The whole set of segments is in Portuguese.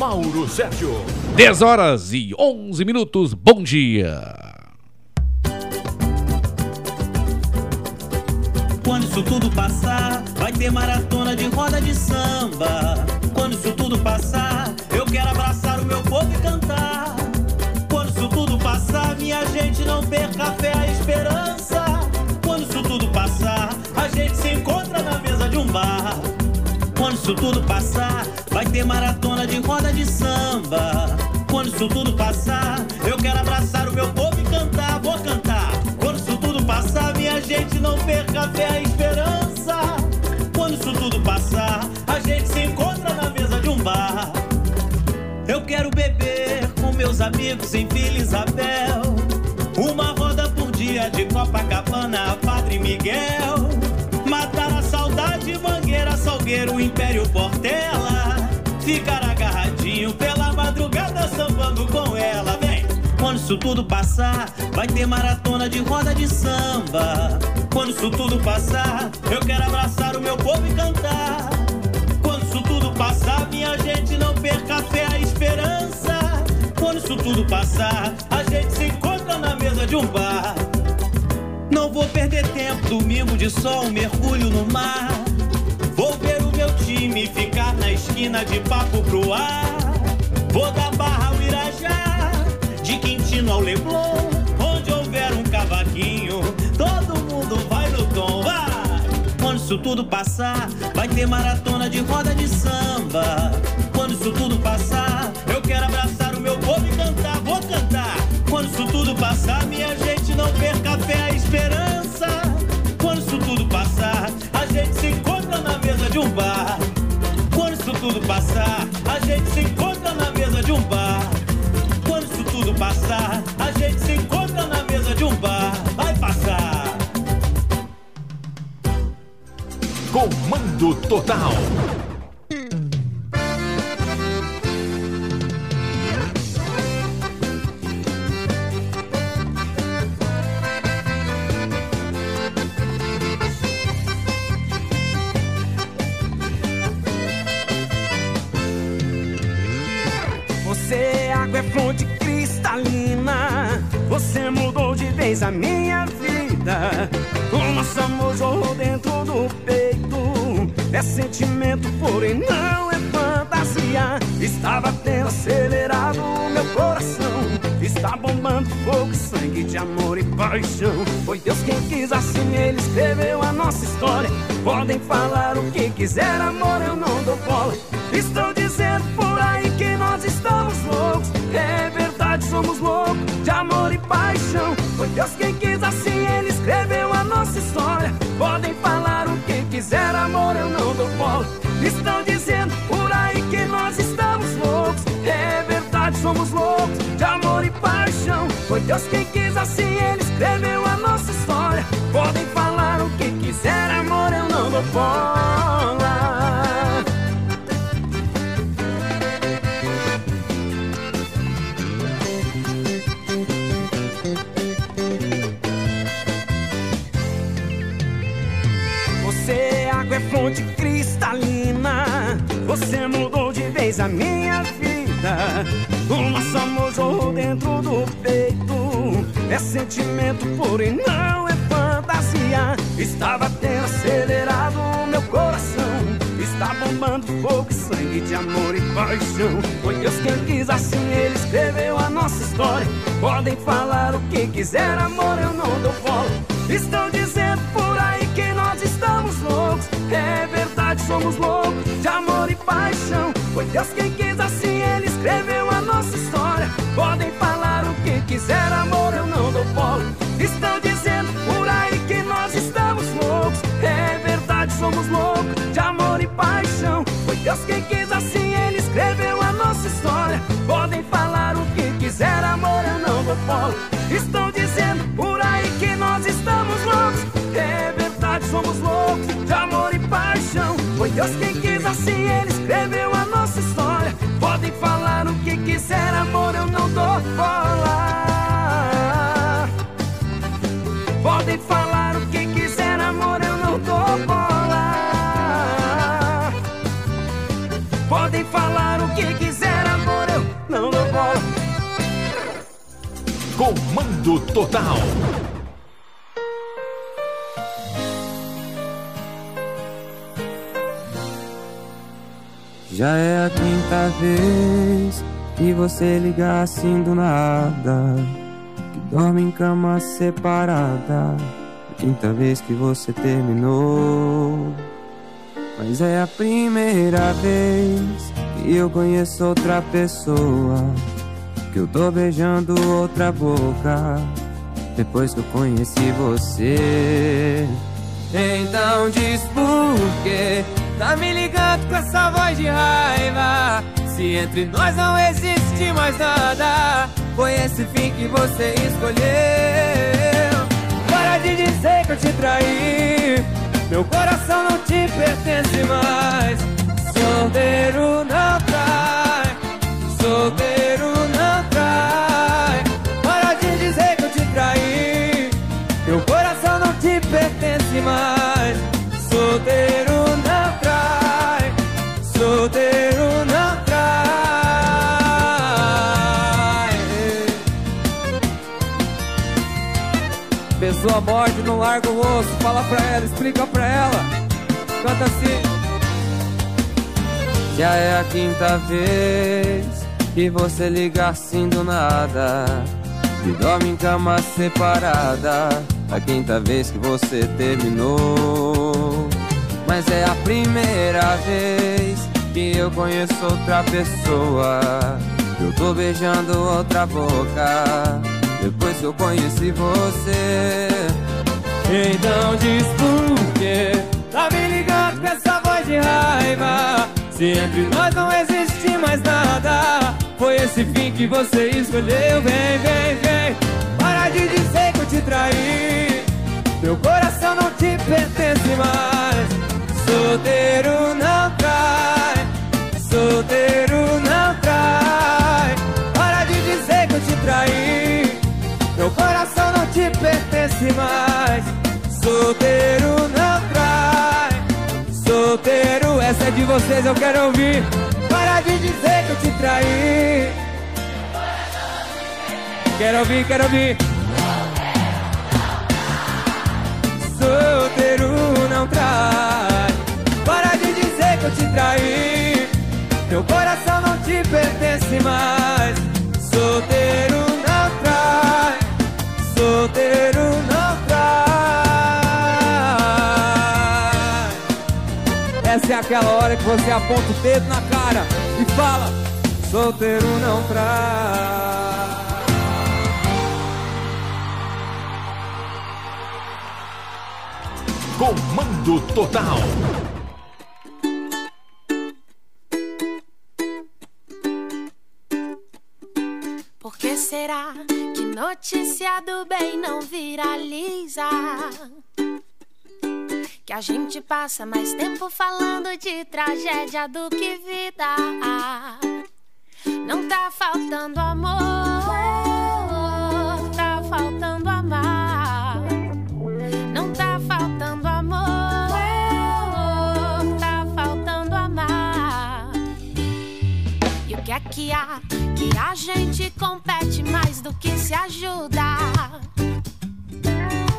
Mauro Sérgio. 10 horas e 11 minutos. Bom dia. Quando isso tudo passar, vai ter maratona de roda de samba. Quando isso tudo passar, eu quero abraçar o meu povo e cantar. Quando isso tudo passar, minha gente não perca a fé, a esperança. Quando isso tudo passar, a gente se encontra na mesa de um bar. Isso tudo passar, vai ter maratona de roda de samba. Quando isso tudo passar, eu quero abraçar o meu povo e cantar, vou cantar. Quando isso tudo passar, minha gente não perca a fé, a esperança. Quando isso tudo passar, a gente se encontra na mesa de um bar. Eu quero beber com meus amigos em Vila Isabel. Uma roda por dia de Copacabana, Padre Miguel. Salgueiro, Império, Portela. Ficar agarradinho pela madrugada sambando com ela, vem. Quando isso tudo passar, vai ter maratona de roda de samba. Quando isso tudo passar, eu quero abraçar o meu povo e cantar. Quando isso tudo passar, minha gente não perca a fé, a esperança. Quando isso tudo passar, a gente se encontra na mesa de um bar. Não vou perder tempo, domingo de sol, mergulho no mar. Vou ver o meu time ficar na esquina de papo pro ar. Vou da Barra ao Irajá, de Quintino ao Leblon. Onde houver um cavaquinho, todo mundo vai no tom. Vai! Quando isso tudo passar, vai ter maratona de roda de samba. Quando isso tudo passar, de um bar. Quando isso tudo passar, a gente se encontra na mesa de um bar. Quando isso tudo passar, a gente se encontra na mesa de um bar. Vai passar. Comando Total. Vez a minha vida. O nosso amor jorrou dentro do peito. É sentimento, porém não é fantasia. Está batendo acelerado o meu coração. Está bombando fogo, sangue de amor e paixão. Foi Deus quem quis assim, ele escreveu a nossa história. Podem falar o que quiser, amor, eu não dou bola. Estou dizendo por aí que nós estamos loucos. É verdade, somos loucos de amor e paixão. Foi Deus quem quis assim, ele escreveu a nossa história. Podem falar o que quiser, amor, eu não dou bola. Estão dizendo por aí que nós estamos loucos. É verdade, somos loucos de amor e paixão. Foi Deus quem quis assim, ele escreveu a nossa história. Podem falar o que quiser, amor, eu não dou bola. Você é água, é fonte cristalina. Você mudou de vez a minha vida. O nosso amor jorrou dentro do peito. É sentimento puro e não é fantasia. Está batendo acelerado o meu coração. Está bombando fogo e sangue de amor e paixão. Foi Deus quem quis assim, ele escreveu a nossa história. Podem falar o que quiser, amor, eu não dou bola. Estão dizendo por aí que nós estamos loucos. É verdade, somos loucos de amor e paixão. Foi Deus quem quis assim, escreveu a nossa história. Podem falar o que quiser, amor, eu não dou bola. Estão dizendo por aí que nós estamos loucos. É verdade, somos loucos de amor e paixão. Foi Deus quem quis assim, ele escreveu a nossa história. Podem falar o que quiser, bola. Estão dizendo por aí que nós estamos loucos. É verdade, somos loucos de amor e paixão. Foi Deus quem quis assim, ele Podem falar o que quiser, amor, eu não dou bola. Podem falar o que quiser, amor, eu não dou bola. Podem falar o que quiser, amor, eu não dou bola. Comando Total. Já é a quinta vez que você liga assim do nada. Que dorme em cama separada. Quinta vez que você terminou. Mas é a primeira vez que eu conheço outra pessoa. Que eu tô beijando outra boca. Depois que eu conheci você. Então diz por quê Tá me ligando com essa voz de raiva. Se entre nós não existe mais nada Foi esse fim que você escolheu. Para de dizer que eu te traí. Meu coração não te pertence mais. Solteiro não trai. Solteiro não trai. Para de dizer que eu te traí. Meu coração não te pertence mais. Solteiro Pessoa morde, não larga o osso Fala pra ela, explica pra ela. Canta assim. Já é a quinta vez Que você liga assim do nada. E dorme em cama separada. A quinta vez que você terminou. Mas é a primeira vez Que eu conheço outra pessoa. Eu tô beijando outra boca Depois que eu conheci você. Então diz por quê? Tá me ligando com essa voz de raiva. Se entre nós não existe mais nada Foi esse fim que você escolheu. Vem, vem, vem Para de dizer que eu te traí. Meu coração não te pertence mais. Solteiro não trai Solteiro não Meu coração não te pertence mais. Solteiro não trai. Solteiro, essa é de vocês, eu quero ouvir. Para de dizer que eu te traí. Quero ouvir, quero ouvir. Solteiro não trai. Para de dizer que eu te traí. Teu coração não te pertence mais aquela hora que você aponta o dedo na cara e fala Solteiro não trai Comando Total. Por que será que notícia do bem não viraliza? Que a gente passa mais tempo falando de tragédia do que vida. Não tá faltando amor, tá faltando amar. Não tá faltando amor, tá faltando amar. E o que é que há? Que a gente compete mais do que se ajuda.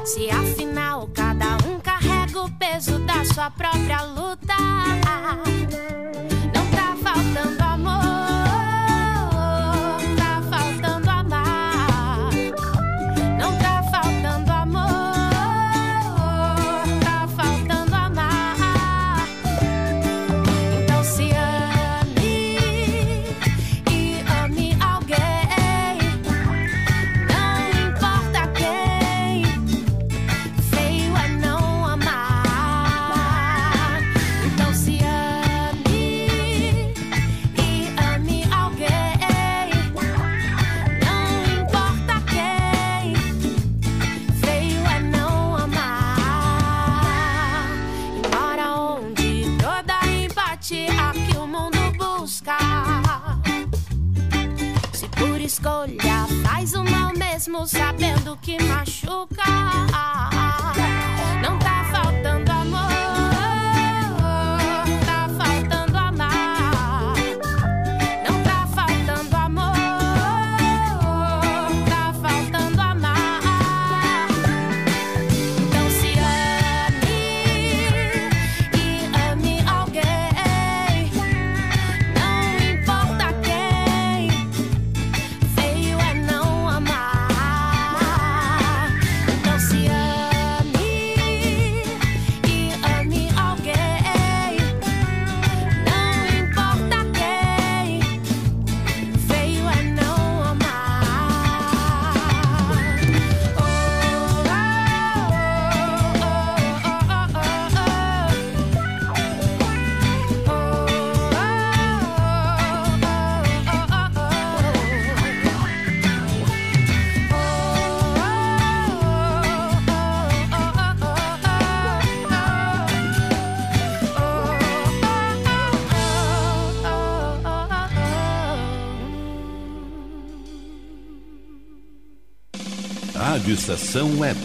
Se afinal cada um carrega o peso da sua própria luta. Não tá faltando amor, Estação Web.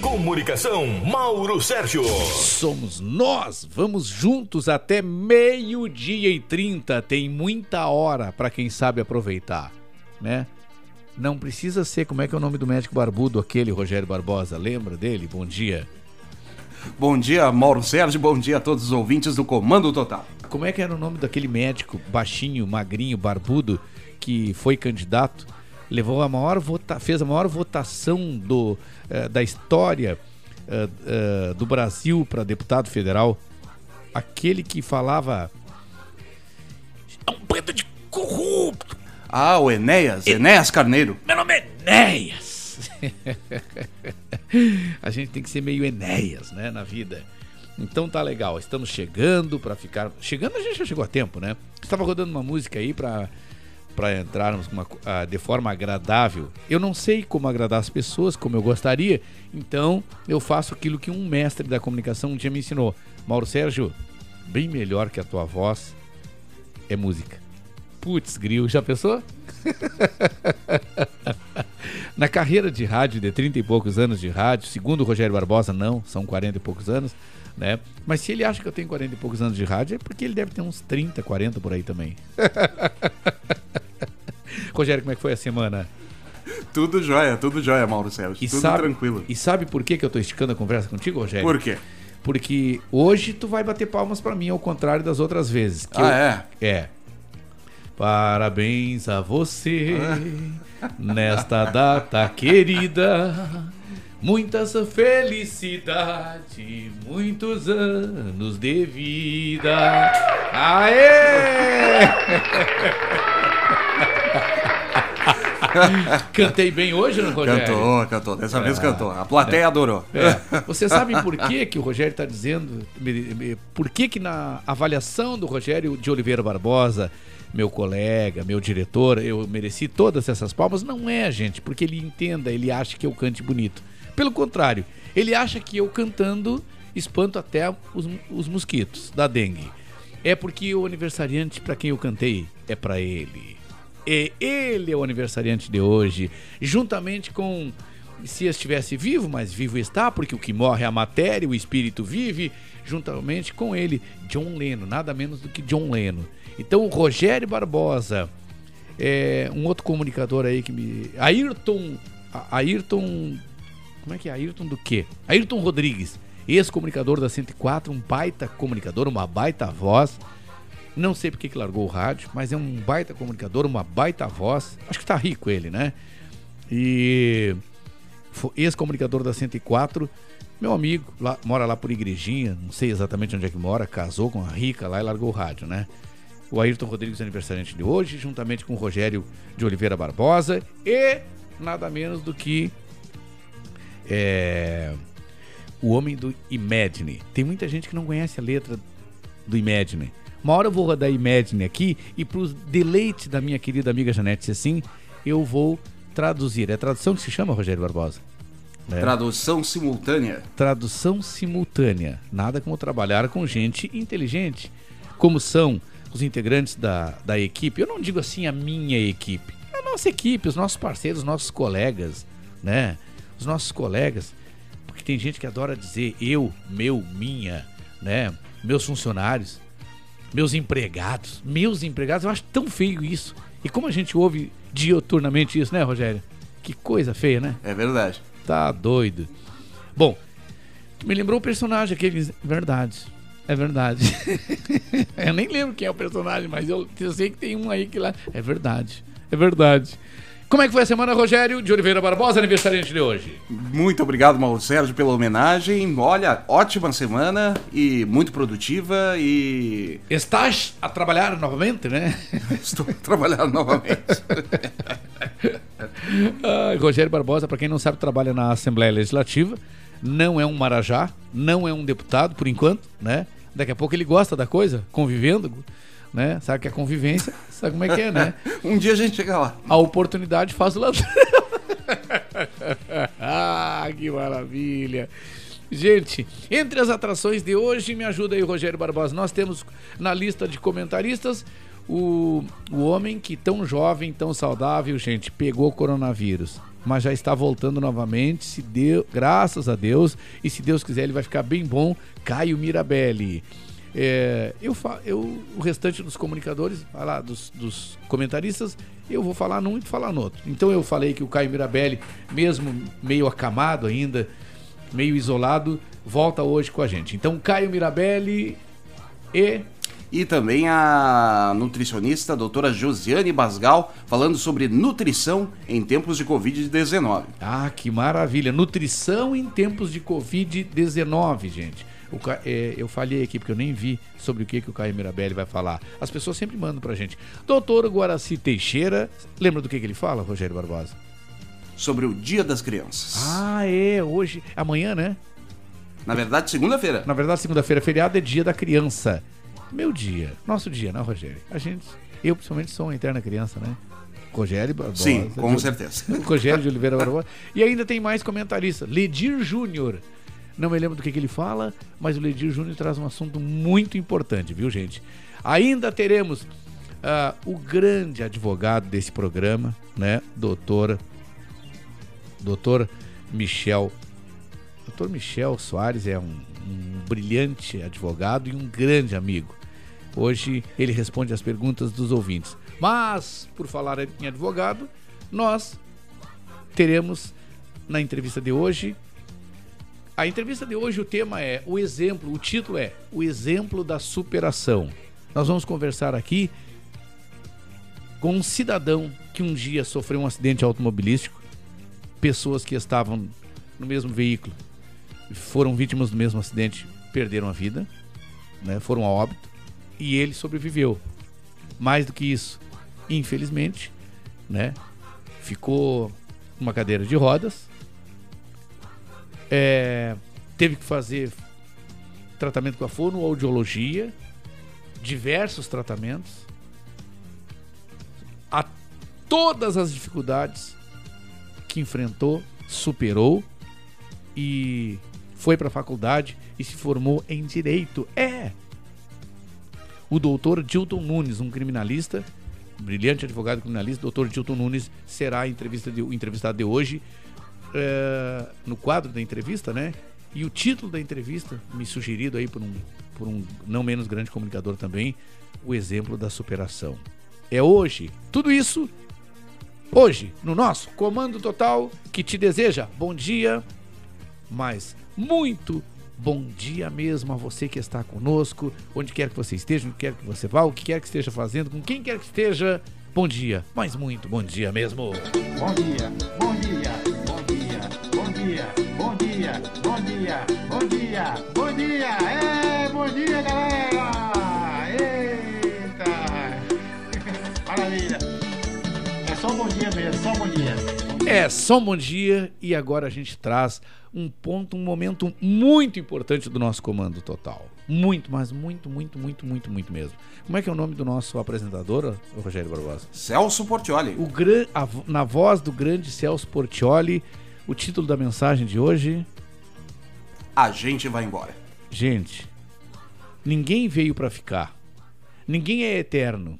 Comunicação, Mauro Sérgio. Somos nós! Vamos juntos até meio-dia e trinta. Tem muita hora para quem sabe aproveitar, né? Não precisa ser, como é que é o nome do médico barbudo, aquele Rogério Barbosa? Lembra dele? Bom dia. Bom dia, Mauro Sérgio. Bom dia a todos os ouvintes do Comando Total. Como é que era o nome daquele médico baixinho, magrinho, barbudo que foi candidato? Levou a maior vota... fez a maior votação do, eh, da história eh, eh, do Brasil para deputado federal. Aquele que falava. É um bando de corrupto! Ah, o Enéas, Enéas Carneiro. Meu nome é Enéas! a gente tem que ser meio Enéas, né, na vida. Então tá legal, estamos chegando para ficar. Chegando a gente já chegou a tempo, né? Estava rodando uma música aí para para entrarmos uma, ah, de forma agradável. Eu não sei como agradar as pessoas como eu gostaria, então eu faço aquilo que um mestre da comunicação um dia me ensinou. Mauro Sérgio, bem melhor que a tua voz é música. Putz, gril, já pensou? Na carreira de rádio de 30 e poucos anos de rádio, segundo o Rogério Barbosa, não, são 40 e poucos anos, né? Mas se ele acha que eu tenho 40 e poucos anos de rádio, é porque ele deve ter uns 30, 40 por aí também. Rogério, como é que foi a semana? Tudo jóia, tudo jóia, Mauro Sérgio. E tudo sabe, tranquilo. E sabe por que, que eu tô esticando a conversa contigo, Rogério? Por quê? Porque hoje tu vai bater palmas pra mim, ao contrário das outras vezes. Ah, eu- É. Parabéns a você nesta data querida. Muitas felicidades, muitos anos de vida. Aê! Cantei bem hoje, não, Rogério? Cantou, cantou. Dessa vez cantou. A plateia adorou. É. Você sabe por que, que o Rogério está dizendo? Por que, que na avaliação do Rogério de Oliveira Barbosa, meu colega, meu diretor, eu mereci todas essas palmas? Não é, gente, porque ele entenda, ele acha que eu cante bonito. Pelo contrário, ele acha que eu cantando espanto até os, os mosquitos da dengue. É porque o aniversariante para quem eu cantei é para ele. E ele é o aniversariante de hoje, juntamente com se estivesse vivo, mas vivo está, porque o que morre é a matéria, o espírito vive, juntamente com ele, John Leno, nada menos do que John Leno. Então, o Rogério Barbosa, é, um outro comunicador aí que me. Ayrton. Ayrton. Como é que é? Ayrton do quê? Ayrton Rodrigues, ex-comunicador da 104, um baita comunicador, uma baita voz. Não sei porque que largou o rádio, mas é um baita comunicador, uma baita voz. Acho que tá rico ele, né? E ex-comunicador da 104, meu amigo, lá, mora lá por Igrejinha, não sei exatamente onde é que mora, casou com a rica lá e largou o rádio, né? O Ayrton Rodrigues, aniversariante de hoje, juntamente com o Rogério de Oliveira Barbosa e nada menos do que é, o homem do Imagine. Tem muita gente que não conhece a letra do Imagine. Uma hora eu vou rodar Imagine aqui e para os deleites da minha querida amiga Janete se assim, eu vou traduzir. É tradução que se chama, Rogério Barbosa? É. Tradução simultânea. Tradução simultânea. Nada como trabalhar com gente inteligente, como são os integrantes da, da equipe. Eu não digo assim a minha equipe. nossa equipe, os nossos parceiros, os nossos colegas, né? Os nossos colegas, porque tem gente que adora dizer eu, meu, minha, né? Meus funcionários, meus empregados, meus empregados, eu acho tão feio isso. E como a gente ouve dioturnamente isso, né, Rogério? Que coisa feia, né? É verdade. Tá doido. Bom, me lembrou o personagem aquele. Verdade. É verdade. eu nem lembro quem é o personagem, mas eu, eu sei que tem um aí que lá. É verdade. É verdade. Como é que foi a semana, Rogério de Oliveira Barbosa, aniversariante de hoje? Muito obrigado, Mauro Sérgio, pela homenagem. Olha, ótima semana e muito produtiva e. Estás a trabalhar novamente, né? Estou a trabalhar novamente. Ah, Rogério Barbosa, para quem não sabe, trabalha na Assembleia Legislativa. Não é um marajá, não é um deputado, por enquanto, né? Daqui a pouco ele gosta da coisa, convivendo, né? Sabe que a convivência, sabe como é que é, né? um dia a gente chega lá. A oportunidade faz o ladrão. ah, que maravilha. Gente, entre as atrações de hoje, me ajuda aí, Rogério Barbosa. Nós temos na lista de comentaristas o, o homem que tão jovem, tão saudável, gente, pegou coronavírus, mas já está voltando novamente, se deu, graças a Deus, e se Deus quiser ele vai ficar bem bom, Caio Mirabelli. É, eu, eu, o restante dos comunicadores, lá, dos, dos comentaristas, eu vou falar num e falar no outro. Então eu falei que o Caio Mirabelli, mesmo meio acamado ainda, meio isolado, volta hoje com a gente. Então Caio Mirabelli e E também a nutricionista a doutora Josiane Basgal falando sobre nutrição em tempos de Covid-19. Ah, que maravilha! Nutrição em tempos de Covid-19, gente. Ca- é, eu falhei aqui porque eu nem vi sobre o que, que o Caio Mirabelli vai falar. As pessoas sempre mandam pra gente. Doutor Guaraci Teixeira, lembra do que, que ele fala, Rogério Barbosa? Sobre o Dia das Crianças. Ah, é, hoje, amanhã, né? Na verdade, segunda-feira. Na verdade, segunda-feira, feriado é dia da criança. Meu dia, nosso dia, né, Rogério? A gente, eu principalmente sou uma eterna criança, né? Rogério Barbosa. Sim, com certeza. Rogério de Oliveira Barbosa. E ainda tem mais comentarista. Ledir Júnior. Não me lembro do que, que ele fala, mas o Ledir Júnior traz um assunto muito importante, viu, gente? Ainda teremos ah, o grande advogado desse programa, né? Doutor. Doutor Michel. Doutor Michel Soares é um, um brilhante advogado e um grande amigo. Hoje ele responde as perguntas dos ouvintes. Mas, por falar em advogado, nós teremos na entrevista de hoje. A entrevista de hoje, o tema é o exemplo, o título é O Exemplo da Superação. Nós vamos conversar aqui com um cidadão que um dia sofreu um acidente automobilístico, pessoas que estavam no mesmo veículo foram vítimas do mesmo acidente, perderam a vida, né, foram a óbito, e ele sobreviveu. Mais do que isso, infelizmente, né, ficou uma cadeira de rodas, é, teve que fazer tratamento com a fonoaudiologia, diversos tratamentos, a todas as dificuldades que enfrentou, superou e foi para a faculdade e se formou em direito. É! O doutor Dilton Nunes, um criminalista, brilhante advogado criminalista, doutor Dilton Nunes, será a entrevista de, o entrevistado de hoje é, no quadro da entrevista, né? E o título da entrevista, me sugerido aí por um, por um não menos grande comunicador também, o exemplo da superação. É hoje. Tudo isso hoje no nosso Comando Total que te deseja bom dia, mas muito bom dia mesmo a você que está conosco, onde quer que você esteja, onde quer que você vá, o que quer que esteja fazendo, com quem quer que esteja. Bom dia, mas muito bom dia mesmo. Bom dia, bom dia, dia, bom dia, bom dia, bom dia, é, bom dia, galera! Eita! Maravilha! É só um bom dia mesmo, só um bom dia. É só um bom dia e agora a gente traz um ponto, um momento muito importante do nosso comando total. Muito, mas muito, muito, muito, muito, muito mesmo. Como é que é o nome do nosso apresentador, Rogério Barbosa? Celso Portioli. O gran... Na voz do grande Celso Portioli, o título da mensagem de hoje. A gente vai embora. Gente, ninguém veio para ficar. Ninguém é eterno.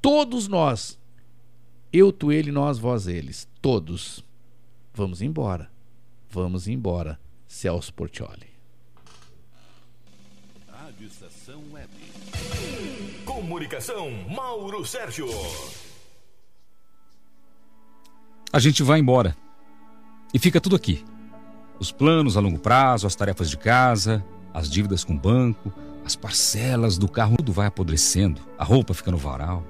Todos nós Eu, tu, ele, nós, vós, eles. Todos. Vamos embora. Vamos embora. Celso Portioli. Rádio Estação Web. Comunicação, Mauro Sérgio. A gente vai embora. E fica tudo aqui. Os planos a longo prazo, as tarefas de casa, as dívidas com o banco, as parcelas do carro, tudo vai apodrecendo, a roupa fica no varal.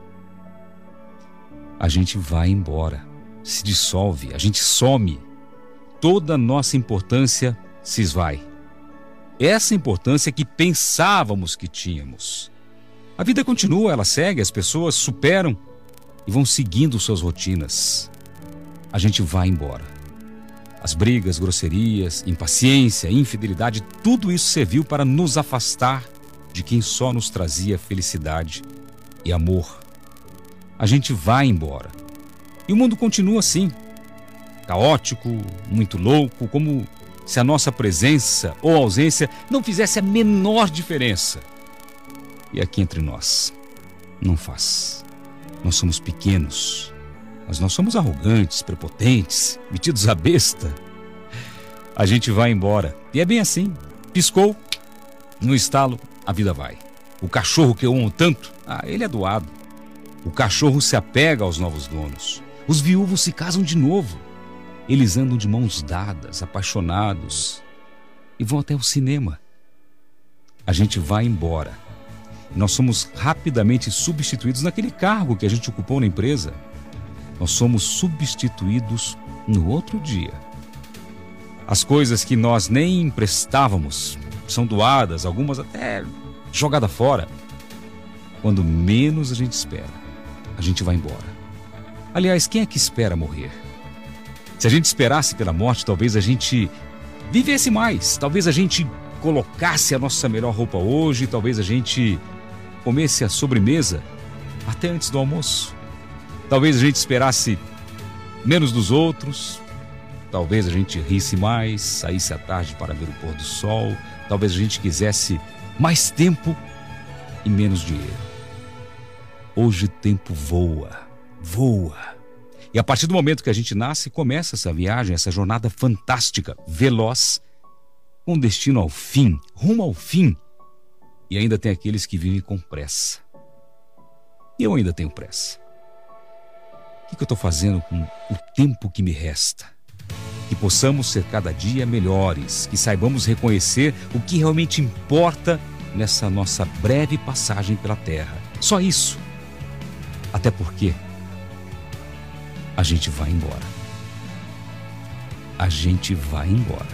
A gente vai embora, se dissolve, a gente some. Toda nossa importância se esvai. Essa importância que pensávamos que tínhamos. A vida continua, ela segue, as pessoas superam e vão seguindo suas rotinas. A gente vai embora. As brigas, grosserias, impaciência, infidelidade, tudo isso serviu para nos afastar de quem só nos trazia felicidade e amor. A gente vai embora. E o mundo continua assim, caótico, muito louco, como se a nossa presença ou ausência não fizesse a menor diferença. E aqui entre nós, não faz. Nós somos pequenos, mas nós somos arrogantes, prepotentes, metidos à besta. A gente vai embora. E é bem assim. Piscou, no estalo, a vida vai. O cachorro que eu amo tanto, ah, ele é doado. O cachorro se apega aos novos donos. Os viúvos se casam de novo. Eles andam de mãos dadas, apaixonados, e vão até o cinema. A gente vai embora. Nós somos rapidamente substituídos naquele cargo que a gente ocupou na empresa. Nós somos substituídos no outro dia. As coisas que nós nem emprestávamos são doadas, algumas até jogadas fora. Quando menos a gente espera, a gente vai embora. Aliás, quem é que espera morrer? Se a gente esperasse pela morte, talvez a gente vivesse mais, talvez a gente colocasse a nossa melhor roupa hoje, talvez a gente comesse a sobremesa até antes do almoço. Talvez a gente esperasse menos dos outros, talvez a gente risse mais, saísse à tarde para ver o pôr do sol, talvez a gente quisesse mais tempo e menos dinheiro. Hoje o tempo voa, voa. E a partir do momento que a gente nasce, começa essa viagem, essa jornada fantástica, veloz, com destino ao fim, rumo ao fim. E ainda tem aqueles que vivem com pressa. E eu ainda tenho pressa. O que, eu estou fazendo com o tempo que me resta? Que possamos ser cada dia melhores, que saibamos reconhecer o que realmente importa nessa nossa breve passagem pela Terra. Só isso. Até porque a gente vai embora. A gente vai embora.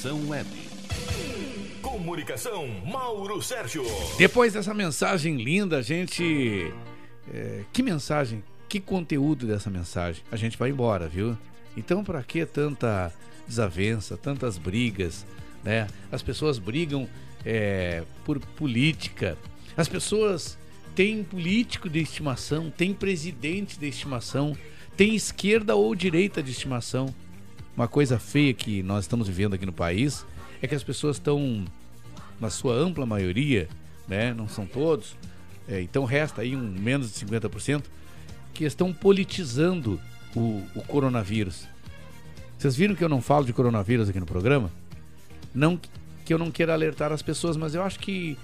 Estação Web. Comunicação, Mauro Sérgio. Depois dessa mensagem linda, a gente. é, que mensagem, que conteúdo dessa mensagem? A gente vai embora, viu? Então, para que tanta desavença, tantas brigas, né? As pessoas brigam é, por política. As pessoas têm político de estimação, têm presidente de estimação, têm esquerda ou direita de estimação. Uma coisa feia que nós estamos vivendo aqui no país é que as pessoas estão, na sua ampla maioria, né, não são todos, é, então resta aí um menos de 50%, que estão politizando o, o coronavírus. Vocês viram que eu não falo de coronavírus aqui no programa? Não que eu não queira alertar as pessoas, mas eu acho que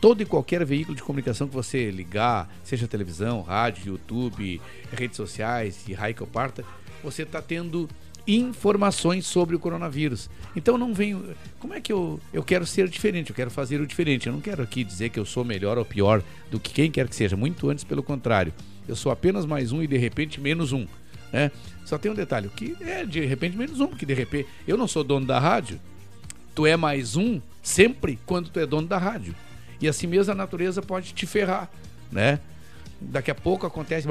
todo e qualquer veículo de comunicação que você ligar, seja televisão, rádio, YouTube, redes sociais e raio que eu parta, você está tendo informações sobre o coronavírus. Então não venho. Como é que eu, eu quero ser diferente? Eu quero fazer o diferente. Eu não quero aqui dizer que eu sou melhor ou pior do que quem quer que seja. Muito antes, pelo contrário. Eu sou apenas mais um e de repente menos um. Né? Só tem um detalhe: que é de repente menos um, porque de repente eu não sou dono da rádio. Tu é mais um sempre quando tu é dono da rádio. E assim mesmo a natureza pode te ferrar, né? Daqui a pouco acontece,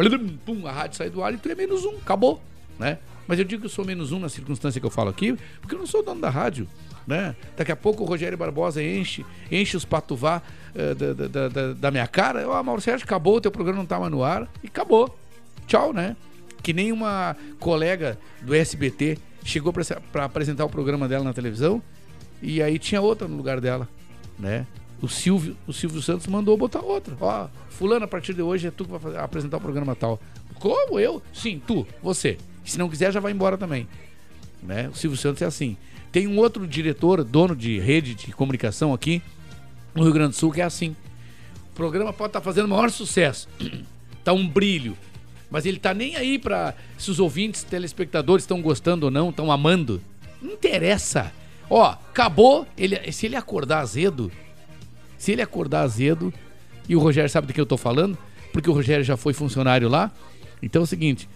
pum, a rádio sai do ar e tu é menos um, acabou, né? Mas eu digo que eu sou menos um na circunstância que eu falo aqui, porque eu não sou dono da rádio, né? Daqui a pouco o Rogério Barbosa enche, enche os patuvá eh, da, da, da- da- minha cara. Ó, Mauro Sérgio, acabou, o teu programa não tá no ar. E acabou. Tchau, né? Que nem uma colega do SBT chegou para apresentar o programa dela na televisão e aí tinha outra no lugar dela, né? O Silvio, o Silvio Santos mandou botar outra. Ó, fulano, a partir de hoje é tu que vai fazer- apresentar o programa tal. Como eu? Sim, tu, você. Se não quiser, já vai embora também. Né? O Silvio Santos é assim. Tem um outro diretor, dono de rede de comunicação aqui no Rio Grande do Sul, que é assim. O programa pode estar fazendo o maior sucesso. tá um brilho. Mas ele tá nem aí para se os ouvintes, telespectadores estão gostando ou não, estão amando. Não interessa. Ó, acabou. Ele, se ele acordar azedo, se ele acordar azedo, e o Rogério sabe do que eu tô falando, porque o Rogério já foi funcionário lá. Então é o seguinte: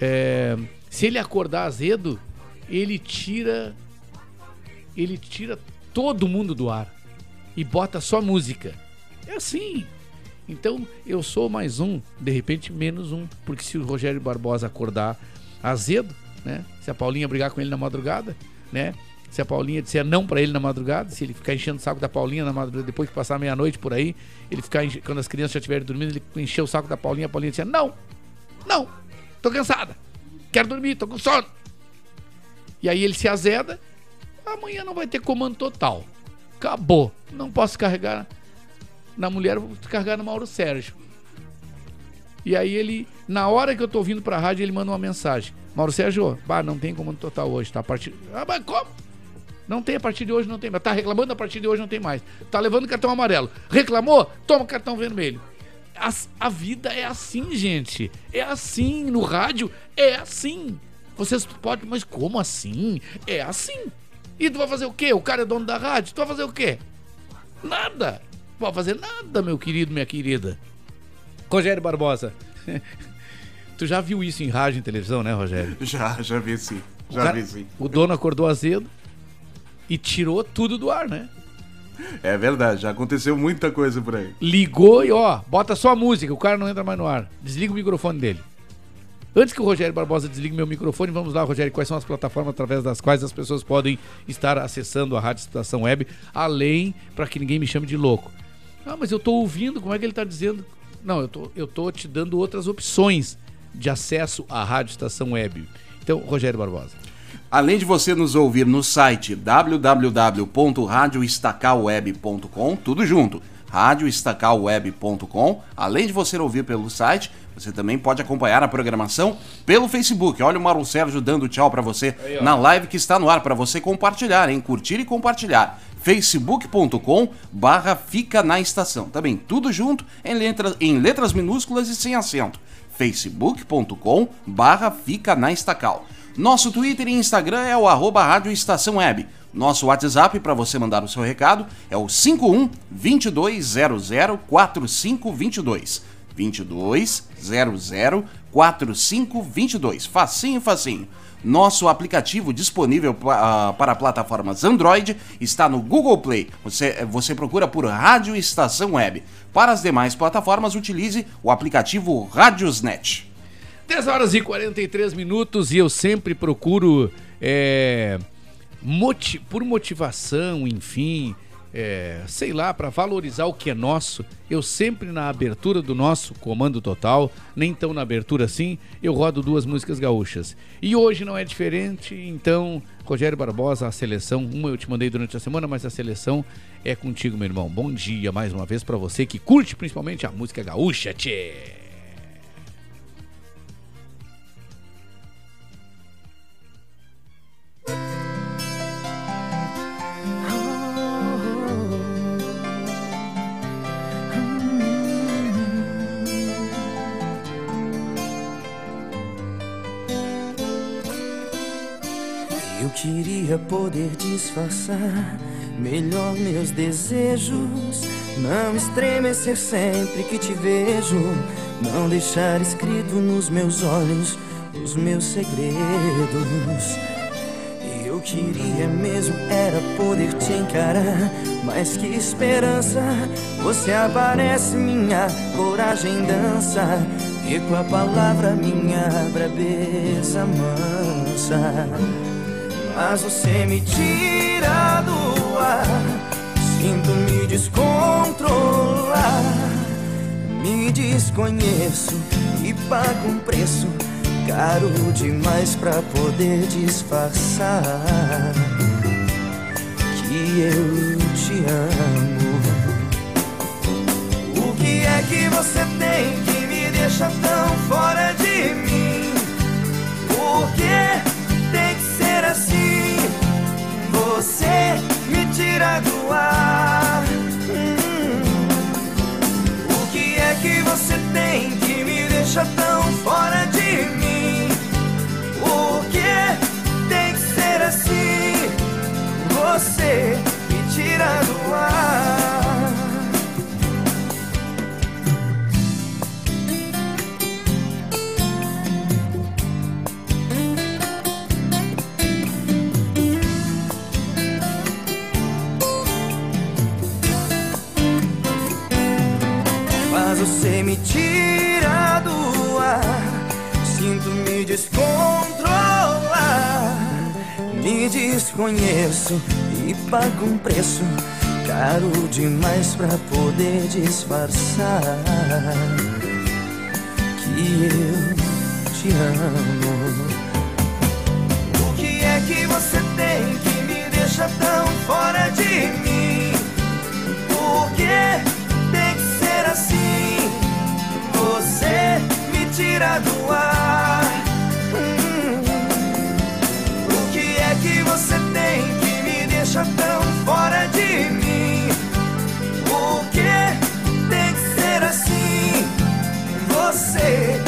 é, se ele acordar azedo, ele tira. Ele tira todo mundo do ar e bota só música. É assim. Então eu sou mais um, de repente menos um, porque se o Rogério Barbosa acordar azedo, né? Se a Paulinha brigar com ele na madrugada, né? Se a Paulinha disser não pra ele na madrugada, se ele ficar enchendo o saco da Paulinha na madrugada, depois que passar meia-noite por aí, ele ficar enche- quando as crianças já estiverem dormindo, ele encher o saco da Paulinha, a Paulinha disser não, não, tô cansada, quero dormir, tô com sono. E aí ele se azeda, amanhã não vai ter comando total. Acabou. Não posso carregar na mulher, vou carregar no Mauro Sérgio. E aí ele, na hora que eu tô vindo pra rádio, ele manda uma mensagem. Mauro Sérgio, bah, não tem comando total hoje, tá? A partir... Ah, mas como? Não tem a partir de hoje, não tem mais. Tá reclamando, a partir de hoje não tem mais. Tá levando cartão amarelo. Reclamou? Toma cartão vermelho. As- a vida é assim, gente. É assim. No rádio, é assim. Vocês podem, mas como assim? É assim. E tu vai fazer o quê? O cara é dono da rádio. Tu vai fazer o quê? Nada. Não vai fazer nada, meu querido, minha querida. Rogério Barbosa. tu já viu isso em rádio e televisão, né, Rogério? Já, já vi sim. O Já cara- vi sim. O dono acordou azedo e tirou tudo do ar, né? É verdade, já aconteceu muita coisa por aí. Ligou e ó, bota só a música, o cara não entra mais no ar. Desliga o microfone dele. Antes que o Rogério Barbosa desligue meu microfone, vamos lá, Rogério, quais são as plataformas através das quais as pessoas podem estar acessando a Rádio Estação Web, além para que ninguém me chame de louco. Ah, mas eu tô ouvindo, como é que ele tá dizendo? Não, eu tô, eu tô te dando outras opções de acesso à Rádio Estação Web. Então, Rogério Barbosa. Além de você nos ouvir no site www.radioestacalweb.com, tudo junto, radioestacalweb.com. Além de você ouvir pelo site, você também pode acompanhar a programação pelo Facebook. Olha o Mauro Sérgio dando tchau para você Aí, na live que está no ar para você compartilhar, hein? Curtir e compartilhar. facebook.com barra fica na estação. Também tudo junto em letras, em letras minúsculas e sem acento. facebook.com barra fica na estacal. Nosso Twitter e Instagram é o arroba Rádio Estação Web. Nosso WhatsApp para você mandar o seu recado é o 51 2200 4522. 2200 4522. Facinho, facinho. Nosso aplicativo disponível ah, para plataformas Android está no Google Play. Você, você procura por Rádio Estação Web. Para as demais plataformas, utilize o aplicativo Radiosnet. 10 horas e 43 minutos e eu sempre procuro, é, por motivação, enfim, é, sei lá, para valorizar o que é nosso, eu sempre na abertura do nosso Comando Total, nem tão na abertura assim, eu rodo duas músicas gaúchas. E hoje não é diferente, então, Rogério Barbosa, a seleção, uma eu te mandei durante a semana, mas a seleção é contigo, meu irmão. Bom dia mais uma vez para você que curte principalmente a música gaúcha, tchê! Queria poder disfarçar melhor meus desejos, não estremecer sempre que te vejo, não deixar escrito nos meus olhos os meus segredos. Eu queria mesmo era poder te encarar, mas que esperança! Você aparece, minha coragem dança, e com a palavra minha brabeza mansa. Mas você me tira do ar, sinto me descontrolar. Me desconheço e pago um preço caro demais pra poder disfarçar que eu te amo. O que é que você tem que me deixa tão fora de mim? Por que do ar. Hum. O que é que você tem que me deixa tão fora de mim? Por que tem que ser assim? Você me tira do ar. Me desconheço e pago um preço caro demais pra poder disfarçar que eu te amo. O que é que você tem que me deixa tão fora de mim? Por que tem que ser assim? Você me tira do ar. Deixa tão fora de mim? Por que tem que ser assim? Você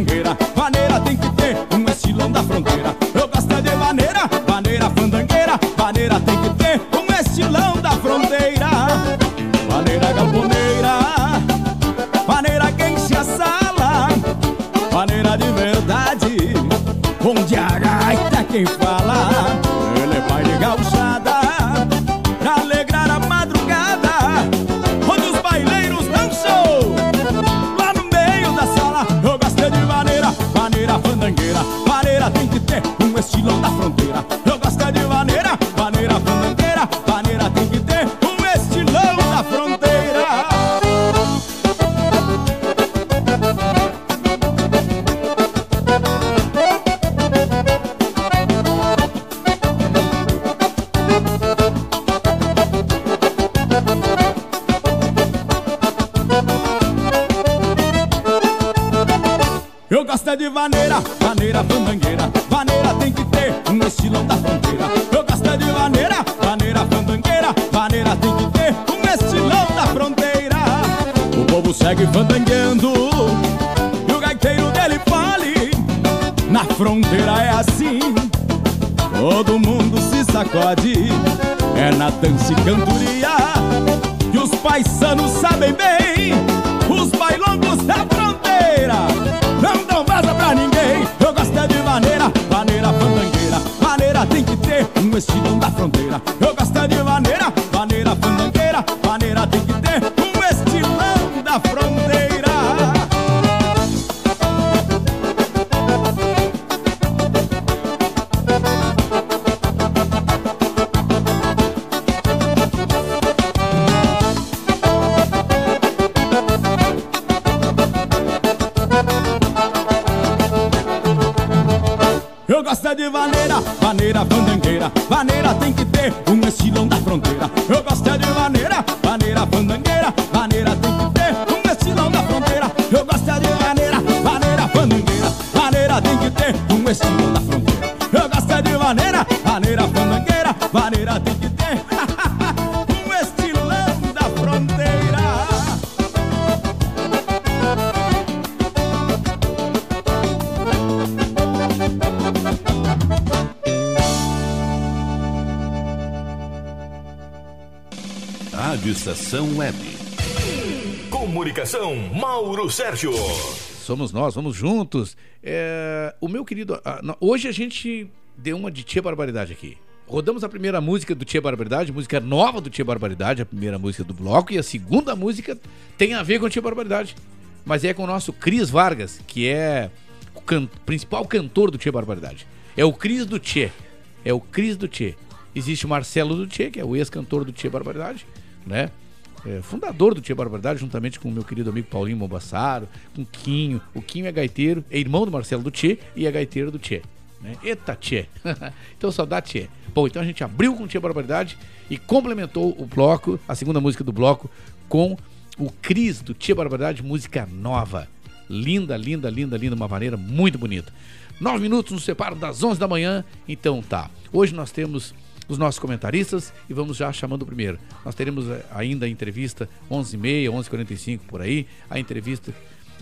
mangueira Estação Web. Comunicação, Mauro Sérgio. Somos nós, vamos juntos. É, o meu querido, hoje a gente deu uma de Tia Barbaridade aqui. Rodamos a primeira música do Tia Barbaridade, música nova do Tia Barbaridade, a primeira música do bloco, e a segunda música tem a ver com Tia Barbaridade. Mas é com o nosso Cris Vargas, que é o can- principal cantor do Tia Barbaridade. É o Cris do Tchê. É o Cris do Tchê. Existe o Marcelo do Tchê, que é o ex-cantor do Tia Barbaridade, né? É, fundador do Tia Barbaridade, juntamente com o meu querido amigo Paulinho Mombassaro, com Quinho. O Quinho é gaiteiro, é irmão do Marcelo do Tchê e é gaiteiro do Tchê. Né? Eita, Tchê! então só dá Tchê. Bom, então a gente abriu com o Tia Barbaridade e complementou o bloco, a segunda música do bloco, com o Cris do Tia Barbaridade, música nova. Linda, linda, linda, linda, uma maneira muito bonita. Nove minutos nos separam das 11 da manhã, então tá. Hoje nós temos os nossos comentaristas e vamos já chamando o primeiro. Nós teremos eh, ainda a entrevista 11h30, 11h45 por aí, a entrevista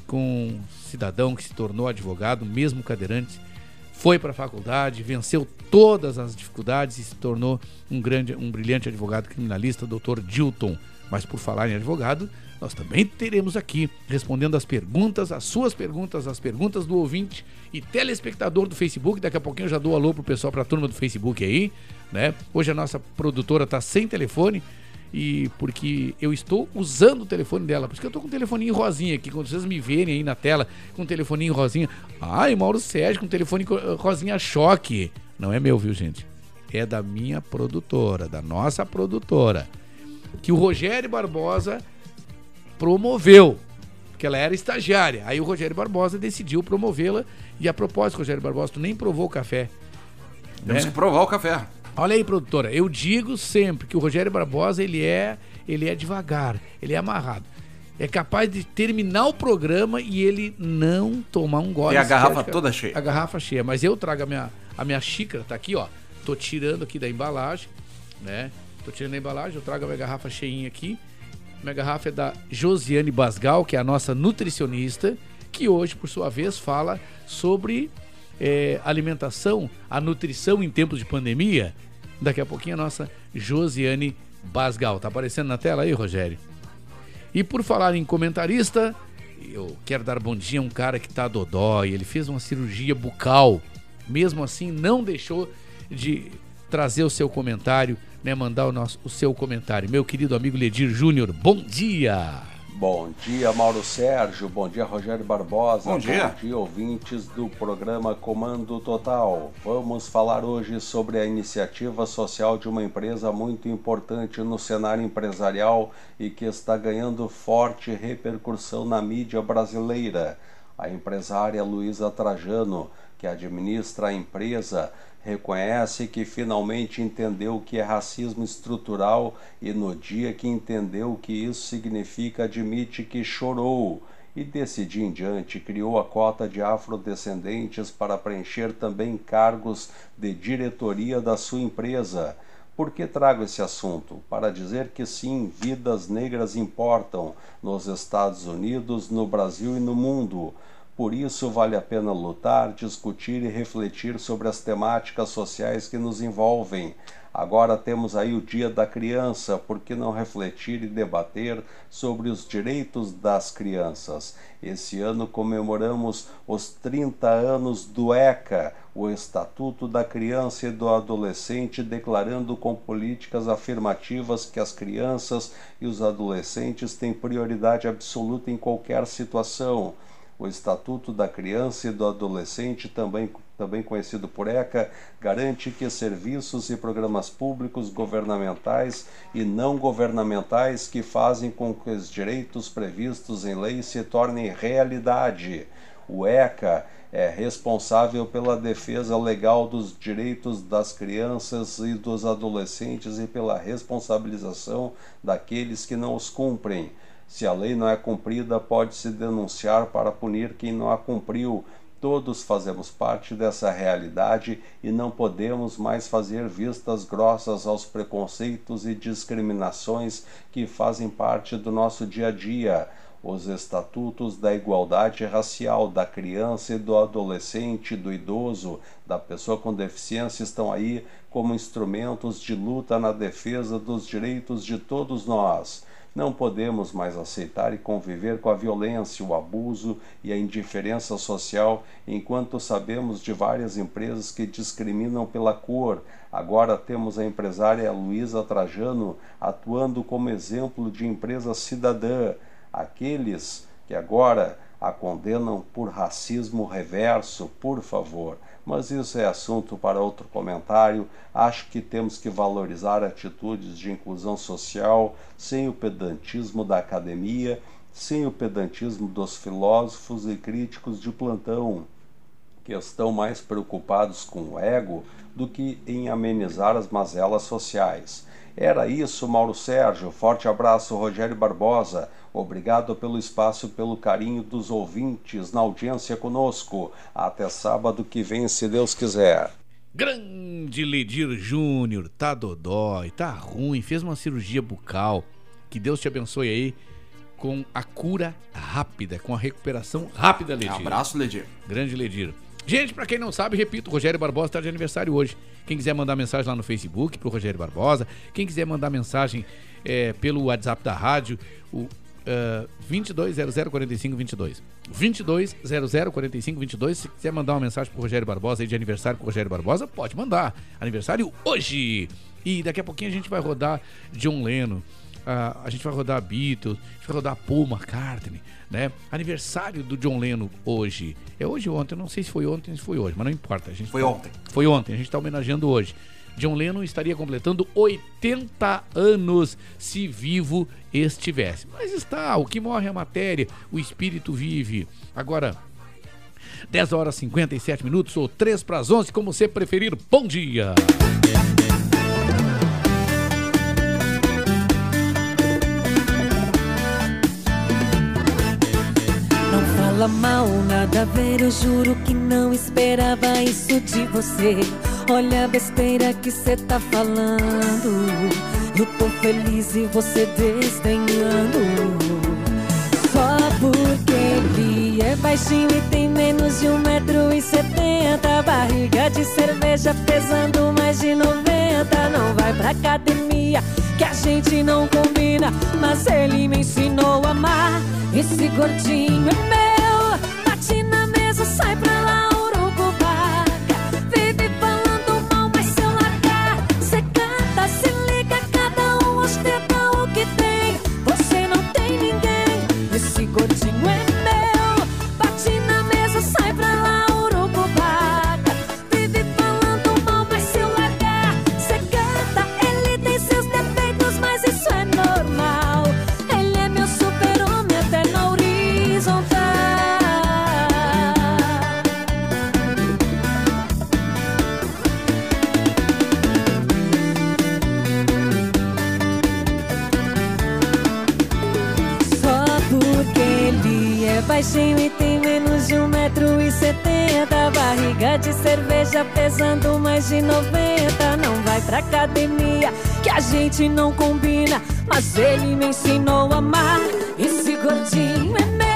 com um cidadão que se tornou advogado, mesmo cadeirante, foi para a faculdade, venceu todas as dificuldades e se tornou um grande, um brilhante advogado criminalista, Dr. Dilton. Mas por falar em advogado, nós também teremos aqui respondendo as perguntas, as suas perguntas, as perguntas do ouvinte e telespectador do Facebook. Daqui a pouquinho eu já dou alô pro pessoal, pra turma do Facebook aí, né? Hoje a nossa produtora tá sem telefone e porque eu estou usando o telefone dela. Por isso que eu tô com um telefoninho rosinha aqui. Quando vocês me verem aí na tela com um telefoninho rosinha. Ai, Mauro Sérgio com um telefone co- rosinha choque. Não é meu, viu, gente? É da minha produtora, da nossa produtora. Que o Rogério Barbosa promoveu. Porque ela era estagiária. Aí o Rogério Barbosa decidiu promovê-la. E a propósito, Rogério Barbosa, tu nem provou o café. Temos né? que provar o café. Olha aí, produtora, eu digo sempre que o Rogério Barbosa, ele é, ele é devagar, ele é amarrado. É capaz de terminar o programa e ele não tomar um gole. E a garrafa toda cheia. A garrafa cheia, mas eu trago a minha, a minha xícara, tá aqui, ó. Tô tirando aqui da embalagem, né? Tô tirando a embalagem, eu trago a minha garrafa cheinha aqui. Minha garrafa é da Josiane Basgal, que é a nossa nutricionista, que hoje, por sua vez, fala sobre é, alimentação, a nutrição em tempos de pandemia. Daqui a pouquinho a nossa Josiane Basgal. Tá aparecendo na tela aí, Rogério? E por falar em comentarista, eu quero dar bom dia a um cara que tá dodói. Ele fez uma cirurgia bucal. Mesmo assim, não deixou de trazer o seu comentário, né? Mandar o, nosso, o seu comentário. Meu querido amigo Ledir Júnior, bom dia! Bom dia, Mauro Sérgio. Bom dia, Rogério Barbosa. Bom dia. Bom dia, ouvintes do programa Comando Total. Vamos falar hoje sobre a iniciativa social de uma empresa muito importante no cenário empresarial e que está ganhando forte repercussão na mídia brasileira. A empresária Luísa Trajano, que administra a empresa, reconhece que finalmente entendeu o que é racismo estrutural e no dia que entendeu o que isso significa admite que chorou e desse dia em diante criou a cota de afrodescendentes para preencher também cargos de diretoria da sua empresa. Por que trago esse assunto? Para dizer que sim, vidas negras importam nos Estados Unidos, no Brasil e no mundo. Por isso, vale a pena lutar, discutir e refletir sobre as temáticas sociais que nos envolvem. Agora temos aí o Dia da Criança, por que não refletir e debater sobre os direitos das crianças? Esse ano comemoramos os 30 anos do ECA, o Estatuto da Criança e do Adolescente, declarando com políticas afirmativas que as crianças e os adolescentes têm prioridade absoluta em qualquer situação o Estatuto da Criança e do Adolescente, também, também conhecido por ECA, garante que serviços e programas públicos governamentais e não governamentais que fazem com que os direitos previstos em lei se tornem realidade. O ECA é responsável pela defesa legal dos direitos das crianças e dos adolescentes e pela responsabilização daqueles que não os cumprem. Se a lei não é cumprida, pode-se denunciar para punir quem não a cumpriu. Todos fazemos parte dessa realidade e não podemos mais fazer vistas grossas aos preconceitos e discriminações que fazem parte do nosso dia a dia. Os estatutos da igualdade racial da criança e do adolescente, do idoso, da pessoa com deficiência estão aí como instrumentos de luta na defesa dos direitos de todos nós. Não podemos mais aceitar e conviver com a violência, o abuso e a indiferença social, enquanto sabemos de várias empresas que discriminam pela cor. Agora temos a empresária Luísa Trajano atuando como exemplo de empresa cidadã. Aqueles que agora a condenam por racismo reverso, por favor mas isso é assunto para outro comentário. Acho que temos que valorizar atitudes de inclusão social sem o pedantismo da academia, sem o pedantismo dos filósofos e críticos de plantão, que estão mais preocupados com o ego do que em amenizar as mazelas sociais. Era isso, Mauro Sérgio. Forte abraço, Rogério Barbosa. Obrigado pelo espaço, pelo carinho dos ouvintes na audiência conosco. Até sábado que vem, se Deus quiser. Grande Ledir Júnior, tá dodói, tá ruim, fez uma cirurgia bucal. Que Deus te abençoe aí com a cura rápida, com a recuperação rápida, Ledir. Abraço, Ledir. Grande Ledir. Gente, para quem não sabe, repito, Rogério Barbosa está de aniversário hoje. Quem quiser mandar mensagem lá no Facebook pro Rogério Barbosa, quem quiser mandar mensagem é, pelo WhatsApp da rádio, o Uh, 22004522. 22004522. Se quiser mandar uma mensagem pro Rogério Barbosa aí de aniversário pro Rogério Barbosa, pode mandar. Aniversário hoje! E daqui a pouquinho a gente vai rodar John Lennon. Uh, a gente vai rodar Beatles, a gente vai rodar Paul McCartney, né? Aniversário do John Lennon hoje. É hoje ou ontem? Eu não sei se foi ontem ou se foi hoje, mas não importa. A gente foi tá... ontem. Foi ontem, a gente tá homenageando hoje. John Lennon estaria completando 80 anos se vivo estivesse. Mas está, o que morre é a matéria, o espírito vive. Agora, 10 horas e 57 minutos ou 3 para as 11, como você preferir. Bom dia! Fala mal, nada a ver, eu juro que não esperava isso de você. Olha a besteira que cê tá falando. Eu tô feliz e você desdenhando. Só porque ele é baixinho e tem menos de um metro e setenta Barriga de cerveja pesando mais de noventa Não vai pra academia que a gente não combina Mas ele me ensinou a amar Esse gordinho é meu baixinho e tem menos de um metro e setenta. Barriga de cerveja pesando mais de noventa. Não vai pra academia que a gente não combina. Mas ele me ensinou a amar. Esse gordinho é meu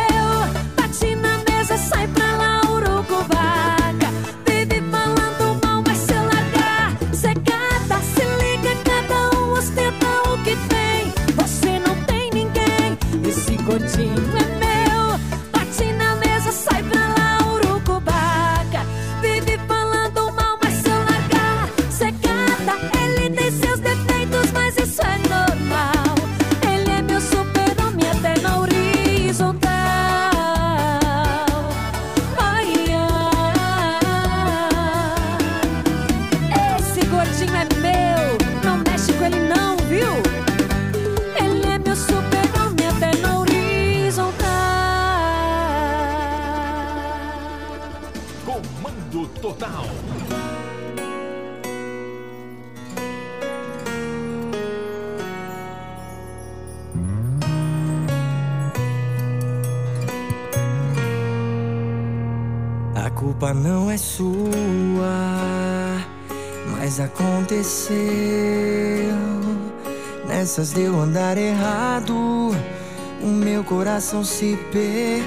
coração se perdeu.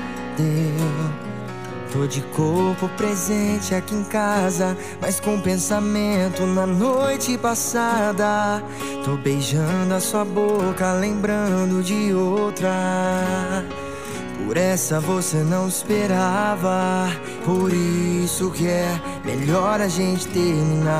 Tô de corpo presente aqui em casa, mas com pensamento na noite passada. Tô beijando a sua boca, lembrando de outra. Por essa você não esperava, por isso que é melhor a gente terminar.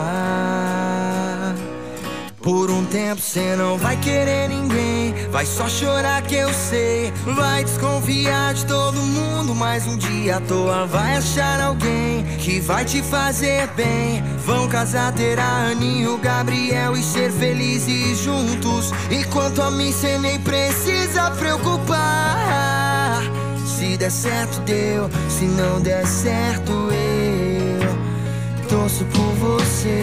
Por um tempo cê não vai querer ninguém, vai só chorar que eu sei. Vai desconfiar de todo mundo, mas um dia à toa vai achar alguém que vai te fazer bem. Vão casar, ter a Aninho, Gabriel e ser felizes juntos. E quanto a mim, cê nem precisa preocupar. Se der certo, deu, se não der certo, eu torço por você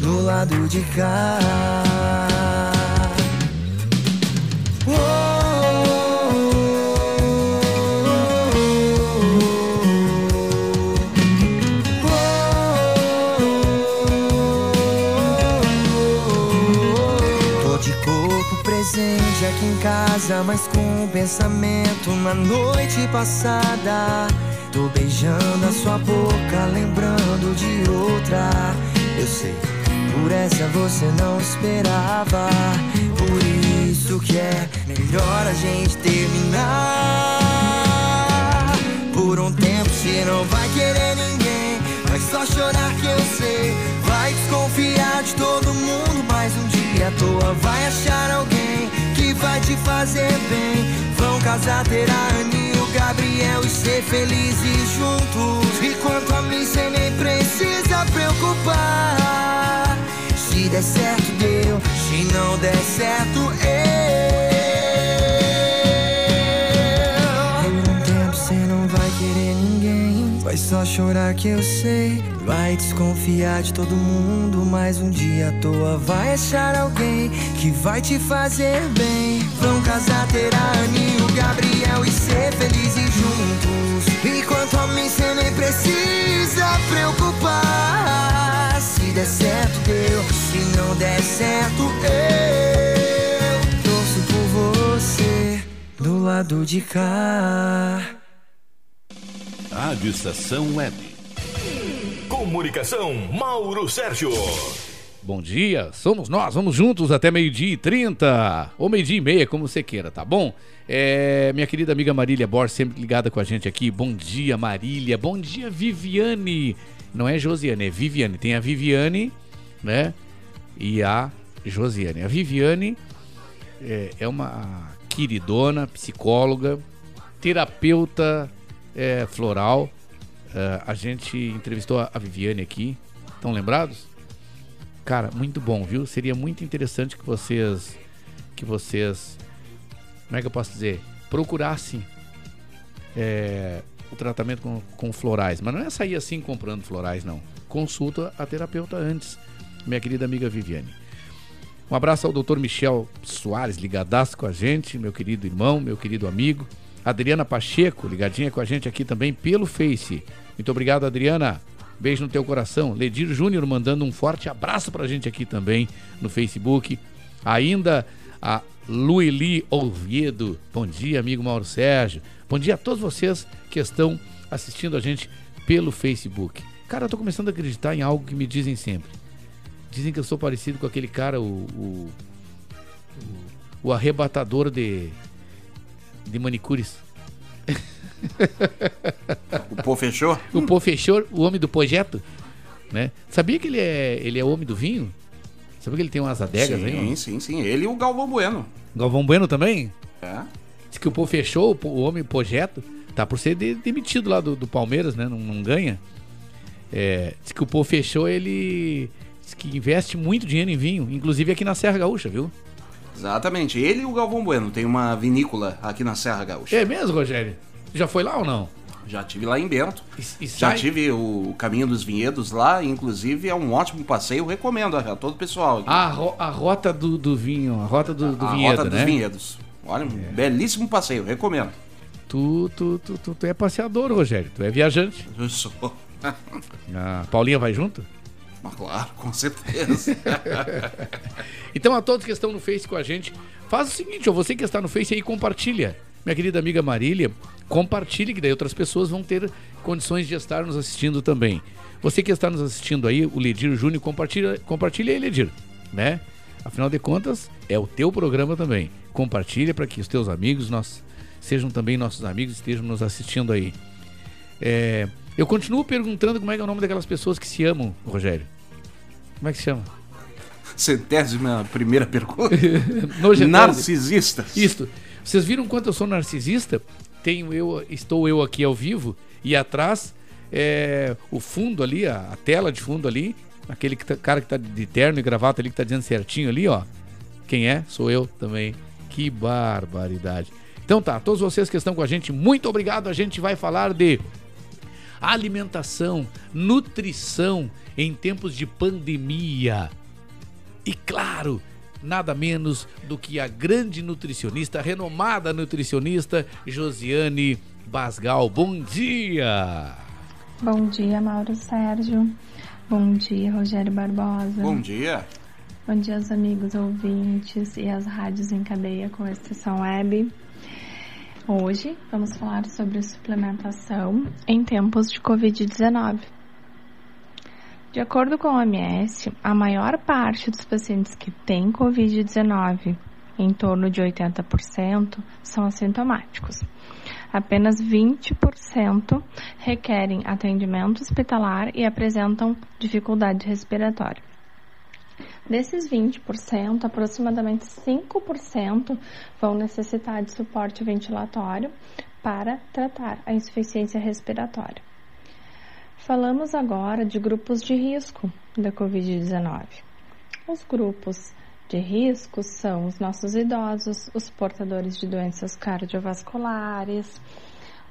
do lado de cá. Presente aqui em casa, mas com o pensamento na noite passada. Tô beijando a sua boca, lembrando de outra. Eu sei, por essa você não esperava. Que é melhor a gente terminar. Por um tempo você não vai querer ninguém. Vai só chorar que eu sei. Vai desconfiar de todo mundo, mas um dia à toa vai achar alguém que vai te fazer bem. Vão casar, ter a Annie o Gabriel e ser felizes juntos. E quanto a mim, cê nem precisa preocupar. Se der certo, deu. Se não der certo, eu. Por um tempo cê não vai querer ninguém. Vai só chorar que eu sei. Vai desconfiar de todo mundo, mas um dia à toa vai achar alguém que vai te fazer bem. Vão casar, ter a Annie e o Gabriel e ser felizes juntos. Enquanto a mim cê nem precisa preocupar. Se der certo, deu. Se não der certo, eu torço por você do lado de cá. Rádio Estação Web. Comunicação, Mauro Sérgio. Bom dia, somos nós, vamos juntos até meio-dia e 30, ou meio-dia e meia, como você queira, tá bom? É, minha querida amiga Marília Borges, sempre ligada com a gente aqui. Bom dia, Marília. Bom dia, Viviane. Não é Josiane, é Viviane. Tem a Viviane, né? E a Josiane. A Viviane é, é uma queridona, psicóloga, terapeuta é, floral. É, a gente entrevistou a Viviane aqui. Estão lembrados? Cara, muito bom, viu? Seria muito interessante que vocês que vocês como é que eu posso dizer? Procurassem é, o tratamento com, com florais. Mas não é sair assim comprando florais, não. Consulta a terapeuta antes, minha querida amiga Viviane. Um abraço ao Dr. Michel Soares, ligadaço com a gente, meu querido irmão, meu querido amigo. Adriana Pacheco, ligadinha com a gente aqui também pelo Face. Muito obrigado, Adriana. Beijo no teu coração. Ledir Júnior mandando um forte abraço pra gente aqui também no Facebook. Ainda a Lueli Oviedo. Bom dia, amigo Mauro Sérgio. Bom dia a todos vocês que estão assistindo a gente pelo Facebook. Cara, eu tô começando a acreditar em algo que me dizem sempre. Dizem que eu sou parecido com aquele cara, o. o, o, o arrebatador de. de manicures. O pô fechou? O pô fechou, o homem do projeto. Né? Sabia que ele é, ele é homem do vinho? Sabia que ele tem umas adegas sim, aí? Sim, sim, sim. Ele e o Galvão Bueno. Galvão Bueno também? É. Diz que o pô fechou, o, o homem projeto. Tá por ser de, demitido lá do, do Palmeiras, né? Não, não ganha. É, diz que o pô fechou, ele. Que investe muito dinheiro em vinho, inclusive aqui na Serra Gaúcha, viu? Exatamente. Ele e o Galvão Bueno tem uma vinícola aqui na Serra Gaúcha. É mesmo, Rogério? Já foi lá ou não? Já tive lá em Bento. E Já sai- tive o Caminho dos Vinhedos lá, inclusive é um ótimo passeio, recomendo a todo o pessoal. aqui. A, ro- a rota do, do vinho, a rota do, do a vinhedo, Rota né? dos Vinhedos. Olha, um belíssimo passeio, recomendo. Tu, tu, tu, tu, tu é passeador, Rogério. Tu é viajante. Eu sou. A Paulinha vai junto? Mas claro, com certeza. Então, a todos que estão no Face com a gente, faz o seguinte, ó, você que está no Face aí, compartilha. Minha querida amiga Marília, compartilhe, que daí outras pessoas vão ter condições de estar nos assistindo também. Você que está nos assistindo aí, o Ledir Júnior, compartilha, compartilha aí, Ledir, né? Afinal de contas, é o teu programa também. Compartilha para que os teus amigos nós, sejam também nossos amigos, estejam nos assistindo aí. É, eu continuo perguntando como é que é o nome daquelas pessoas que se amam, Rogério. Como é que se chama? Centésima primeira pergunta. Narcisistas. Isso. Vocês viram quanto eu sou narcisista? Tenho eu, estou eu aqui ao vivo e atrás é, o fundo ali, a, a tela de fundo ali, aquele que tá- cara que tá de terno e gravata ali que tá dizendo certinho ali, ó. Quem é? Sou eu também. Que barbaridade. Então tá, todos vocês que estão com a gente, muito obrigado. A gente vai falar de alimentação, nutrição em tempos de pandemia. E claro, nada menos do que a grande nutricionista, a renomada nutricionista Josiane Basgal. Bom dia! Bom dia, Mauro Sérgio. Bom dia, Rogério Barbosa. Bom dia. Bom dia aos amigos ouvintes e às rádios em cadeia com a Estação Web. Hoje vamos falar sobre suplementação em tempos de Covid-19. De acordo com a OMS, a maior parte dos pacientes que têm Covid-19, em torno de 80%, são assintomáticos. Apenas 20% requerem atendimento hospitalar e apresentam dificuldade respiratória. Desses 20%, aproximadamente 5% vão necessitar de suporte ventilatório para tratar a insuficiência respiratória. Falamos agora de grupos de risco da Covid-19. Os grupos de risco são os nossos idosos, os portadores de doenças cardiovasculares,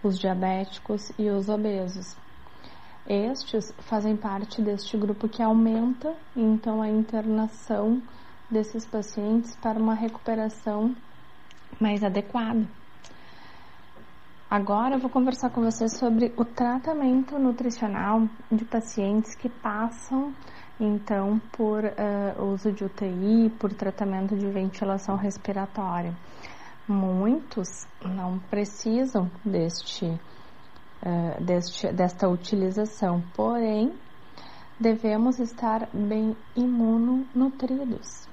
os diabéticos e os obesos. Estes fazem parte deste grupo que aumenta então a internação desses pacientes para uma recuperação mais adequada. Agora eu vou conversar com vocês sobre o tratamento nutricional de pacientes que passam então por uh, uso de UTI, por tratamento de ventilação respiratória. Muitos não precisam deste uh, deste, desta utilização. Porém, devemos estar bem imunonutridos.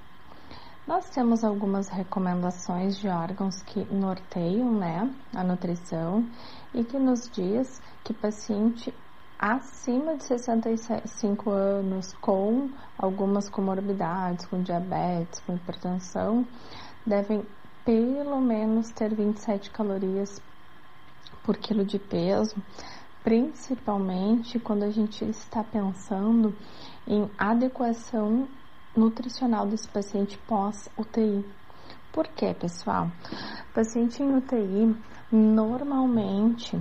Nós temos algumas recomendações de órgãos que norteiam né, a nutrição e que nos diz que paciente acima de 65 anos com algumas comorbidades, com diabetes, com hipertensão, devem pelo menos ter 27 calorias por quilo de peso, principalmente quando a gente está pensando em adequação nutricional desse paciente pós-UTI. Por quê, pessoal? O paciente em UTI normalmente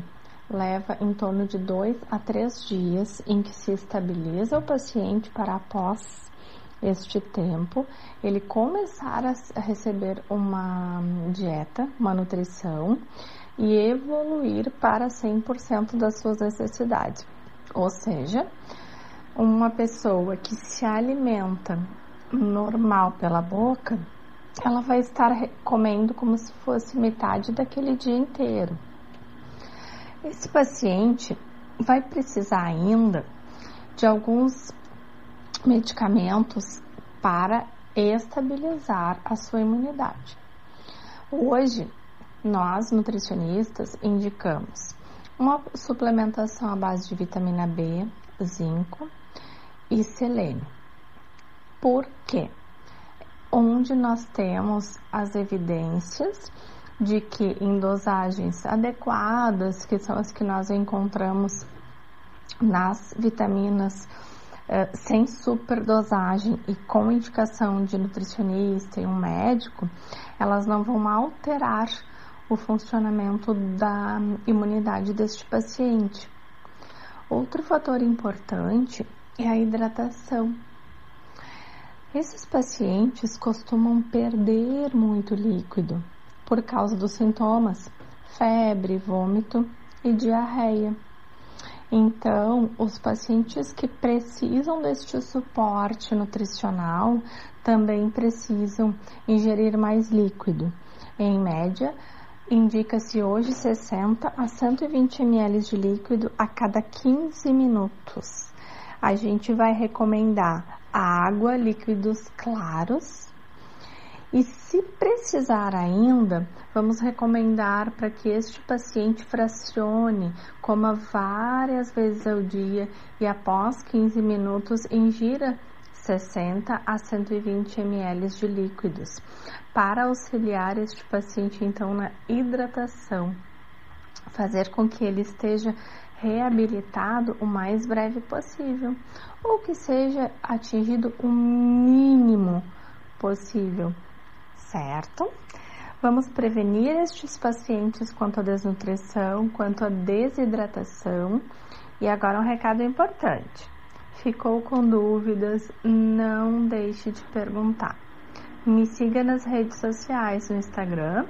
leva em torno de dois a três dias em que se estabiliza o paciente para após este tempo ele começar a receber uma dieta, uma nutrição e evoluir para 100% das suas necessidades. Ou seja, uma pessoa que se alimenta normal pela boca, ela vai estar comendo como se fosse metade daquele dia inteiro. Esse paciente vai precisar ainda de alguns medicamentos para estabilizar a sua imunidade. Hoje, nós nutricionistas indicamos uma suplementação à base de vitamina B, zinco e selênio. Por quê? Onde nós temos as evidências de que em dosagens adequadas, que são as que nós encontramos nas vitaminas eh, sem superdosagem e com indicação de nutricionista e um médico, elas não vão alterar o funcionamento da imunidade deste paciente. Outro fator importante é a hidratação. Esses pacientes costumam perder muito líquido por causa dos sintomas febre, vômito e diarreia. Então, os pacientes que precisam deste suporte nutricional também precisam ingerir mais líquido. Em média, indica-se hoje 60 a 120 ml de líquido a cada 15 minutos. A gente vai recomendar água, líquidos claros. E se precisar ainda, vamos recomendar para que este paciente fracione, coma várias vezes ao dia e após 15 minutos ingira 60 a 120 ml de líquidos, para auxiliar este paciente então na hidratação, fazer com que ele esteja reabilitado o mais breve possível, ou que seja atingido o mínimo possível, certo? Vamos prevenir estes pacientes quanto à desnutrição, quanto à desidratação. E agora um recado importante. Ficou com dúvidas? Não deixe de perguntar. Me siga nas redes sociais no Instagram,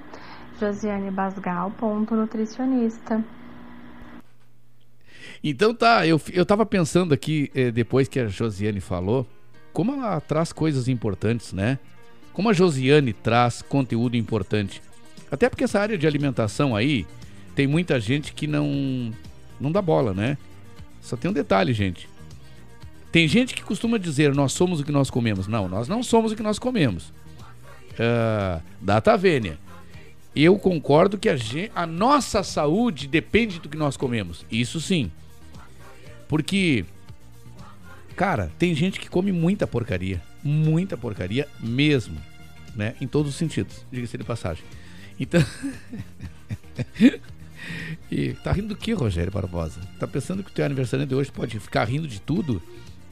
josianebasgal.nutricionista. Então tá, eu, eu tava pensando aqui, eh, depois que a Josiane falou, como ela traz coisas importantes, né? Como a Josiane traz conteúdo importante. Até porque essa área de alimentação aí, tem muita gente que não, não dá bola, né? Só tem um detalhe, gente. Tem gente que costuma dizer nós somos o que nós comemos. Não, nós não somos o que nós comemos. Uh, data vênia. Eu concordo que a, gente, a nossa saúde depende do que nós comemos. Isso sim. Porque, cara, tem gente que come muita porcaria. Muita porcaria mesmo. Né? Em todos os sentidos, diga-se de passagem. Então. e tá rindo do que, Rogério Barbosa? Tá pensando que o teu aniversário de hoje pode ficar rindo de tudo?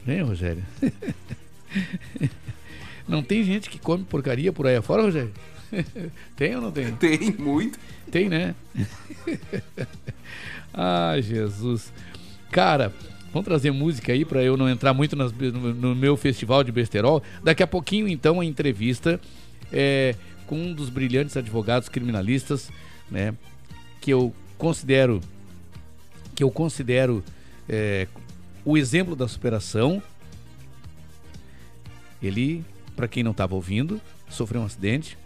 Né, Rogério? Não tem gente que come porcaria por aí afora, Rogério? tem ou não tem? Tem, muito. Tem, né? ah, Jesus. Cara, vamos trazer música aí para eu não entrar muito nas, no, no, meu festival de besterol. Daqui a pouquinho, então, a entrevista é, com um dos brilhantes advogados criminalistas, né? Que eu considero que eu considero é, o exemplo da superação. Ele, para quem não estava ouvindo, sofreu um acidente.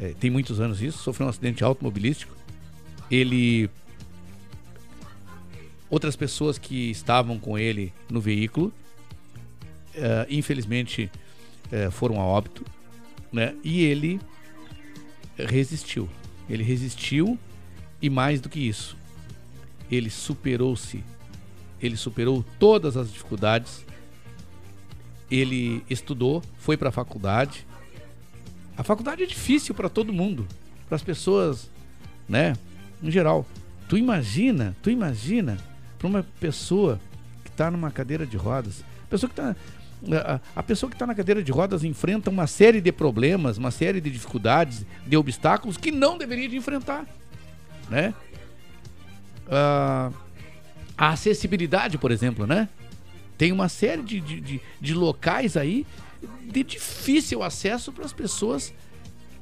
É, tem muitos anos isso, sofreu um acidente automobilístico. Ele outras pessoas que estavam com ele no veículo, eh, infelizmente eh, foram a óbito, né? E ele resistiu. Ele resistiu e mais do que isso, ele superou-se. Ele superou todas as dificuldades. Ele estudou, foi para a faculdade. A faculdade é difícil para todo mundo, para as pessoas, né? Em geral. Tu imagina, tu imagina para uma pessoa que está numa cadeira de rodas, pessoa que tá a, pessoa que está na cadeira de rodas enfrenta uma série de problemas, uma série de dificuldades, de obstáculos que não deveria de enfrentar, né? Ah, a acessibilidade, por exemplo, né? Tem uma série de, de, de, de locais aí de difícil acesso para as pessoas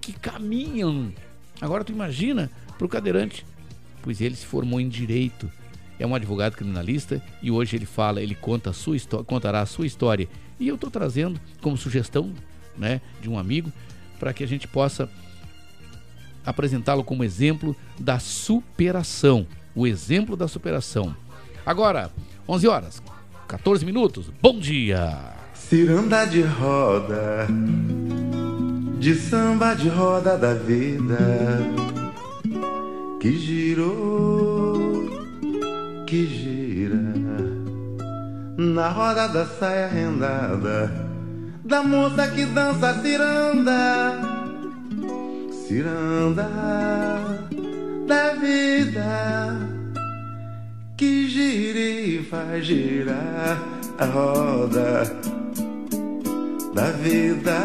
que caminham. Agora tu imagina para o cadeirante, pois ele se formou em direito, é um advogado criminalista e hoje ele fala, ele conta a sua história, contará a sua história. E eu estou trazendo como sugestão, né, de um amigo para que a gente possa apresentá-lo como exemplo da superação, o exemplo da superação. Agora, 11 horas, 14 minutos. Bom dia. Ciranda de roda, de samba de roda da vida, que girou, que gira, na roda da saia rendada, da moça que dança ciranda, ciranda da vida, que gira e faz girar a roda da vida.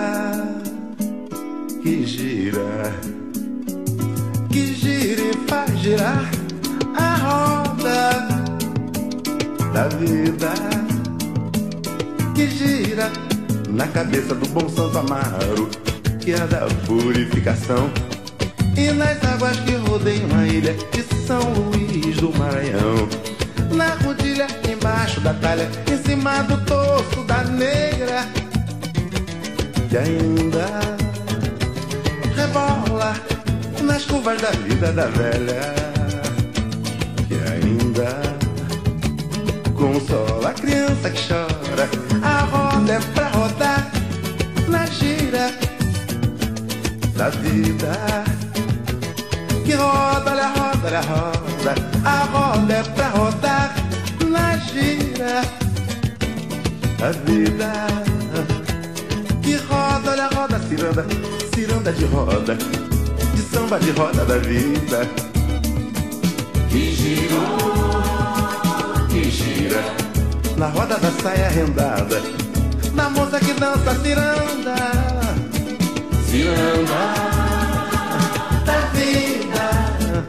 Que gira, que gira e faz girar a roda da vida. Que gira na cabeça do bom Santo Amaro, que é da purificação, e nas águas que rodeiam a ilha de São Luís do Maranhão. Na rodilha, embaixo da talha, em cima do torso da negra, que ainda rebola nas curvas da vida da velha, que ainda consola a criança que chora. A roda é pra rodar na gira da vida. Que roda, olha a roda, olha a roda. A roda é pra rodar na gira da vida. Que roda, olha a roda, ciranda, ciranda de roda, de samba de roda da vida. Que girou, que gira, na roda da saia rendada, na moça que dança ciranda, ciranda da vida.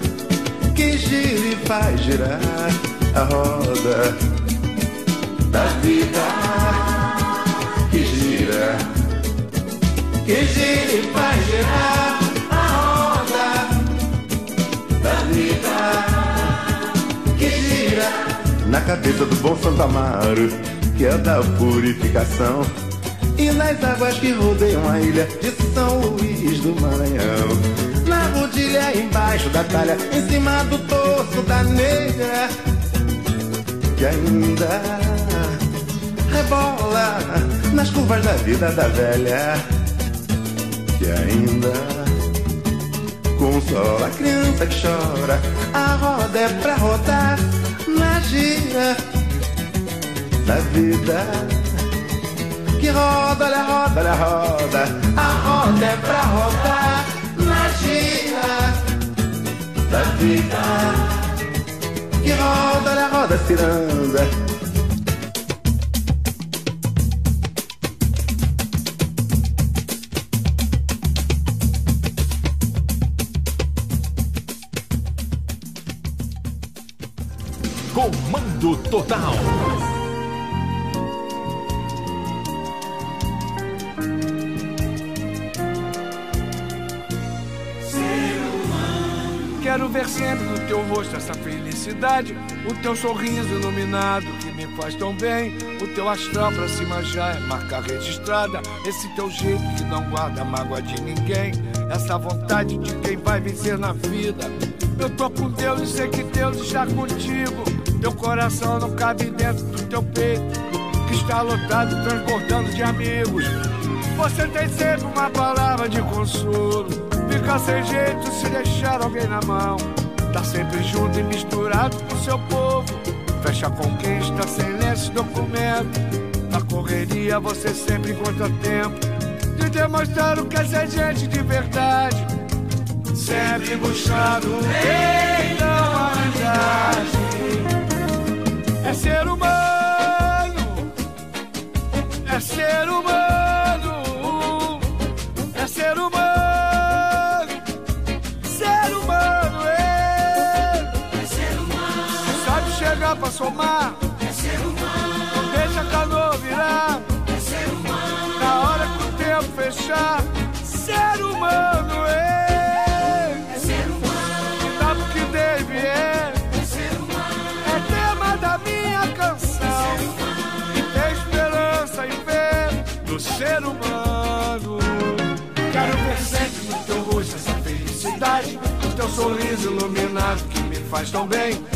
Que gira e faz girar a roda da vida. Que gira que gira e faz girar a roda da vida que gira na cabeça do bom Santo Amaro, que é da purificação, e nas águas que rodeiam a ilha de São Luís do Maranhão. Rodilha embaixo da talha, em cima do torso da negra, que ainda rebola nas curvas da vida da velha que ainda consola a criança que chora. A roda é pra rodar na gira da vida. Que roda, olha roda, olha roda. A roda é pra rodar da vida. Que roda, olha a roda, ciranda. Comando Total. Sempre no teu rosto essa felicidade, o teu sorriso iluminado que me faz tão bem, o teu astral pra cima já é marca registrada, esse teu jeito que não guarda mágoa de ninguém. essa vontade de quem vai vencer na vida. Eu tô com Deus e sei que Deus está contigo. Teu coração não cabe dentro do teu peito, que está lotado, transbordando de amigos. Você tem sempre uma palavra de consolo. Fica sem jeito se deixar alguém na mão. Tá sempre junto e misturado com seu povo. Fecha a conquista sem lenço documento. Na correria você sempre encontra tempo de demonstrar o que é ser gente de verdade. Sempre buscando o bem da humanidade. É ser humano, é ser humano, é ser humano, somar, é ser humano. Não deixa a canoa virar, é ser humano. Na hora que o tempo fechar, ser humano, é. É ser humano. Que dá pro que deve, é. É ser humano. É tema da minha canção. E tem esperança e fé no ser humano. Quero ver sempre no teu rosto essa felicidade. O teu sorriso iluminado que me faz tão bem.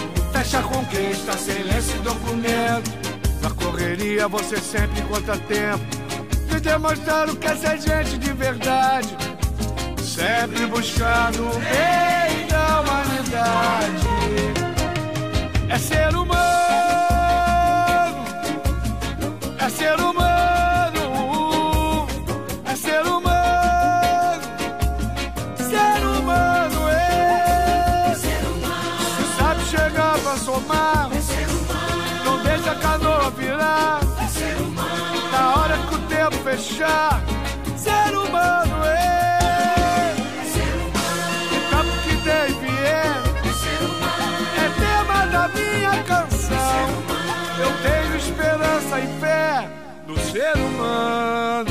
Fecha a conquista, silêncio e documento. Na correria você sempre encontra tempo de demonstrar o que é ser gente de verdade. Sempre buscando o bem da humanidade. É ser humano, é ser humano, fechar, ser humano, é. Ser humano. Que. É ser humano. É tema da minha canção. Eu tenho esperança e fé no ser humano.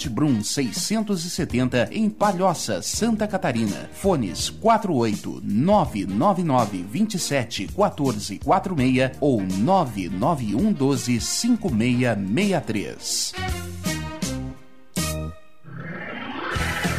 Brum 670 em Palhoça, Santa Catarina. Fones 48 999 27 14 46 ou 991 12 5663.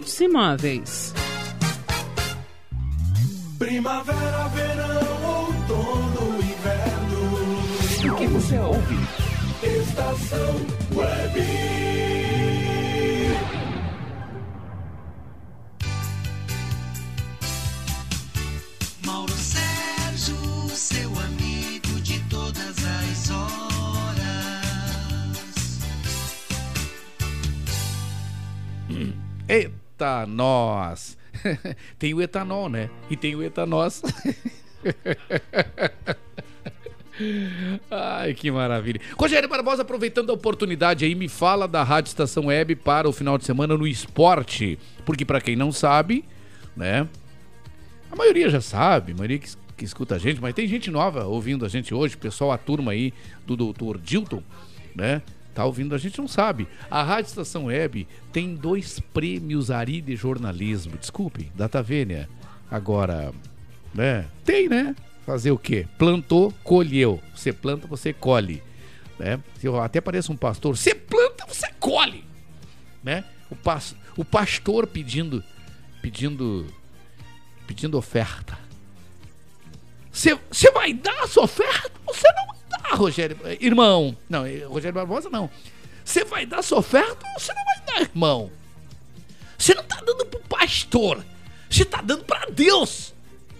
Hits Imóveis. Primavera, verão, outono, inverno. O que você ouve? Estação Web. Mauro Sérgio, seu amigo de todas as horas. Eita, nós! tem o etanol, né? E tem o etanós. Ai, que maravilha. Rogério Barbosa, aproveitando a oportunidade aí, me fala da Rádio Estação Web para o final de semana no esporte. Porque, para quem não sabe, né? A maioria já sabe, a maioria que, que escuta a gente, mas tem gente nova ouvindo a gente hoje, pessoal, a turma aí do doutor Dilton, né? Tá ouvindo a gente, não sabe. A Rádio Estação Web tem dois prêmios Ari de jornalismo. Desculpe, Data Vênia. Agora, né? Tem, né? Fazer o quê? Plantou, colheu. Você planta, você colhe. Né? Eu até pareço um pastor, você planta, você colhe. Né? O, pas, o pastor pedindo pedindo pedindo oferta. Você vai dar a sua oferta? Você não dar, Rogério. Irmão. Não, eh, Rogério Barbosa não. Você vai dar sua oferta ou você não vai dar, irmão? Você não tá dando pro pastor. Você tá dando para Deus.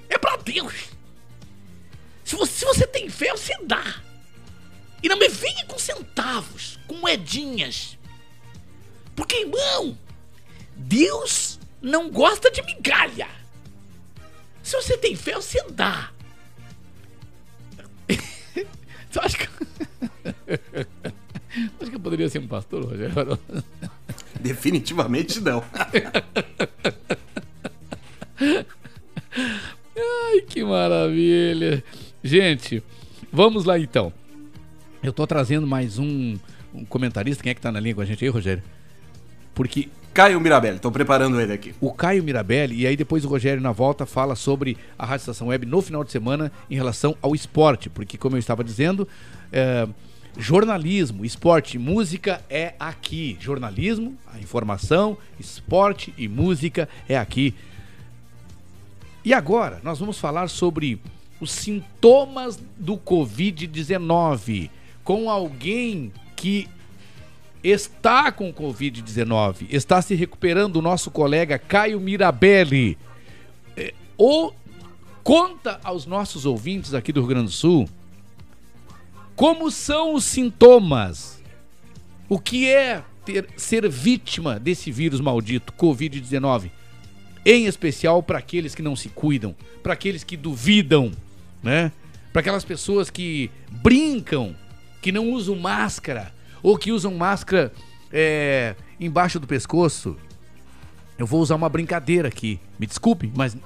É para Deus. Se você, se você tem fé, você dá. E não me venha com centavos, com moedinhas. Porque, irmão, Deus não gosta de migalha. Se você tem fé, você dá. Você acha que. Acho que eu poderia ser um pastor, Rogério? Definitivamente não. Ai, que maravilha. Gente, vamos lá então. Eu tô trazendo mais um, um comentarista. Quem é que tá na linha com a gente aí, Rogério? Porque Caio Mirabelli, tô preparando ele aqui. o Caio Mirabelli e aí depois o Rogério na volta fala sobre a Rádio Estação Web no final de semana em relação ao esporte, porque como eu estava dizendo, é, jornalismo, esporte, música é aqui. Jornalismo, a informação, esporte e música é aqui. E agora nós vamos falar sobre os sintomas do Covid-19 com alguém que está com Covid-19, está se recuperando o nosso colega Caio Mirabelli. É, ou conta aos nossos ouvintes aqui do Rio Grande do Sul como são os sintomas, o que é ter, ser vítima desse vírus maldito, Covid-19, em especial para aqueles que não se cuidam, para aqueles que duvidam, né? Para aquelas pessoas que brincam, que não usam máscara ou que usam máscara é, embaixo do pescoço. Eu vou usar uma brincadeira aqui, me desculpe, mas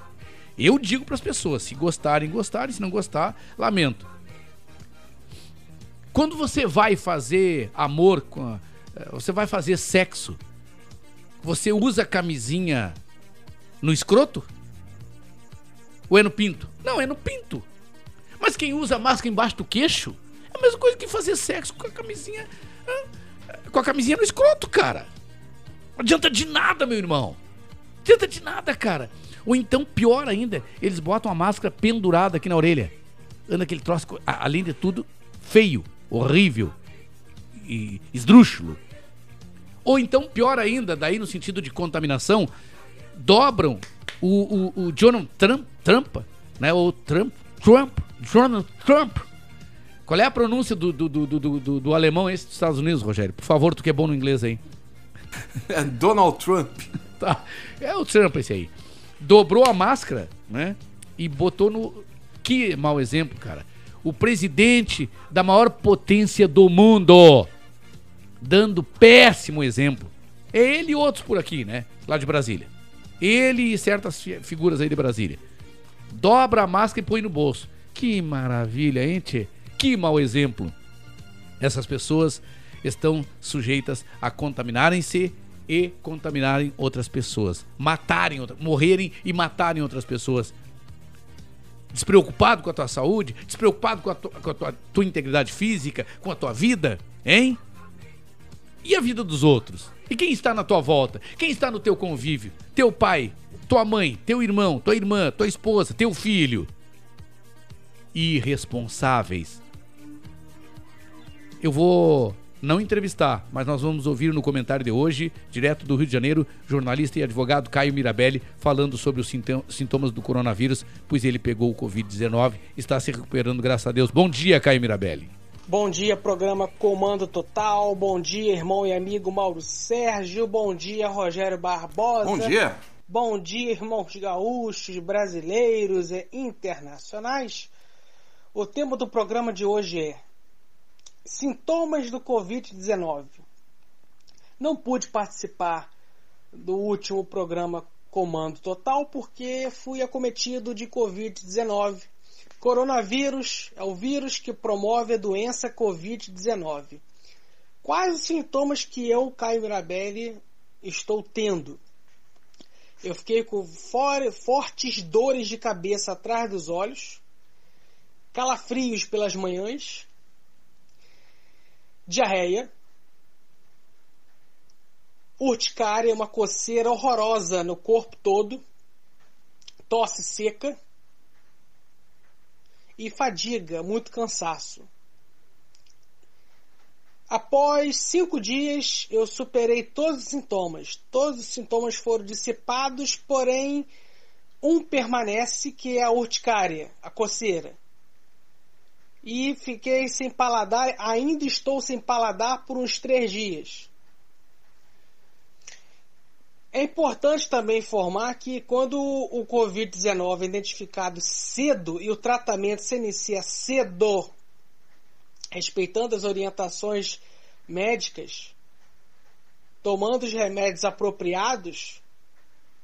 eu digo para as pessoas: se gostarem, gostarem, se não gostar, lamento. Quando você vai fazer amor eh, você vai fazer sexo, você usa camisinha no escroto? Ou é no pinto? Não, é no pinto. Mas quem usa máscara embaixo do queixo é a mesma coisa que fazer sexo com a camisinha. Com a camisinha no escroto, cara. Não adianta de nada, meu irmão. Não adianta de nada, cara. Ou então, pior ainda, eles botam a máscara pendurada aqui na orelha. Anda aquele troço, além de tudo, feio, horrível e esdrúxulo. Ou então, pior ainda, daí no sentido de contaminação, dobram o, o, o Donald Trump, Trump, né? O Trump, Trump, Donald Trump. Qual é a pronúncia do, do, do, do, do- alemão esse dos Estados Unidos, Rogério? Por favor, tu que é bom no inglês aí. É Donald Trump. Tá. É o Trump esse aí. Dobrou a máscara, né? E botou no. Que mau exemplo, cara. O presidente da maior potência do mundo. Dando péssimo exemplo. É ele e outros por aqui, né? Lá de Brasília. Ele e certas fi- figuras aí de Brasília. Dobra a máscara e põe no bolso. Que maravilha, hein, tchê? Que mau exemplo. Essas pessoas estão sujeitas a contaminarem-se e contaminarem outras pessoas. Matarem, morrerem e matarem outras pessoas. Despreocupado com a tua saúde? Despreocupado com a, tua, com a tua, tua integridade física? Com a tua vida? Hein? E a vida dos outros? E quem está na tua volta? Quem está no teu convívio? Teu pai, tua mãe, teu irmão, tua irmã, tua esposa, teu filho. Irresponsáveis. Eu vou não entrevistar, mas nós vamos ouvir no comentário de hoje, direto do Rio de Janeiro, jornalista e advogado Caio Mirabelli, falando sobre os sintom- sintomas do coronavírus, pois ele pegou o Covid-19, está se recuperando, graças a Deus. Bom dia, Caio Mirabelli. Bom dia, programa Comando Total. Bom dia, irmão e amigo Mauro Sérgio. Bom dia, Rogério Barbosa. Bom dia. Bom dia, irmãos gaúchos, brasileiros e internacionais. O tema do programa de hoje é Sintomas do Covid-19. Não pude participar do último programa Comando Total porque fui acometido de Covid-19. Coronavírus é o vírus que promove a doença Covid-19. Quais os sintomas que eu, Caio Mirabelli, estou tendo? Eu fiquei com for- fortes dores de cabeça atrás dos olhos, calafrios pelas manhãs, diarreia, urticária, uma coceira horrorosa no corpo todo, tosse seca e fadiga, muito cansaço. Após cinco dias, eu superei todos os sintomas. Todos os sintomas foram dissipados, porém, um permanece, que é a urticária, a coceira. E fiquei sem paladar, ainda estou sem paladar por uns três dias. É importante também informar que quando o Covid-19 é identificado cedo e o tratamento se inicia cedo, respeitando as orientações médicas, tomando os remédios apropriados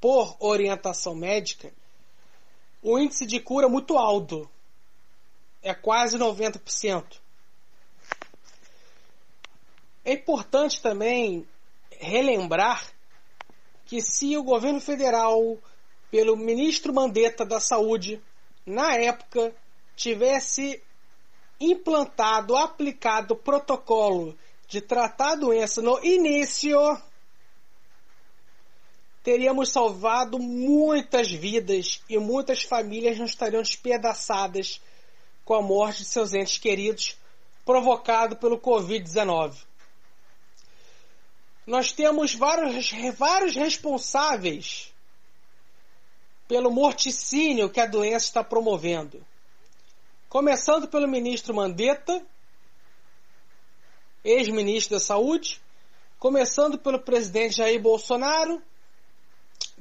por orientação médica, o índice de cura é muito alto. É quase 90%. É importante também relembrar que se o governo federal, pelo ministro Mandetta da Saúde, na época, tivesse implantado, aplicado o protocolo de tratar a doença no início, teríamos salvado muitas vidas e muitas famílias não estariam despedaçadas com a morte de seus entes queridos provocado pelo Covid-19. Nós temos vários, vários responsáveis pelo morticínio que a doença está promovendo. Começando pelo ministro Mandetta, ex-ministro da Saúde, começando pelo presidente Jair Bolsonaro,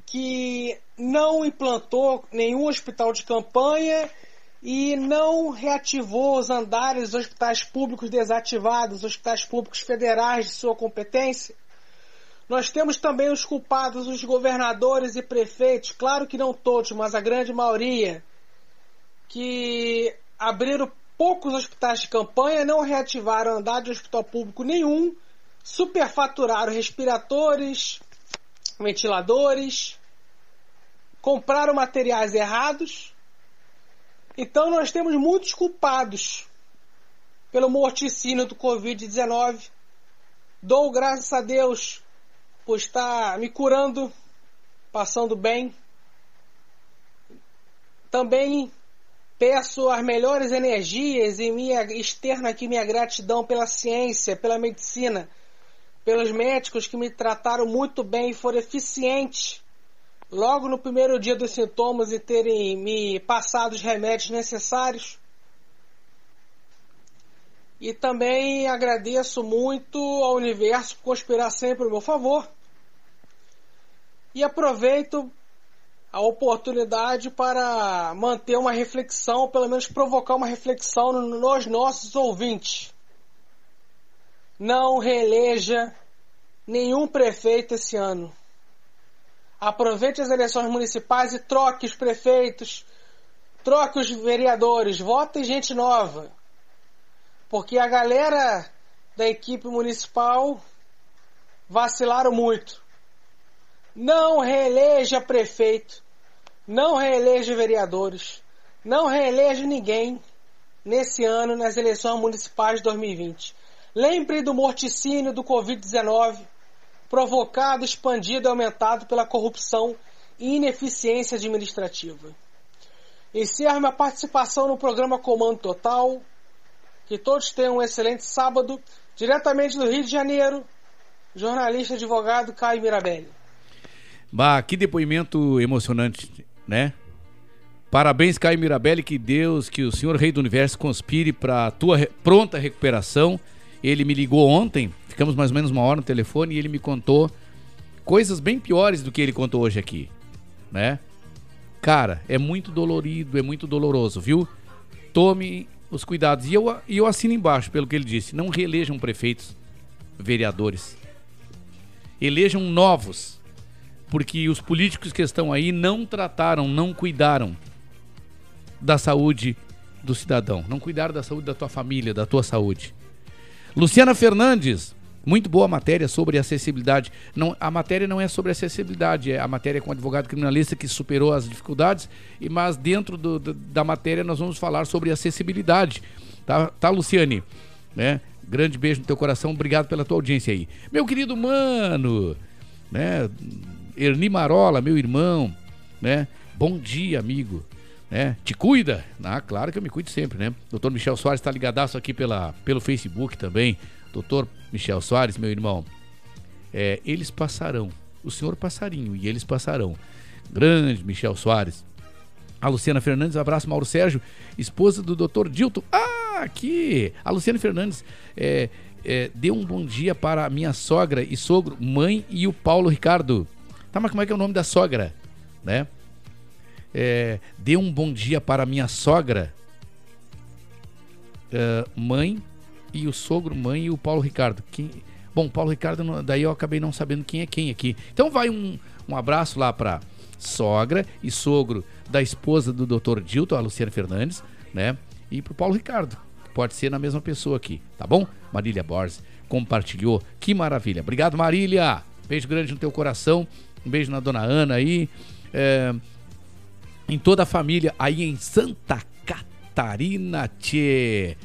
que não implantou nenhum hospital de campanha e não reativou os andares dos hospitais públicos desativados, os hospitais públicos federais de sua competência. Nós temos também os culpados, os governadores e prefeitos, claro que não todos, mas a grande maioria, que abriram poucos hospitais de campanha não reativaram andar de hospital público nenhum, superfaturaram respiradores, ventiladores, compraram materiais errados. Então nós temos muitos culpados pelo morticínio do Covid-19. Dou graças a Deus por estar me curando, passando bem. Também peço as melhores energias e minha externo aqui minha gratidão pela ciência, pela medicina, pelos médicos que me trataram muito bem e foram eficientes logo no primeiro dia dos sintomas e terem me passado os remédios necessários. E também agradeço muito ao universo por conspirar sempre ao meu favor. E aproveito a oportunidade para manter uma reflexão, pelo menos provocar uma reflexão nos nossos ouvintes. Não reeleja nenhum prefeito esse ano. Aproveite as eleições municipais e troque os prefeitos, troque os vereadores, vote gente nova. Porque a galera da equipe municipal vacilaram muito. Não reeleja prefeito, não reeleja vereadores, não reeleja ninguém nesse ano nas eleições municipais de 2020. Lembre do morticínio do Covid-19, provocado, expandido e aumentado pela corrupção e ineficiência administrativa. Encerro minha participação no programa Comando Total. Que todos tenham um excelente sábado, diretamente do Rio de Janeiro, jornalista e advogado Caio Mirabelli. Bah, que depoimento emocionante, né? Parabéns, Caio Mirabelli, que Deus, que o Senhor Rei do Universo conspire para a tua pronta recuperação. Ele me ligou ontem, ficamos mais ou menos uma hora no telefone e ele me contou coisas bem piores do que ele contou hoje aqui, né? Cara, é muito dolorido, é muito doloroso, viu? Tome os cuidados. E eu, e eu assino embaixo, pelo que ele disse. Não reelejam prefeitos, vereadores. Elejam novos porque os políticos que estão aí não trataram, não cuidaram da saúde do cidadão, não cuidaram da saúde da tua família, da tua saúde. Luciana Fernandes, muito boa matéria sobre acessibilidade. Não, a matéria não é sobre acessibilidade, é a matéria com o advogado criminalista que superou as dificuldades, e mas dentro do, do, da matéria nós vamos falar sobre acessibilidade. Tá, tá Luciane? Né? Grande beijo no teu coração, obrigado pela tua audiência aí. Meu querido mano, né? Erni Marola, meu irmão, né? Bom dia, amigo. Né? Te cuida? Ah, claro que eu me cuido sempre, né? Doutor Michel Soares está ligadaço aqui pela, pelo Facebook também. Doutor Michel Soares, meu irmão. É, eles passarão. O senhor passarinho e eles passarão. Grande Michel Soares. A Luciana Fernandes, abraço Mauro Sérgio, esposa do Dr. Dilton. Ah, aqui! A Luciana Fernandes é, é, deu um bom dia para a minha sogra e sogro, mãe e o Paulo Ricardo. Tá, mas como é que é o nome da sogra? Né? É, dê um bom dia para minha sogra, é, mãe e o sogro, mãe e o Paulo Ricardo. Quem... Bom, Paulo Ricardo, daí eu acabei não sabendo quem é quem aqui. Então vai um, um abraço lá para sogra e sogro da esposa do Dr. Dilton, a Luciana Fernandes, né? E pro Paulo Ricardo. Pode ser na mesma pessoa aqui, tá bom? Marília Borges compartilhou. Que maravilha. Obrigado, Marília. Beijo grande no teu coração. Um beijo na dona Ana aí. É, em toda a família aí em Santa Catarina, tchê.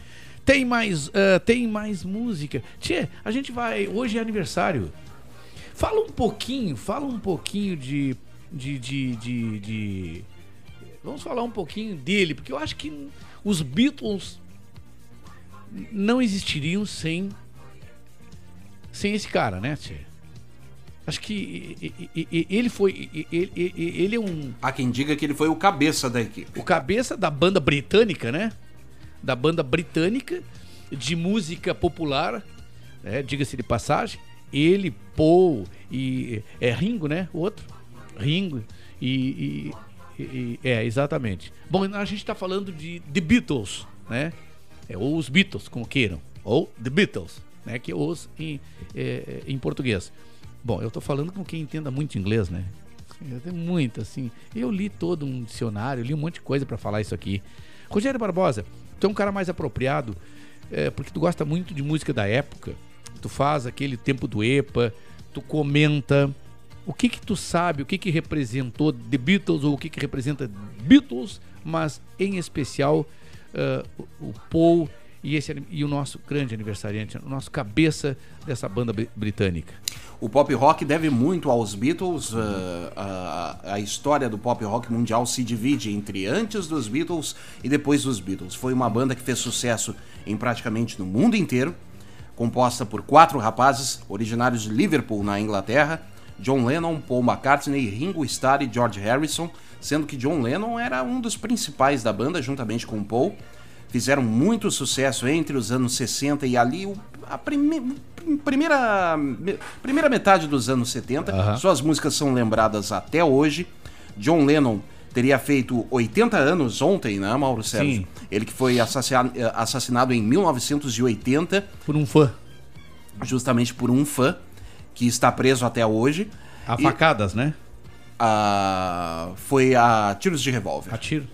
Tem mais, uh, tem mais música. Tchê, a gente vai. Hoje é aniversário. Fala um pouquinho, fala um pouquinho de. de, de, de, de... Vamos falar um pouquinho dele, porque eu acho que os Beatles não existiriam sem. sem esse cara, né, Tchê? Acho que ele foi. Ele é um. Há quem diga que ele foi o cabeça da equipe. O cabeça da banda britânica, né? Da banda britânica de música popular, né? diga-se de passagem. Ele, Paul e. É Ringo, né? O outro. Ringo. E, e, e. é, exatamente. Bom, a gente está falando de The Beatles, né? É, ou os Beatles, como queiram. Ou The Beatles, né? Que é os em, é, em português. Bom, eu tô falando com quem entenda muito inglês, né? Tem muito, assim. Eu li todo um dicionário, li um monte de coisa para falar isso aqui. Rogério Barbosa, tu é um cara mais apropriado, é, porque tu gosta muito de música da época. Tu faz aquele tempo do EPA, tu comenta. O que que tu sabe, o que que representou The Beatles ou o que que representa Beatles, mas em especial eh, o- Paul e, esse, e o nosso grande aniversariante, o nosso cabeça dessa banda bri- britânica. O pop rock deve muito aos Beatles. ah, a, a história do pop rock mundial se divide entre antes dos Beatles e depois dos Beatles. Foi uma banda que fez sucesso em praticamente no mundo inteiro, composta por quatro rapazes originários de Liverpool, na Inglaterra: John Lennon, Paul McCartney, Ringo Starr e George Harrison, sendo que John Lennon era um dos principais da banda, juntamente com Paul. Fizeram muito sucesso entre os anos 60 e ali a prime- primeira, me- primeira metade dos anos 70. Aham. Suas músicas são lembradas até hoje. John Lennon teria feito 80 anos ontem, né, Mauro Sérgio? Sim. Ele que foi assassina- assassinado em 1980. Por um fã. Justamente por um fã que está preso até hoje. A E- facadas, né? a- foi a tiros de revólver. A tiro.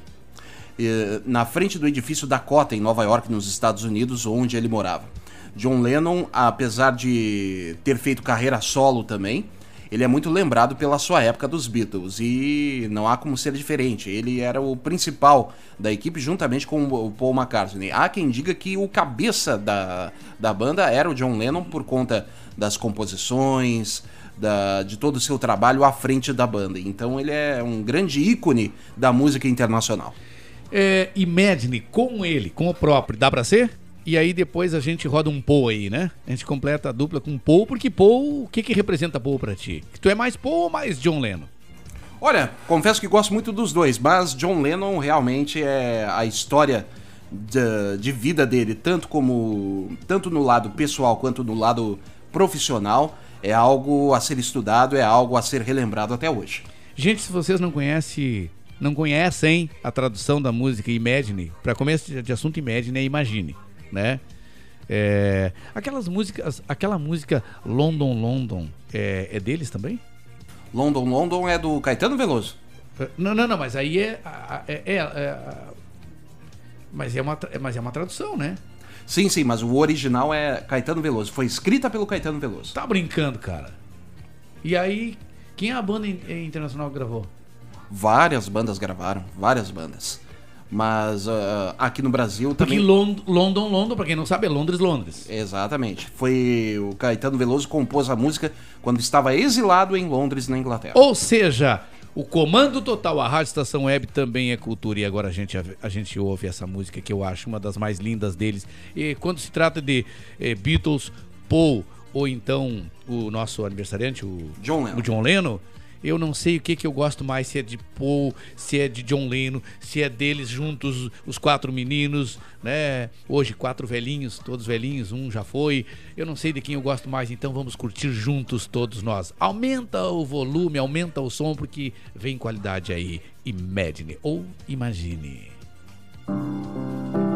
Eh, na frente do edifício Dakota, em Nova York, nos Estados Unidos, onde ele morava. John Lennon, apesar de ter feito carreira solo também, ele é muito lembrado pela sua época dos Beatles e não há como ser diferente. Ele era o principal da equipe juntamente com o Paul McCartney. Há quem diga que o cabeça da, da banda era o John Lennon por conta das composições, da- de todo o seu trabalho à frente da banda. Então ele é um grande ícone da música internacional. É, Imagine com ele, com o próprio, dá pra ser? E aí depois a gente roda um Paul aí, né? A gente completa a dupla com Paul, porque Paul, o que que representa Paul pra ti? Tu é mais Paul ou mais John Lennon? Olha, confesso que gosto muito dos dois, mas John Lennon realmente é a história de, de vida dele, tanto como tanto no lado pessoal quanto no lado profissional, é algo a ser estudado, é algo a ser relembrado até hoje. Gente, se vocês não conhecem, não conhecem a tradução da música Imagine, para começo de- assunto Imagine é Imagine, né? É, aquelas músicas, aquela música London London é, é deles também? London London é do Caetano Veloso. Não, não, não, mas aí é, é, é- é- mas é uma, mas é uma tradução, né? Sim, sim, mas o original é Caetano Veloso. Foi escrita pelo Caetano Veloso. Tá brincando, cara. E aí, quem é a banda in- internacional que gravou? Várias bandas gravaram, várias bandas. Mas ah, aqui no Brasil Porque também. Lon- London, London, pra quem não sabe, é Londres, Londres. Exatamente. Foi o Caetano Veloso compôs a música quando estava exilado em Londres, na Inglaterra. Ou seja, o Comando Total, a Rádio Estação Web também é cultura. E agora a gente, a gente ouve essa música que eu acho uma das mais lindas deles. E quando se trata de eh, Beatles, Paul ou então o nosso aniversariante, o John Lennon. o John Lennon, eu não sei o que, que eu gosto mais, se é de Paul, se é de John Lennon, se é deles juntos, os quatro meninos, né? Hoje, quatro velhinhos, todos velhinhos, um já foi. Eu não sei de quem eu gosto mais, então vamos curtir juntos todos nós. Aumenta o volume, aumenta o som, porque vem qualidade aí. Imagine ou imagine. Imagine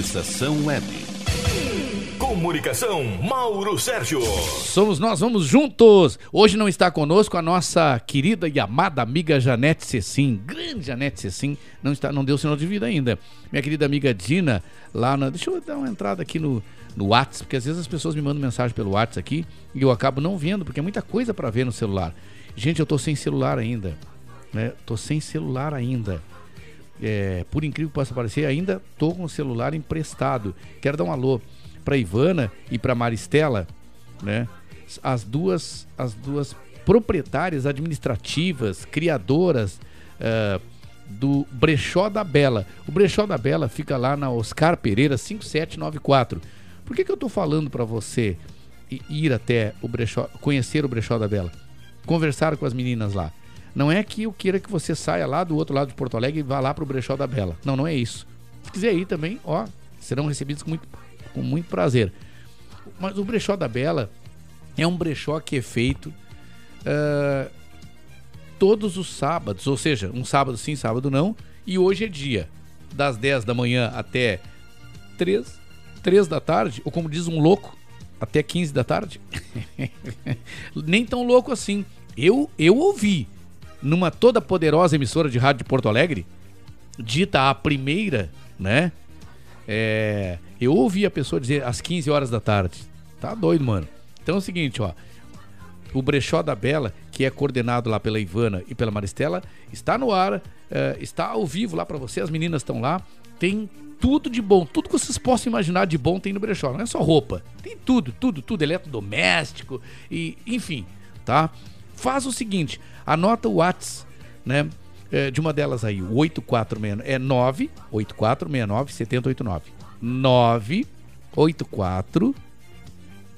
Estação Web. Comunicação, Mauro Sérgio. Somos nós, vamos juntos! Hoje não está conosco a nossa querida e amada amiga Janete Cecim, grande Janete Cecim, não, está, não deu sinal de vida ainda. Minha querida amiga Dina, lá na. Deixa eu dar uma entrada aqui no, no WhatsApp, porque às vezes as pessoas me mandam mensagem pelo WhatsApp aqui e eu acabo não vendo, porque é muita coisa para ver no celular. Gente, eu tô sem celular ainda, né? Tô sem celular ainda. É, por incrível que possa parecer, ainda tô com o celular emprestado. Quero dar um alô para Ivana e para Maristela, né? As duas, as duas proprietárias administrativas, criadoras eh, do Brechó da Bela. O Brechó da Bela fica lá na Oscar Pereira 5794. Por que, que eu tô falando para você ir até o Brechó, conhecer o Brechó da Bela? Conversar com as meninas lá. Não é que eu queira que você saia lá do outro lado de Porto Alegre e vá lá pro Brechó da Bela. Não, não é isso. Se quiser ir também, ó, serão recebidos com muito, com muito prazer. Mas o Brechó da Bela é um brechó que é feito ah, todos os sábados, ou seja, um sábado sim, sábado não, e hoje é dia, das 10 da manhã até 3, 3 da tarde, ou como diz um louco, até 15 da tarde. Nem tão louco assim. Eu, eu ouvi numa toda poderosa emissora de rádio de Porto Alegre, dita a primeira, né? É, eu ouvi a pessoa dizer às 15 horas da tarde. Tá doido, mano. Então é o seguinte, ó. O Brechó da Bela, que é coordenado lá pela Ivana e pela Maristela, está no ar, eh, está ao vivo lá pra você. As meninas estão lá. Tem tudo de bom, tudo que vocês possam imaginar de bom tem no Brechó. Não é só roupa, tem tudo, tudo, tudo, eletrodoméstico e enfim, tá? Faz o seguinte, anota o Whats, né? eh, de uma delas aí, o 8469 é 98469 7089. 984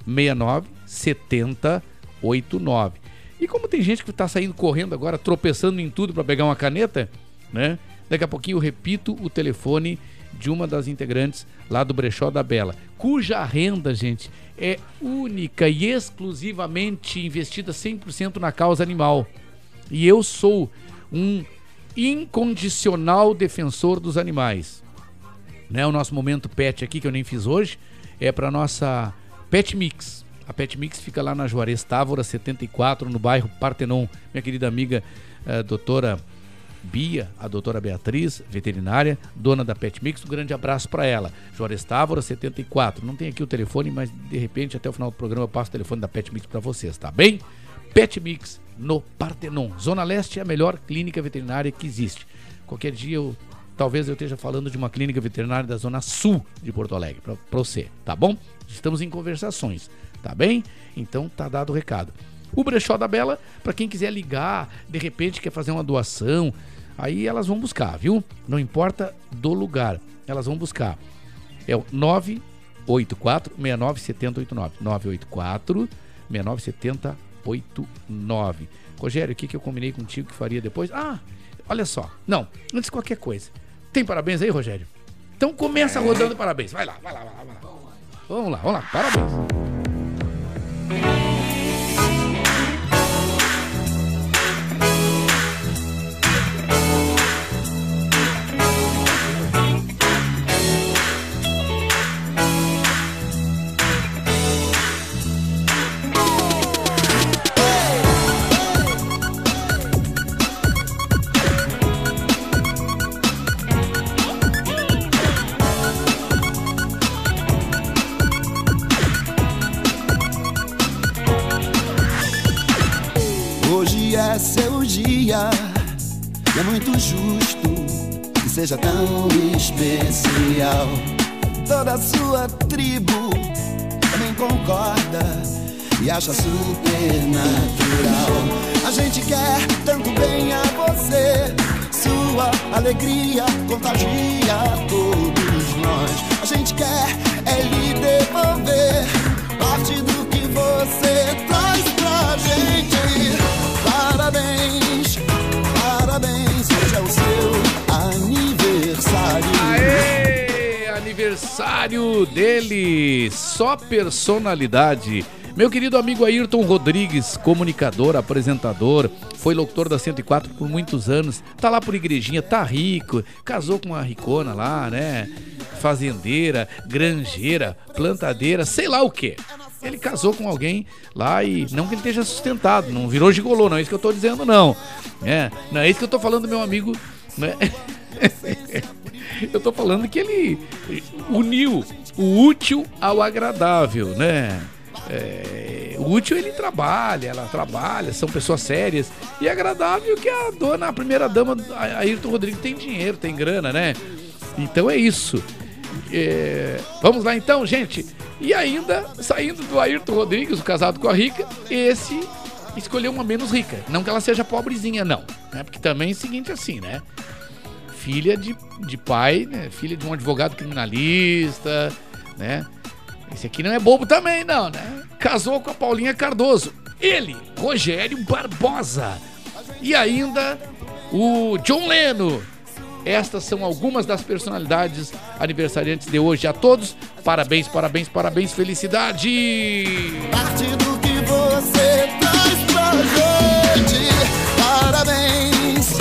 69 70 89. E como tem gente que tá saindo correndo agora, tropeçando em tudo para pegar uma caneta, né? Daqui a pouquinho eu repito o telefone de uma das integrantes lá do Brechó da Bela, cuja renda, gente, é única e exclusivamente investida 100% na causa animal. E eu sou um incondicional defensor dos animais. Né? O nosso momento pet aqui, que eu nem fiz hoje, é para nossa Pet Mix. A Pet Mix fica lá na Juarez Távora 74, no bairro Partenon. Minha querida amiga eh, doutora Bia, a doutora Beatriz, veterinária, dona da Pet Mix, um grande abraço para ela. Juarez Távora 74. Não tem aqui o telefone, mas de repente até o final do programa eu passo o telefone da Pet Mix para vocês, tá bem? Pet Mix no Partenon. Zona Leste é a melhor clínica veterinária que existe. Qualquer dia eu talvez eu esteja falando de uma clínica veterinária da Zona Sul de Porto Alegre, para você, tá bom? Estamos em conversações, tá bem? Então tá dado o recado. O Brechó da Bela, para quem quiser ligar, de repente quer fazer uma doação, aí elas vão buscar, viu? Não importa do lugar, elas vão buscar. É o 984 69 7089. 984 69 7089. Rogério, o que, que eu combinei contigo que faria depois? Ah, olha só. Não, antes de qualquer coisa. Tem parabéns aí, Rogério? Então começa rodando parabéns. Vai lá, vai lá, vai lá. Vai lá. Vamos lá, vamos lá. Parabéns. É seu dia e é muito justo que seja tão especial. Toda a sua tribo também concorda e acha super natural. A gente quer tanto bem a você, sua alegria contagia todos nós. A gente quer é lhe devolver parte do que você traz pra gente. Parabéns, parabéns, hoje é o seu aniversário. Aê! Aniversário dele, só personalidade. Meu querido amigo Ayrton Rodrigues, comunicador, apresentador, foi locutor da 104 por muitos anos, tá lá por igrejinha, tá rico, casou com uma ricona lá, né? Fazendeira, granjeira, plantadeira, sei lá o que. Ele casou com alguém lá e não que ele esteja sustentado, não virou gigolô, não é isso que eu tô dizendo, não. É, não é isso que eu tô falando do meu amigo, né? Eu tô falando que ele uniu o útil ao agradável, né? É, Útil ele trabalha, ela trabalha, são pessoas sérias. E agradável que a dona, a primeira dama, a Ayrton Rodrigues, tem dinheiro, tem grana, né? Então é isso. É, Vamos lá então, gente. E ainda, saindo do Ayrton Rodrigues, o casado com a rica, esse escolheu uma menos rica. Não que ela seja pobrezinha, não. Né? Porque também é o seguinte assim, né? Filha de, de pai, né? Filha de um advogado criminalista, né? Esse aqui não é bobo também, não, né? Casou com a Paulinha Cardoso. Ele, Rogério Barbosa. E ainda o John Leno. Estas são algumas das personalidades aniversariantes de hoje. A todos, parabéns, parabéns, parabéns, felicidade! Parte do que você traz pra gente. Parabéns,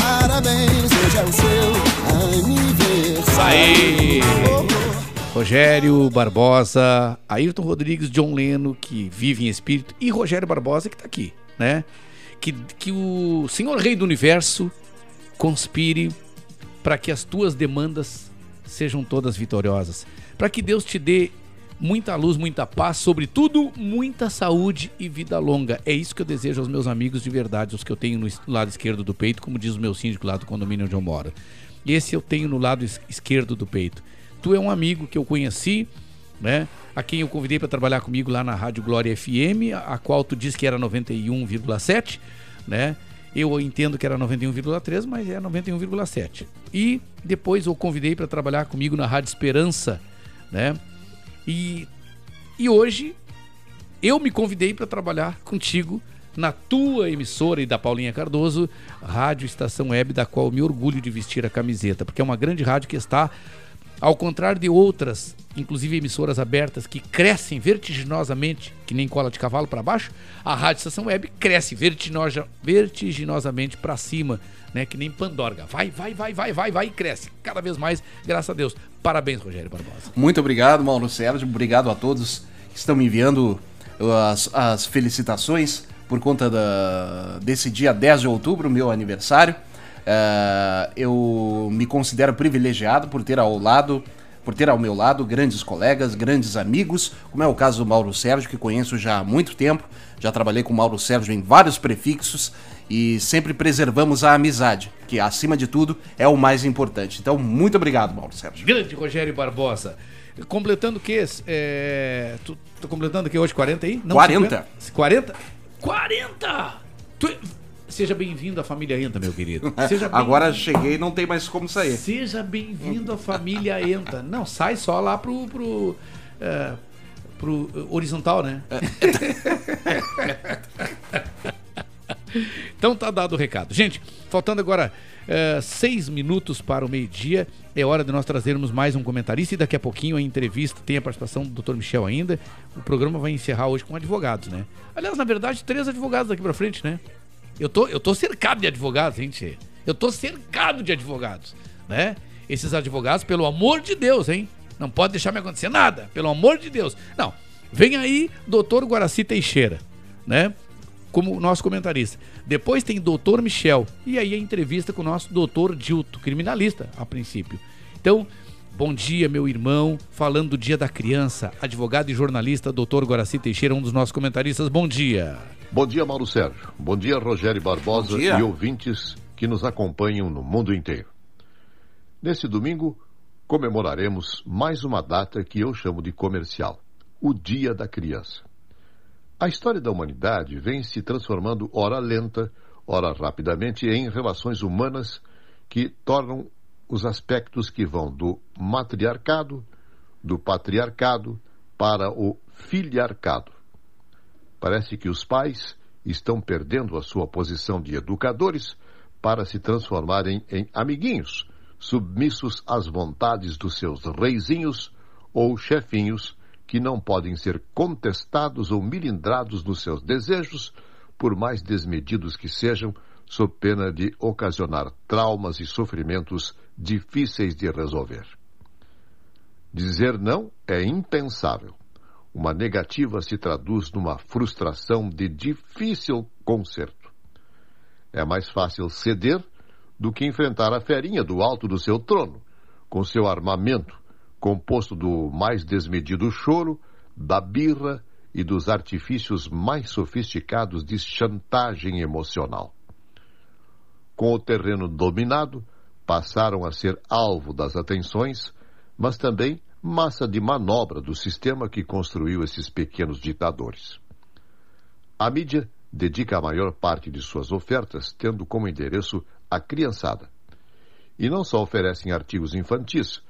parabéns, hoje é o seu aniversário. Aí! Rogério Barbosa, Ayrton Rodrigues, John Leno, que vive em espírito, e Rogério Barbosa, que tá aqui, né? Que, que o Senhor Rei do Universo conspire para que as tuas demandas sejam todas vitoriosas. Para que Deus te dê muita luz, muita paz, sobretudo muita saúde e vida longa. É isso que eu desejo aos meus amigos de verdade, os que eu tenho no lado esquerdo do peito, como diz o meu síndico lá do condomínio onde eu moro. Esse eu tenho no lado es- esquerdo do peito. Tu é um amigo que eu conheci, né? A quem eu convidei para trabalhar comigo lá na Rádio Glória FM, a qual tu disse que era 91,7, né? Eu entendo que era 91,3, mas é 91,7. E depois eu convidei para trabalhar comigo na Rádio Esperança, né? E, e hoje eu me convidei para trabalhar contigo na tua emissora e da Paulinha Cardoso, Rádio Estação Web, da qual eu me orgulho de vestir a camiseta, porque é uma grande rádio que está, ao contrário de outras, inclusive emissoras abertas, que crescem vertiginosamente, que nem cola de cavalo para baixo, a Rádio Estação Web cresce vertiginosa, vertiginosamente para cima, né? Que nem Pandorga. Vai, vai, vai, vai, vai, vai e cresce. Cada vez mais, graças a Deus. Parabéns, Rogério Barbosa. Muito obrigado, Mauro Sérgio. Obrigado a todos que estão me enviando as, as felicitações por conta da, desse dia 10 de outubro, meu aniversário. Eh, eu me considero privilegiado por ter ao lado, por ter ao meu lado grandes colegas, grandes amigos, como é o caso do Mauro Sérgio, que conheço já há muito tempo. Já trabalhei com o Mauro Sérgio em vários prefixos e sempre preservamos a amizade, que acima de tudo é o mais importante. Então, muito obrigado, Mauro Sérgio. Grande Rogério Barbosa. Completando o quê? É, tu tá completando o quê hoje? 40 aí? 40. 50? 40? 40! Tu- Seja bem-vindo à família Enta, meu querido. Agora cheguei não tem mais como sair. Seja bem-vindo à família Enta. Não, sai só lá pro. pro, é, pro eh, horizontal, né? Então tá dado o recado. Gente, faltando agora eh, seis minutos para o meio-dia, é hora de nós trazermos mais um comentarista e daqui a pouquinho a entrevista tem a participação do Dr. Michel ainda. O programa vai encerrar hoje com advogados, né? Aliás, na verdade, três advogados daqui pra frente, né? Eu tô, eu tô cercado de advogados, gente. Eu tô cercado de advogados, né? Esses advogados, pelo amor de Deus, hein? Não pode deixar me acontecer nada, pelo amor de Deus. Não, vem aí doutor Guaraci Teixeira, né? Como nosso comentarista. Depois tem doutor Michel. E aí a entrevista com o nosso doutor Dilto, criminalista, a princípio. Então, bom dia, meu irmão. Falando do Dia da Criança, advogado e jornalista, doutor Guaraci Teixeira, um dos nossos comentaristas. Bom dia. Bom dia, Mauro Sérgio. Bom dia, Rogério Barbosa dia. e ouvintes que nos acompanham no mundo inteiro. Nesse domingo, comemoraremos mais uma data que eu chamo de comercial: o Dia da Criança. A história da humanidade vem se transformando, ora lenta, ora rapidamente, em relações humanas que tornam os aspectos que vão do matriarcado, do patriarcado, para o filiarcado. Parece que os pais estão perdendo a sua posição de educadores para se transformarem em amiguinhos, submissos às vontades dos seus reizinhos ou chefinhos, que não podem ser contestados ou milindrados nos seus desejos, por mais desmedidos que sejam, sob pena de ocasionar traumas e sofrimentos difíceis de resolver. Dizer não é impensável. Uma negativa se traduz numa frustração de difícil conserto. É mais fácil ceder do que enfrentar a ferinha do alto do seu trono, com seu armamento, composto do mais desmedido choro, da birra e dos artifícios mais sofisticados de chantagem emocional. Com o terreno dominado, passaram a ser alvo das atenções, mas também massa de manobra do sistema que construiu esses pequenos ditadores. A mídia dedica a maior parte de suas ofertas tendo como endereço a criançada. E não só oferecem artigos infantis,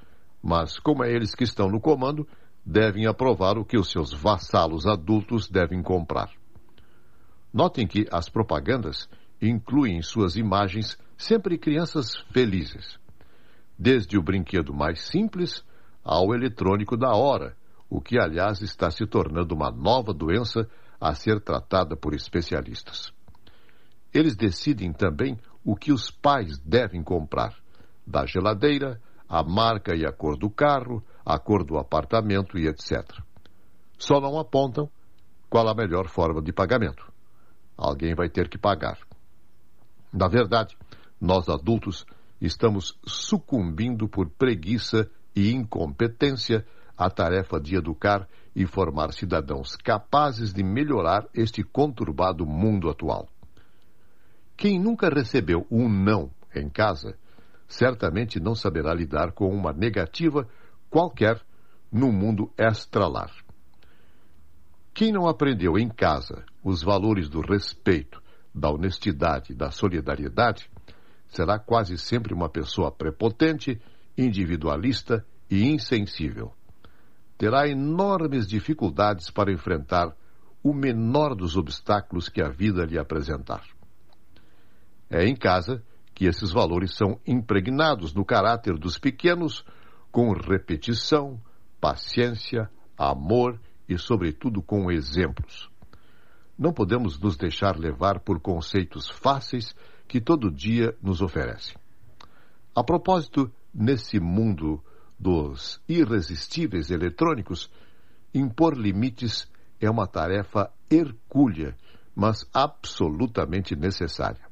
mas, como é eles que estão no comando, devem aprovar o que os seus vassalos adultos devem comprar. Notem que as propagandas incluem em suas imagens sempre crianças felizes, desde o brinquedo mais simples ao eletrônico da hora, o que, aliás, está se tornando uma nova doença a ser tratada por especialistas. Eles decidem também o que os pais devem comprar, da geladeira, a marca e a cor do carro, a cor do apartamento e etc. Só não apontam qual a melhor forma de pagamento. Alguém vai ter que pagar. Na verdade, nós adultos estamos sucumbindo por preguiça e incompetência à tarefa de educar e formar cidadãos capazes de melhorar este conturbado mundo atual. Quem nunca recebeu um não em casa, certamente não saberá lidar com uma negativa qualquer no mundo extralar. Quem não aprendeu em casa os valores do respeito, da honestidade, da solidariedade, será quase sempre uma pessoa prepotente, individualista e insensível. Terá enormes dificuldades para enfrentar o menor dos obstáculos que a vida lhe apresentar. É em casa que esses valores são impregnados no caráter dos pequenos com repetição, paciência, amor e, sobretudo, com exemplos. Não podemos nos deixar levar por conceitos fáceis que todo dia nos oferecem. A propósito, nesse mundo dos irresistíveis eletrônicos, impor limites é uma tarefa hercúlea, mas absolutamente necessária.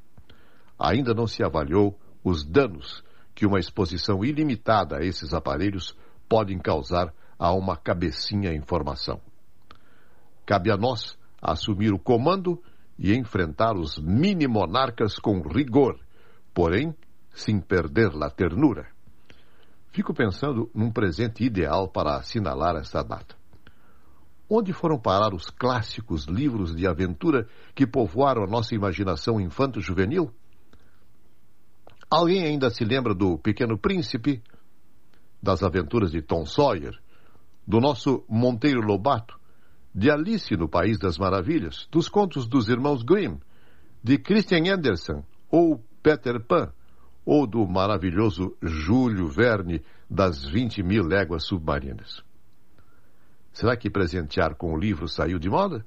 Ainda não se avaliou os danos que uma exposição ilimitada a esses aparelhos podem causar a uma cabecinha em formação. Cabe a nós assumir o comando e enfrentar os mini-monarcas com rigor, porém sem perder a ternura. Fico pensando num presente ideal para assinalar esta data. Onde foram parar os clássicos livros de aventura que povoaram a nossa imaginação infanto-juvenil? Alguém ainda se lembra do Pequeno Príncipe, das aventuras de Tom Sawyer, do nosso Monteiro Lobato, de Alice no País das Maravilhas, dos contos dos irmãos Grimm, de Christian Andersen ou Peter Pan, ou do maravilhoso Júlio Verne das 20 mil léguas submarinas. Será que presentear com o livro saiu de moda?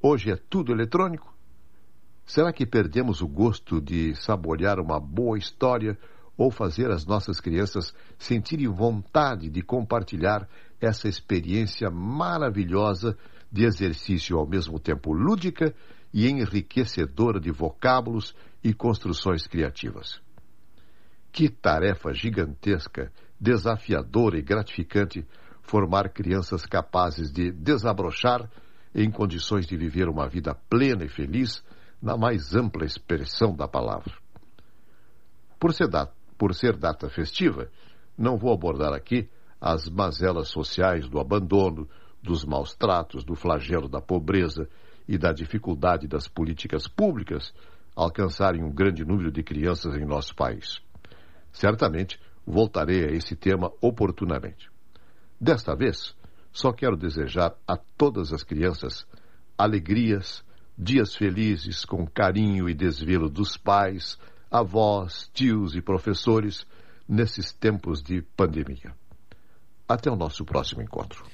Hoje é tudo eletrônico? Será que perdemos o gosto de saborear uma boa história ou fazer as nossas crianças sentirem vontade de compartilhar essa experiência maravilhosa de exercício ao mesmo tempo lúdica e enriquecedora de vocábulos e construções criativas? Que tarefa gigantesca, desafiadora e gratificante formar crianças capazes de desabrochar em condições de viver uma vida plena e feliz na mais ampla expressão da palavra. Por ser, data, por ser data festiva, não vou abordar aqui as mazelas sociais do abandono, dos maus tratos, do flagelo da pobreza e da dificuldade das políticas públicas alcançarem um grande número de crianças em nosso país. Certamente voltarei a esse tema oportunamente. Desta vez, só quero desejar a todas as crianças alegrias, dias felizes com carinho e desvelo dos pais, avós, tios e professores nesses tempos de pandemia. Até o nosso próximo encontro.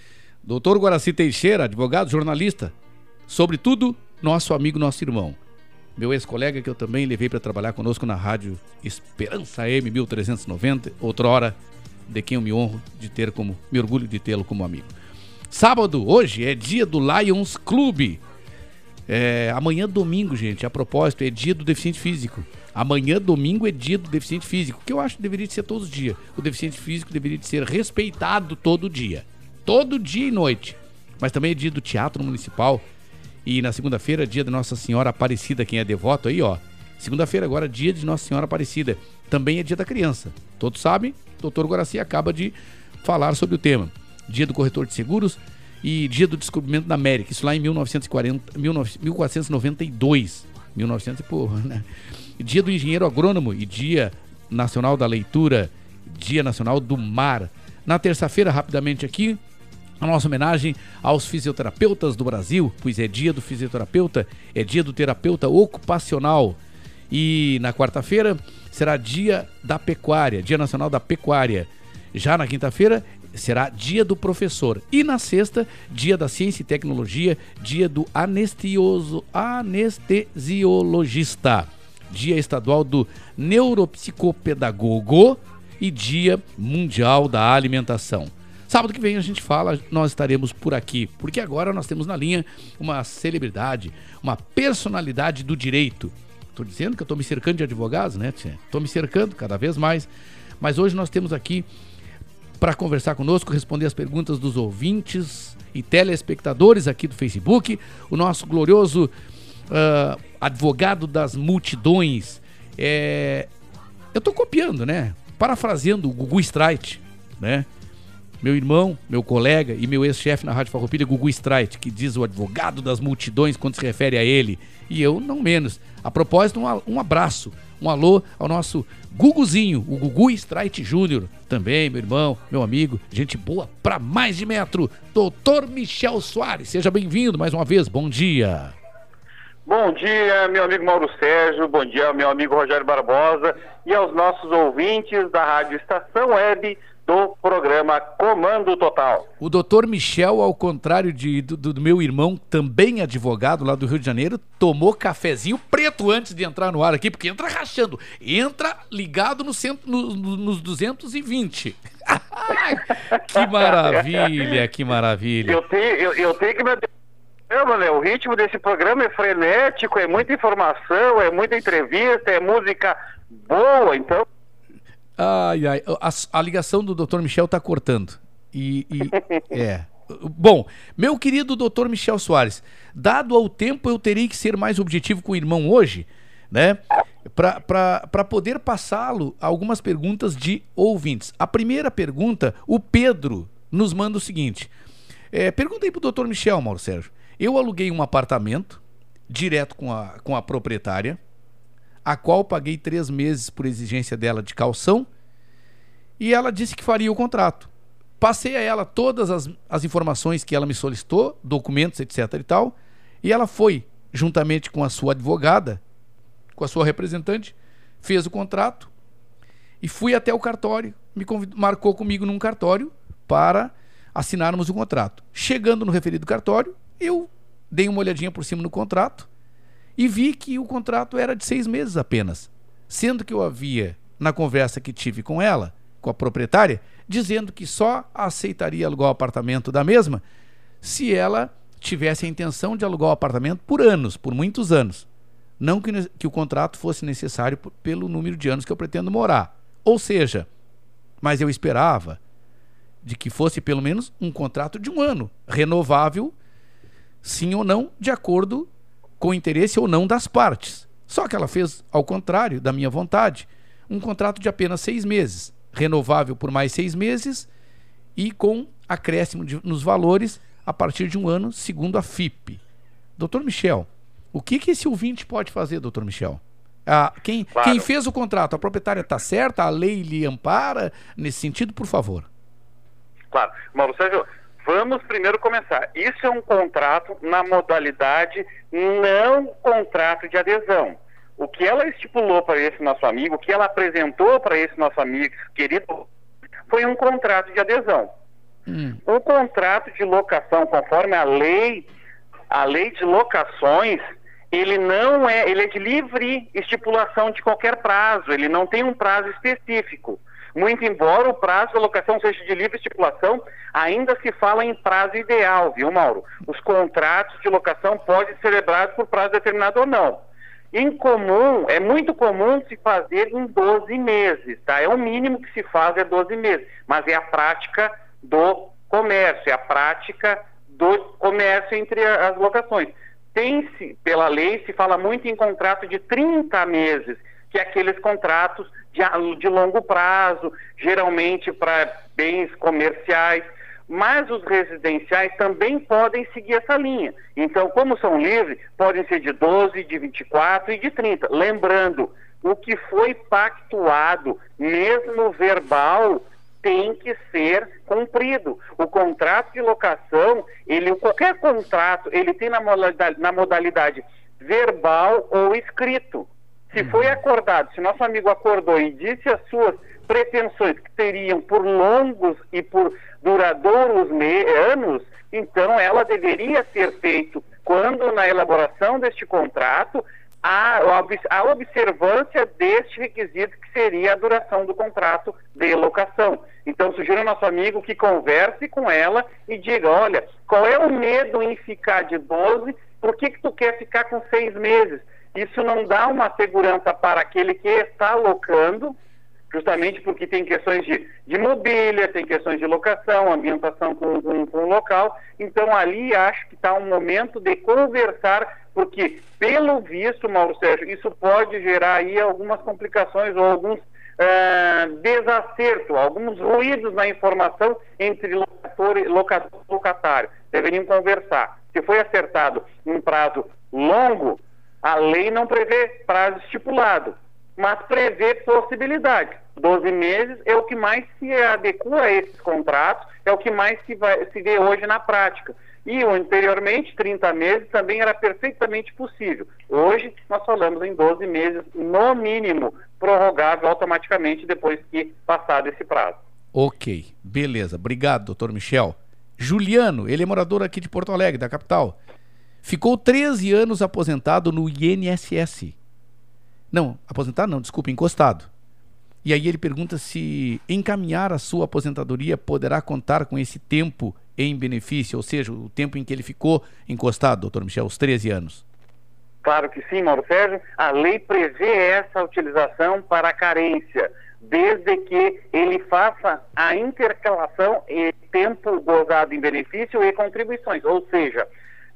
Doutor Guaraci Teixeira, advogado, jornalista, sobretudo nosso amigo, nosso irmão. Meu ex-colega que eu também levei para trabalhar conosco na rádio Esperança M 1390, outrora de quem eu me honro de ter como, me orgulho de tê-lo como amigo. Sábado, hoje, é dia do Lions Clube. É, amanhã, domingo, gente, a propósito, é dia do deficiente físico. Amanhã, domingo, é dia do deficiente físico, que eu acho que deveria ser todos os dias. O deficiente físico deveria ser respeitado todo dia. Todo dia e noite. mas também é dia do Teatro Municipal. E na segunda-feira, dia de Nossa Senhora Aparecida, quem é devoto aí, ó. Segunda-feira agora, dia de Nossa Senhora Aparecida. Também é dia da criança. Todos sabem, doutor Guaraci acaba de falar sobre o tema. Dia do corretor de seguros e dia do descobrimento da América. Isso lá em 1940, 19, 1492. 1900 e porra, né? Dia do engenheiro agrônomo e dia nacional da leitura. Dia nacional do mar. Na terça-feira, rapidamente aqui, a nossa homenagem aos fisioterapeutas do Brasil, pois é dia do fisioterapeuta, é dia do terapeuta ocupacional. E na quarta-feira será dia da pecuária, dia nacional da pecuária. Já na quinta-feira será dia do professor. E na sexta, dia da ciência e tecnologia, dia do anestioso, anestesiologista. Dia estadual do neuropsicopedagogo e dia mundial da alimentação. Sábado que vem a gente fala, nós estaremos por aqui, porque agora nós temos na linha uma celebridade, uma personalidade do direito. Estou dizendo que eu estou me cercando de advogados, né? Estou me cercando cada vez mais. Mas hoje nós temos aqui para conversar conosco, responder as perguntas dos ouvintes e telespectadores aqui do Facebook, o nosso glorioso uh, advogado das multidões. É... Eu estou copiando, né? Parafraseando o Gugu Streit, né? Meu irmão, meu colega e meu ex-chefe na Rádio Farroupilha, Gugu Streit, que diz o advogado das multidões quando se refere a ele. E eu não menos. A propósito, um, abraço, um alô ao nosso Guguzinho, o Gugu Streit Júnior. Também, meu irmão, meu amigo, gente boa pra mais de metro. Doutor Michel Soares, seja bem-vindo mais uma vez. Bom dia. Bom dia, meu amigo Mauro Sérgio, bom dia, meu amigo Rogério Barbosa e aos nossos ouvintes da Rádio Estação Web do programa Comando Total. O doutor Michel, ao contrário de, do, do, meu irmão, também advogado lá do Rio de Janeiro, tomou cafezinho preto antes de entrar no ar aqui, porque entra rachando. Entra ligado no cento, no, no, nos 220. que maravilha, que maravilha. Eu tenho, eu, eu tenho que me né? O ritmo desse programa é frenético, é muita informação, é muita entrevista, é música boa, então Ai, ai. A, a ligação do Dr. Michel tá cortando. E, e é. Bom, meu querido Dr. Michel Soares, dado ao tempo, eu teria que ser mais objetivo com o irmão hoje, né? Para poder passá-lo algumas perguntas de ouvintes. A primeira pergunta, o Pedro nos manda o seguinte: é, pergunta aí pro Dr. Michel, Mauro Sérgio. Eu aluguei um apartamento direto com a, com a proprietária a qual paguei três meses por exigência dela de calção, e ela disse que faria o contrato. Passei a ela todas as, as informações que ela me solicitou, documentos, etc e tal, e ela foi, juntamente com a sua advogada, com a sua representante, fez o contrato e fui até o cartório, me convidou, marcou comigo num cartório para assinarmos o contrato. Chegando no referido cartório, eu dei uma olhadinha por cima no contrato e vi que o contrato era de seis meses apenas, sendo que eu havia, na conversa que tive com ela, com a proprietária, dizendo que só aceitaria alugar o apartamento da mesma se ela tivesse a intenção de alugar o apartamento por anos, por muitos anos. Não que, que o contrato fosse necessário pelo número de anos que eu pretendo morar. Ou seja, mas eu esperava de que fosse pelo menos um contrato de um ano, renovável, sim ou não, de acordo com interesse ou não das partes. Só que ela fez, ao contrário da minha vontade, um contrato de apenas seis meses, renovável por mais seis meses e com acréscimo de, nos valores a partir de um ano, segundo a FIP. Doutor Michel, o que, que esse ouvinte pode fazer, doutor Michel? Ah, quem, claro. quem fez o contrato, a proprietária está certa? A lei lhe ampara nesse sentido, por favor? Claro. Mauro Sérgio, Vamos primeiro começar. Isso é um contrato na modalidade não contrato de adesão. O que ela estipulou para esse nosso amigo, o que ela apresentou para esse nosso amigo querido, foi um contrato de adesão. Hum. O contrato de locação, conforme a lei, a lei de locações, ele não é, ele é de livre estipulação de qualquer prazo, ele não tem um prazo específico. Muito embora o prazo de locação seja de livre estipulação, ainda se fala em prazo ideal, viu, Mauro? Os contratos de locação podem ser celebrados por prazo determinado ou não. Em comum, é muito comum se fazer em 12 meses, tá? É o mínimo que se faz é 12 meses, mas é a prática do comércio, é a prática do comércio entre as locações. Tem-se, pela lei, se fala muito em contrato de 30 meses, que é aqueles contratos de, de longo prazo, geralmente para bens comerciais, mas os residenciais também podem seguir essa linha. Então, como são livres, podem ser de 12, de 24 e de 30. Lembrando, o que foi pactuado, mesmo verbal, tem que ser cumprido. O contrato de locação, ele, qualquer contrato, ele tem na modalidade, na modalidade verbal ou escrito. Se foi acordado, se nosso amigo acordou e disse as suas pretensões que teriam por longos e por duradouros anos, então ela deveria ter feito, quando na elaboração deste contrato, a, a observância deste requisito que seria a duração do contrato de locação. Então, sugiro ao nosso amigo que converse com ela e diga, olha, qual é o medo em ficar de 12, por que, que tu quer ficar com seis meses? Isso não dá uma segurança para aquele que está alocando, justamente porque tem questões de, de mobília, tem questões de locação, ambientação com, com, com o local. Então, ali acho que está um momento de conversar, porque, pelo visto, Mauro Sérgio, isso pode gerar aí algumas complicações ou alguns ah, desacertos, alguns ruídos na informação entre locator e locatário. Deveriam conversar. Se foi acertado um prazo longo, a lei não prevê prazo estipulado, mas prevê possibilidade. 12 meses é o que mais se adequa a esses contratos, é o que mais se, vai- se vê hoje na prática. E anteriormente, 30 meses também era perfeitamente possível. Hoje, nós falamos em 12 meses, no mínimo, prorrogável automaticamente depois que passado esse prazo. Ok, beleza. Obrigado, doutor Michel. Juliano, ele é morador aqui de Porto Alegre, da capital. Ficou 13 anos aposentado no INSS. Não, aposentado não, desculpa, encostado. E aí ele pergunta se encaminhar a sua aposentadoria poderá contar com esse tempo em benefício, ou seja, o tempo em que ele ficou encostado, doutor Michel, os 13 anos. Claro que sim, Mauro Sérgio. A lei prevê essa utilização para carência, desde que ele faça a intercalação e tempo gozado em benefício e contribuições. Ou seja,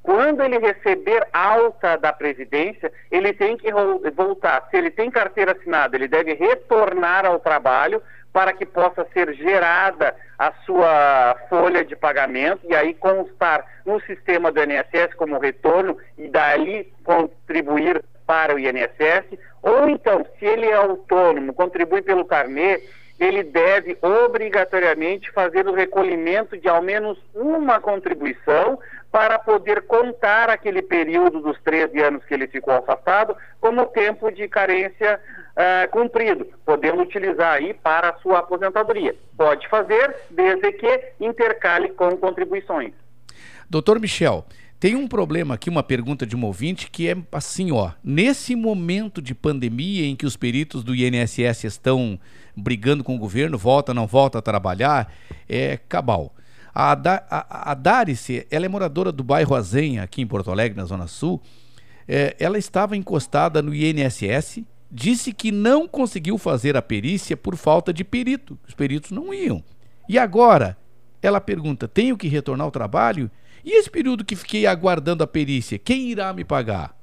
quando ele receber alta da Previdência, ele tem que voltar. Se ele tem carteira assinada, ele deve retornar ao trabalho para que possa ser gerada a sua folha de pagamento e aí constar no sistema do INSS como retorno e dali contribuir para o INSS. Ou então, se ele é autônomo, contribui pelo carnê, ele deve obrigatoriamente fazer o recolhimento de ao menos uma contribuição para poder contar aquele período dos 13 anos que ele ficou afastado como tempo de carência ah, cumprido, podendo utilizar aí para a sua aposentadoria. Pode fazer, desde que intercale com contribuições. Doutor Michel, tem um problema aqui, uma pergunta de um ouvinte que é assim, ó. Nesse momento de pandemia em que os peritos do INSS estão brigando com o governo, volta, não volta a trabalhar, é cabal. A, da, a, a Darice, ela é moradora do bairro Azenha, aqui em Porto Alegre, na Zona Sul. É, ela estava encostada no INSS, disse que não conseguiu fazer a perícia por falta de perito. Os peritos não iam. E agora, ela pergunta: tenho que retornar ao trabalho? E esse período que fiquei aguardando a perícia, quem irá me pagar?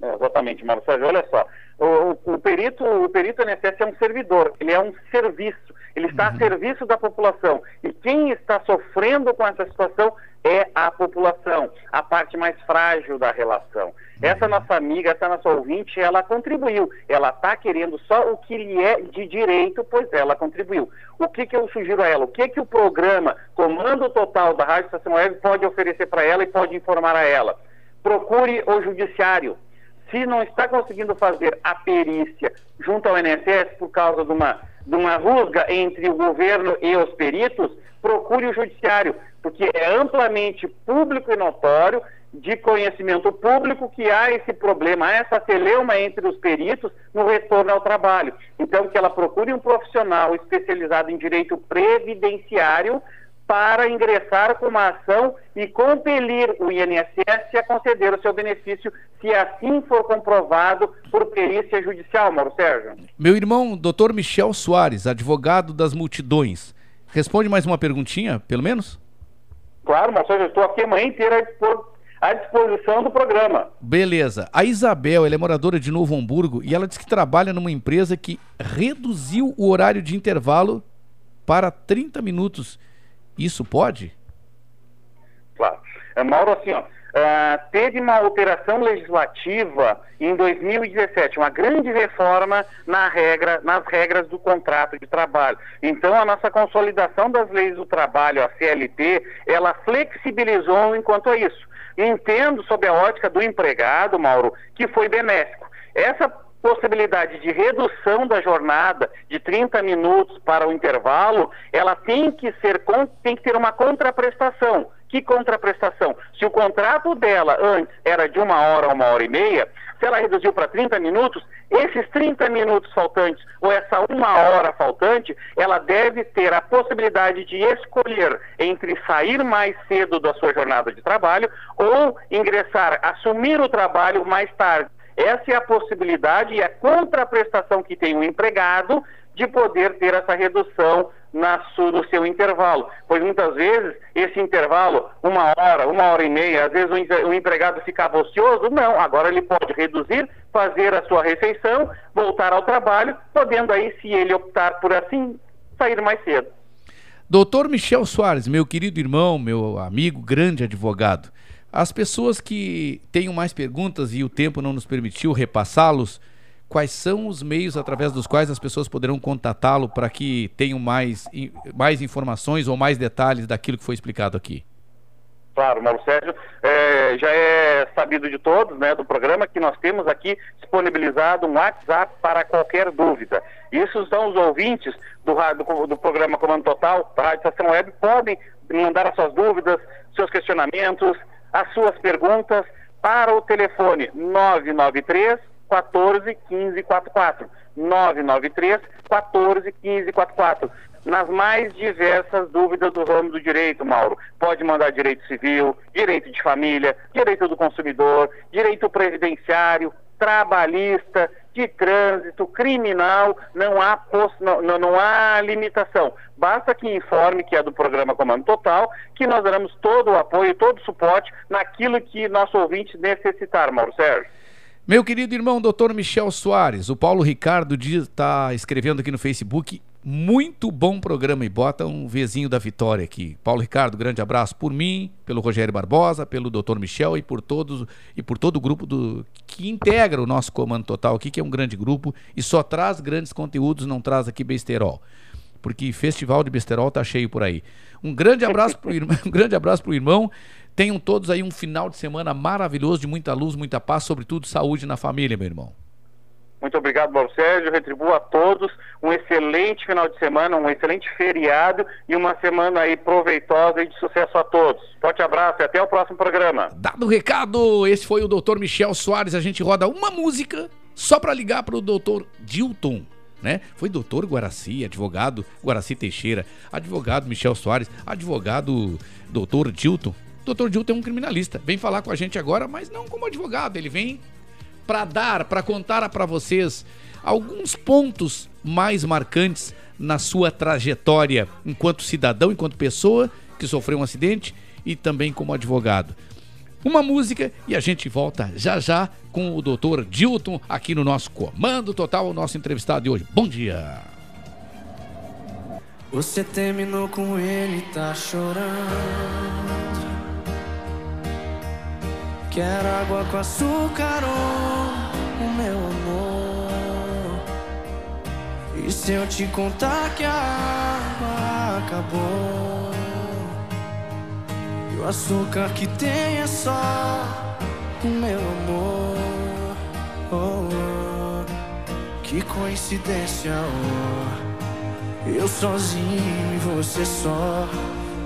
É, exatamente, Mário Sérgio. Olha só, o, o- o perito, o perito INSS é um servidor, ele é um serviço, ele está a serviço da população. E quem está sofrendo com essa situação é a população, a parte mais frágil da relação. Essa nossa amiga, essa nossa ouvinte, ela contribuiu. Ela está querendo só o que lhe é de direito, pois ela contribuiu. O que, que eu sugiro a ela? O que, que o programa Comando Total da Rádio Estação Web pode oferecer para ela e pode informar a ela? Procure o judiciário. Se não está conseguindo fazer a perícia junto ao INSS por causa de uma, de uma rusga entre o governo e os peritos, procure o judiciário, porque é amplamente público e notório, de conhecimento público, que há esse problema, essa celeuma entre os peritos no retorno ao trabalho. Então, que ela procure um profissional especializado em direito previdenciário para ingressar com uma ação e compelir o INSS a conceder o seu benefício, se assim for comprovado por perícia judicial, Mauro Sérgio. Meu irmão, doutor Michel Soares, advogado das multidões. Responde mais uma perguntinha, pelo menos? Claro, Marcelo, eu estou aqui a manhã inteira à disposição do programa. Beleza. A Isabel, ela é moradora de Novo Hamburgo e ela diz que trabalha numa empresa que reduziu o horário de intervalo para 30 minutos. Isso pode? Claro. É, Mauro, assim, ó, ah, teve uma alteração legislativa em 2017, uma grande reforma na regra, nas regras do contrato de trabalho. Então, a nossa consolidação das leis do trabalho, a CLT, ela flexibilizou enquanto a isso. Entendo, sob a ótica do empregado, Mauro, que foi benéfico. Essa possibilidade de redução da jornada de 30 minutos para o intervalo, ela tem que ser tem que ter uma contraprestação. Que contraprestação? Se o contrato dela antes era de uma hora a uma hora e meia, se ela reduziu para 30 minutos, esses 30 minutos faltantes ou essa uma hora faltante, ela deve ter a possibilidade de escolher entre sair mais cedo da sua jornada de trabalho ou ingressar, assumir o trabalho mais tarde. Essa é a possibilidade e a contraprestação que tem o empregado de poder ter essa redução na no seu intervalo. Pois muitas vezes esse intervalo, uma hora, uma hora e meia, às vezes o, o empregado ficava ocioso, não, agora ele pode reduzir, fazer a sua refeição, voltar ao trabalho, podendo aí, se ele optar por assim, sair mais cedo. Doutor Michel Soares, meu querido irmão, meu amigo, grande advogado. As pessoas que tenham mais perguntas e o tempo não nos permitiu repassá-los, quais são os meios através dos quais as pessoas poderão contatá-lo para que tenham mais, mais informações ou mais detalhes daquilo que foi explicado aqui? Claro, Mauro Sérgio, é, já é sabido de todos, né, do programa, que nós temos aqui disponibilizado um WhatsApp para qualquer dúvida. Isso são os ouvintes do, do, do programa Comando Total, da Rádio Estação Web, podem mandar as suas dúvidas, seus questionamentos, as suas perguntas para o telefone 993 14 15 44. 993 14 15 44. Nas mais diversas dúvidas do ramo do direito, Mauro. Pode mandar direito civil, direito de família, direito do consumidor, direito previdenciário, trabalhista, de trânsito, criminal, não há, não, não há limitação. Basta que informe que é do programa Comando Total, que nós daremos todo o apoio, todo o suporte naquilo que nosso ouvinte necessitar, Mauro Sérgio. Meu querido irmão, doutor Michel Soares, o Paulo Ricardo está escrevendo aqui no Facebook. Muito bom programa e bota um vizinho da vitória aqui. Paulo Ricardo, grande abraço por mim, pelo Rogério Barbosa, pelo doutor Michel e por todos e por todo o grupo do que integra o nosso Comando Total aqui, que é um grande grupo e só traz grandes conteúdos, não traz aqui besterol. Porque festival de besterol tá cheio por aí. Um grande abraço pro irmão, um grande abraço pro irmão. Tenham todos aí um final de semana maravilhoso de muita luz, muita paz, sobretudo saúde na família, meu irmão. Muito obrigado, Mauro Sérgio. Retribuo a todos um excelente final de semana, um excelente feriado e uma semana aí proveitosa e de sucesso a todos. Forte abraço e até o próximo programa. Dado o recado, esse foi o doutor Michel Soares. A gente roda uma música só para ligar para o doutor Dilton. Né? Foi doutor Guaraci, advogado Guaraci Teixeira, advogado Michel Soares, advogado doutor Dilton. Doutor Dilton é um criminalista. Vem falar com a gente agora, mas não como advogado. Ele vem para dar, para contar para vocês alguns pontos mais marcantes na sua trajetória enquanto cidadão, enquanto pessoa que sofreu um acidente e também como advogado. Uma música e a gente volta já já com o doutor Dilton aqui no nosso Comando Total, o nosso entrevistado de hoje. Bom dia! Você terminou com ele, tá chorando. Quero água com açúcar, oh, o meu amor. E se eu te contar que a água acabou? E o açúcar que tem é só o meu amor. Oh, oh. Que coincidência, oh. Eu sozinho e você só.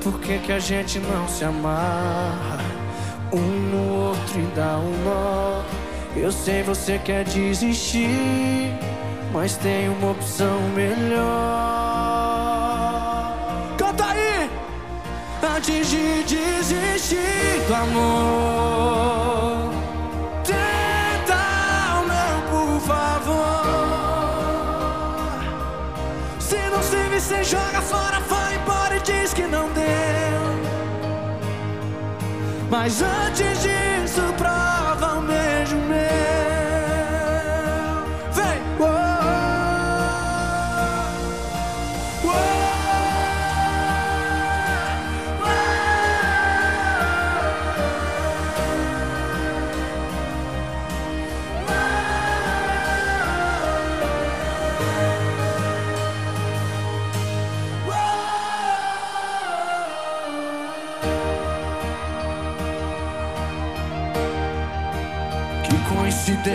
Por que, que a gente não se amarra? Um no outro e dá um nó. Eu sei você quer desistir, mas tem uma opção melhor. Canta aí! Antes de desistir do amor, tenta por favor. Se não serve, você joga fora, vai embora e diz que não deu. Mas antes disso,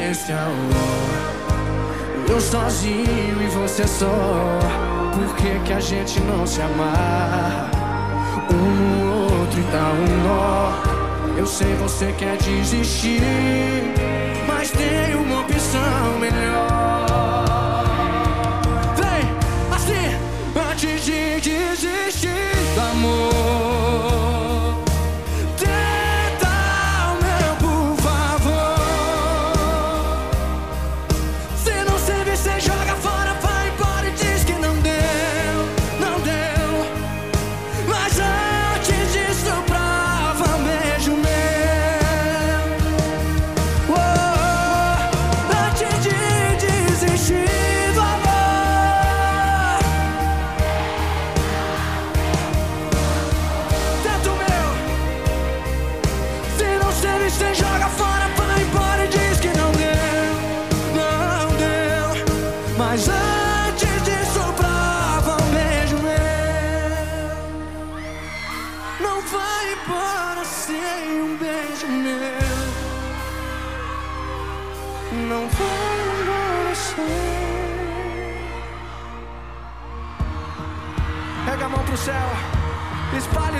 coincidência, oh. Eu sozinho e você só. Por que, que a gente não se amarra? Um no outro e dá um nó. Eu sei você quer desistir, mas tem uma opção melhor. Vem, assim, antes de desistir do amor.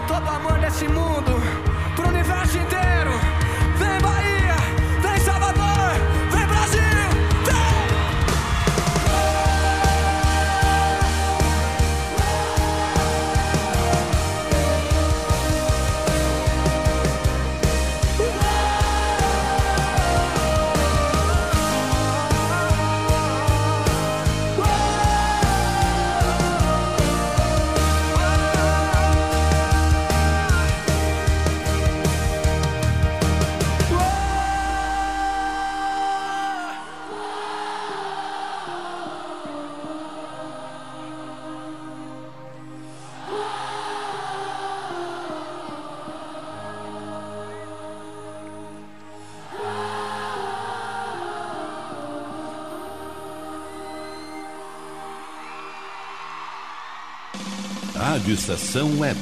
Todo amor desse mundo pro universo inteiro. Rádio Estação Web.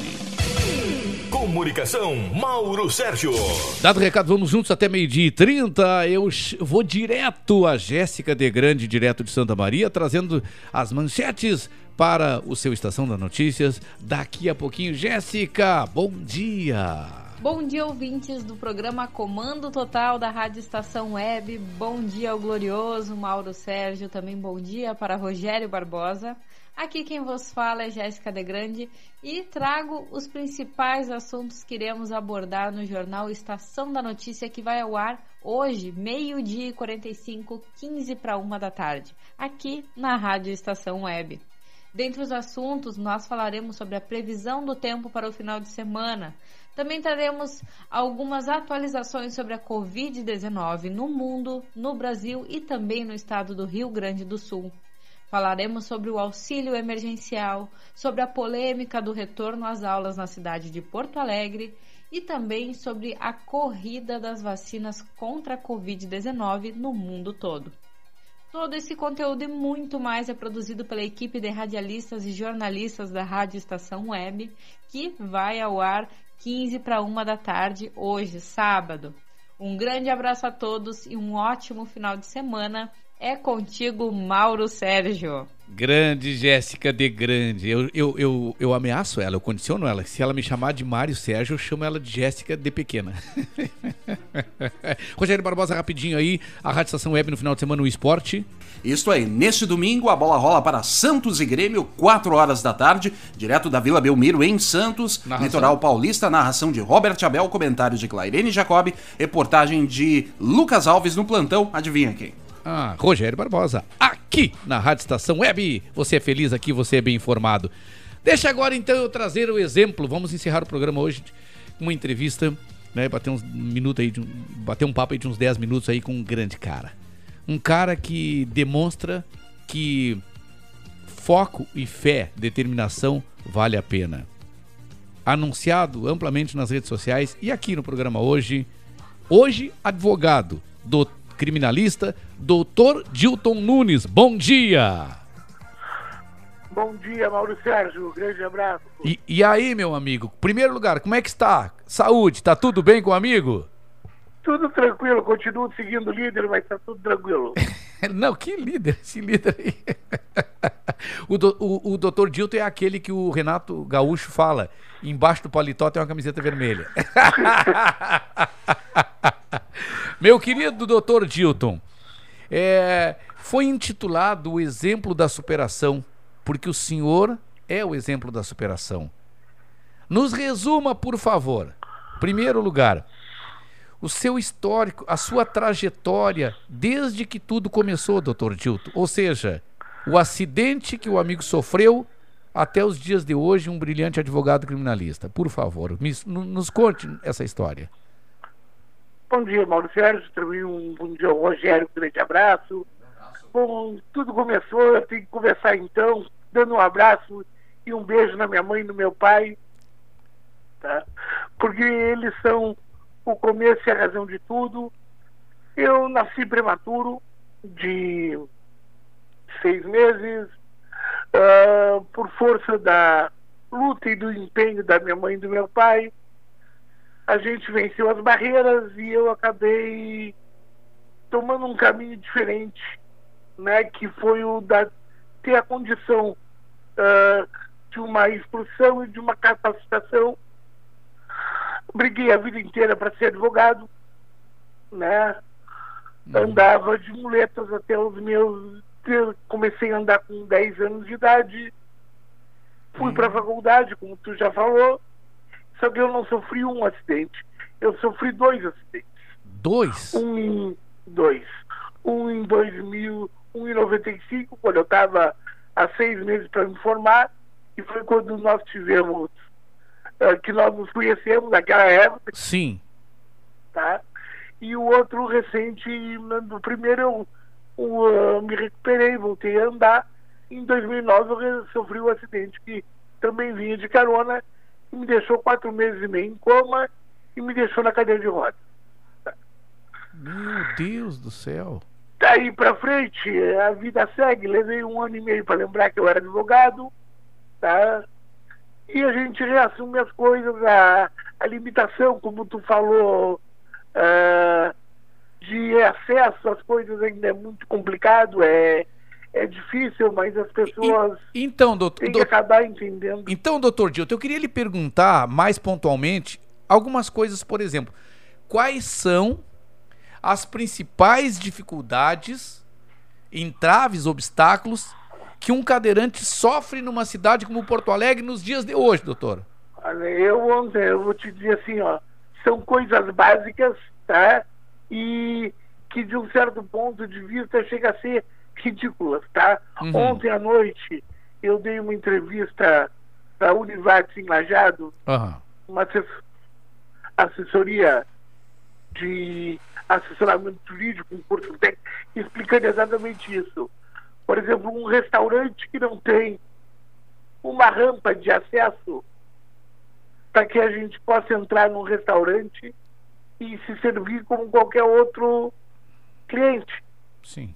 Comunicação, Mauro Sérgio. Dado o recado, vamos juntos até meio-dia e 30. Eu vou direto a Jéssica de Grande, direto de Santa Maria, trazendo as manchetes para o seu Estação das Notícias. Daqui a pouquinho, Jéssica, bom dia. Bom dia, ouvintes do programa Comando Total da Rádio Estação Web. Bom dia ao glorioso Mauro Sérgio. Também bom dia para Rogério Barbosa. Aqui quem vos fala é Jéssica de Grande e trago os principais assuntos que iremos abordar no jornal Estação da Notícia que vai ao ar hoje, meio-dia e 45, 15 para uma da tarde, aqui na Rádio Estação Web. Dentre os assuntos, nós falaremos sobre a previsão do tempo para o final de semana. Também traremos algumas atualizações sobre a Covid-19 no mundo, no Brasil e também no estado do Rio Grande do Sul. Falaremos sobre o auxílio emergencial, sobre a polêmica do retorno às aulas na cidade de Porto Alegre e também sobre a corrida das vacinas contra a Covid-19 no mundo todo. Todo esse conteúdo e muito mais é produzido pela equipe de radialistas e jornalistas da Rádio Estação Web, que vai ao ar 15 para uma da tarde hoje, sábado. Um grande abraço a todos e um ótimo final de semana. É contigo, Mauro Sérgio. Grande Jéssica de Grande. Eu, eu, eu, eu ameaço ela, eu condiciono ela. Se ela me chamar de Mário Sérgio, eu chamo ela de Jéssica de Pequena. Rogério Barbosa, rapidinho aí. A Rádio Estação Web no final de semana, o esporte. Isto aí, neste domingo a bola rola para Santos e Grêmio, 4 horas da tarde, direto da Vila Belmiro em Santos, Narração. Litoral Paulista, narração de Robert Abel, comentário de Clairene Jacob, reportagem de Lucas Alves no plantão, adivinha quem? Ah, Rogério Barbosa, aqui na Rádio Estação Web. Você é feliz aqui, você é bem informado. Deixa agora então eu trazer o exemplo. Vamos encerrar o programa hoje com uma entrevista né, bater uns minutos aí, de um, bater um papo aí de uns 10 minutos aí com um grande cara. Um cara que demonstra que foco e fé, determinação vale a pena. Anunciado amplamente nas redes sociais e aqui no programa hoje, hoje advogado, do criminalista, doutor Dilton Nunes. Bom dia! Bom dia, Mauro Sérgio. Grande abraço. E, e aí, meu amigo? Primeiro lugar, como é que está? Saúde, tá tudo bem com o amigo? Tudo tranquilo, continuo seguindo o líder, mas tá tudo tranquilo. Não, que líder, esse líder aí. o, do, o, o doutor Dilton é aquele que o Renato Gaúcho fala. Embaixo do paletó tem uma camiseta vermelha. Meu querido doutor Dilton, é, foi intitulado O Exemplo da Superação, porque o senhor é o exemplo da superação. Nos resuma, por favor. Primeiro lugar, o seu histórico, a sua trajetória desde que tudo começou, doutor Dilton. Ou seja, o acidente que o amigo sofreu até os dias de hoje, um brilhante advogado criminalista. Por favor, nos conte essa história. Bom dia, Mauro Sérgio. Também um bom dia ao Rogério, um grande abraço. Bom, tudo começou, eu tenho que conversar então, dando um abraço e um beijo na minha mãe e no meu pai, tá? Porque eles são o começo e a razão de tudo. Eu nasci prematuro, de seis meses, uh, por força da luta e do empenho da minha mãe e do meu pai, a gente venceu as barreiras e eu acabei tomando um caminho diferente, né, que foi o da ter a condição uh, de uma expulsão e de uma capacitação. Briguei a vida inteira para ser advogado, né? Andava de muletas até os meus. Comecei a andar com 10 anos de idade. Fui para a faculdade, como tu já falou. Só que eu não sofri um acidente. Eu sofri dois acidentes. Dois? Um em. Dois. Um em 2000, um em 95, quando eu estava há seis meses para me formar, e foi quando nós tivemos. Uh, que nós nos conhecemos naquela época. Sim. Tá? E o outro recente, no primeiro eu uh, me recuperei, voltei a andar. Em 2009 eu sofri um acidente que também vinha de carona e me deixou quatro meses e meio em coma e me deixou na cadeira de rodas. Meu Deus do céu. Daí pra frente, a vida segue. Levei um ano e meio para lembrar que eu era advogado, tá? E a gente reassume as coisas, a, a limitação, como tu falou, uh, de acesso às coisas ainda é muito complicado, é, é difícil, mas as pessoas e, então, doutor, têm que acabar entendendo. Então, doutor Dilton, eu queria lhe perguntar mais pontualmente algumas coisas, por exemplo, quais são as principais dificuldades, entraves, obstáculos que um cadeirante sofre numa cidade como Porto Alegre nos dias de hoje, doutor? Eu eu vou te dizer assim, ó, são coisas básicas, tá? E que de um certo ponto de vista chega a ser ridículas, tá? Uhum. Ontem à noite eu dei uma entrevista para a Univates em Lajado, Uhum. uma assess- assessoria de assessoramento jurídico, um curso técnico, explicando exatamente isso. Por exemplo, um restaurante que não tem uma rampa de acesso para que a gente possa entrar num restaurante e se servir como qualquer outro cliente. Sim.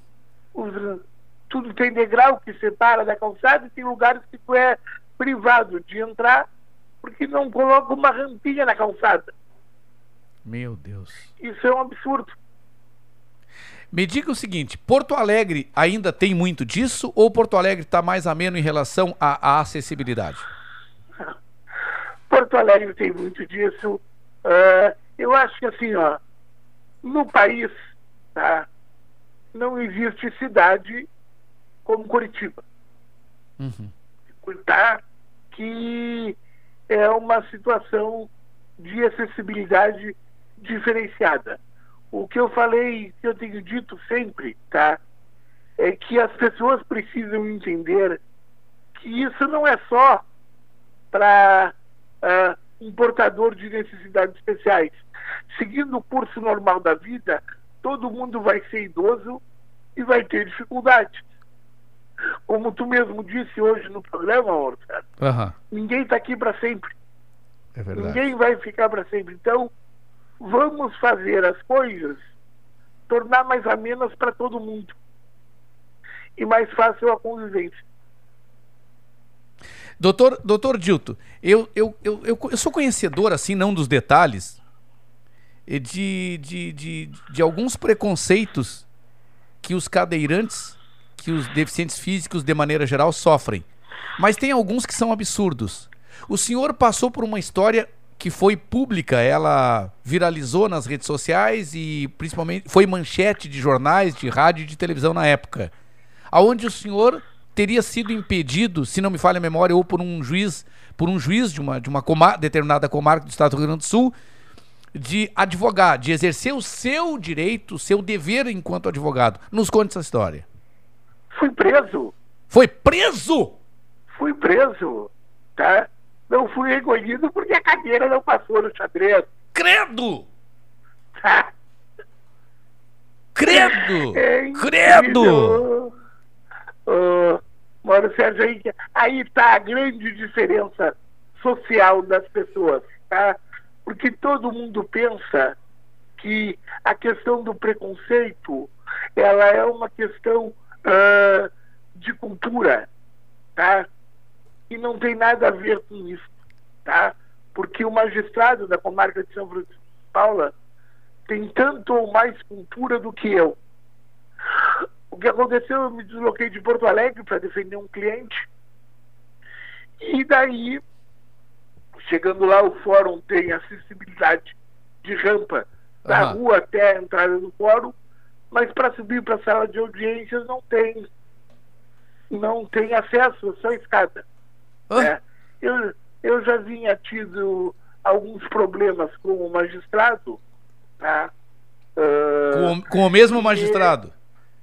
Os- tudo tem degrau que separa da calçada e tem lugares que tu é privado de entrar porque não coloca uma rampinha na calçada. Meu Deus. Isso é um absurdo. Me diga o seguinte, Porto Alegre ainda tem muito disso ou Porto Alegre está mais ameno em relação à, à acessibilidade? Porto Alegre tem muito disso. Ah, eu acho que assim, ó, no país, tá, não existe cidade como Curitiba. Uhum. que é uma situação de acessibilidade diferenciada. O que eu falei, que eu tenho dito sempre, tá? É que as pessoas precisam entender que isso não é só para um portador de necessidades especiais. Seguindo o curso normal da vida, todo mundo vai ser idoso e vai ter dificuldades. Como tu mesmo disse hoje no programa, Orçado, Aham, ninguém está aqui para sempre. é verdade. Ninguém vai ficar para sempre. Então, vamos fazer as coisas tornar mais amenas para todo mundo e mais fácil a convivência. Doutor, doutor Dilto, eu, eu, eu, eu, sou conhecedor, assim, não dos detalhes, de, de, de, de alguns preconceitos que os cadeirantes, que os deficientes físicos, de maneira geral, sofrem. Mas tem alguns que são absurdos. O senhor passou por uma história que foi pública, ela viralizou nas redes sociais e principalmente foi manchete de jornais, de rádio e de televisão na época. Aonde o senhor teria sido impedido, se não me falha a memória, ou por um juiz, por um juiz de uma, de uma comar- determinada comarca do estado do Rio Grande do Sul, de advogar, de exercer o seu direito, o seu dever enquanto advogado. Nos conte essa história. Fui preso. Foi preso? Fui preso, tá? Não fui recolhido porque a cadeira não passou no xadrez. Credo! Tá? Credo! É Credo! Ô, Mauro Sérgio, aí, aí tá a grande diferença social das pessoas, tá? Porque todo mundo pensa que a questão do preconceito ela é uma questão ah, de cultura, tá? E não tem nada a ver com isso, tá? Porque o magistrado da comarca de São Francisco de Paula tem tanto ou mais cultura do que eu. O que aconteceu, eu me desloquei de Porto Alegre para defender um cliente. E daí, chegando lá, o fórum tem acessibilidade de rampa da Aham. rua até a entrada do fórum, mas para subir para a sala de audiências não tem. Não tem acesso, é só escada. né? Eu, eu já vinha tido alguns problemas com o magistrado, tá? Ah, Com, o- com o mesmo magistrado.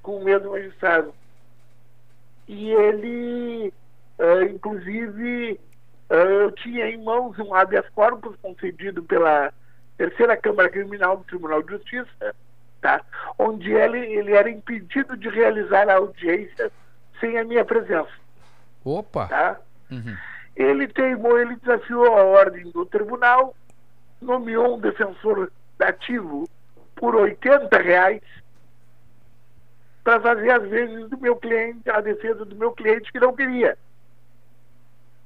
com o mesmo magistrado. E ele, ah, inclusive, eu tinha em mãos um habeas corpus concedido pela terceira Câmara Criminal do Tribunal de Justiça, tá? onde ele, ele era impedido de realizar a audiência sem a minha presença. Opa! Tá? Uhum. Ele teimou, ele desafiou a ordem do tribunal, nomeou um defensor dativo por 80 reais para fazer as vezes do meu cliente, a defesa do meu cliente que não queria.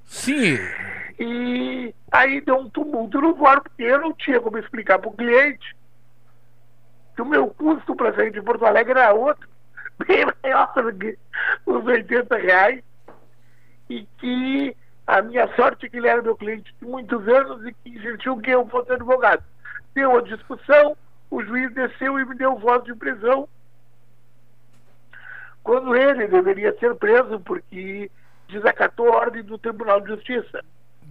Sim. E aí deu um tumulto no fórum, porque eu não tinha como explicar para o cliente que o meu custo para sair de Porto Alegre era outro, bem maior do que os 80 reais, e que a minha sorte é que ele era meu cliente de muitos anos e que insistiu que eu fosse advogado. Deu a discussão, o juiz desceu e me deu voz de prisão, quando ele deveria ser preso porque desacatou a ordem do Tribunal de Justiça.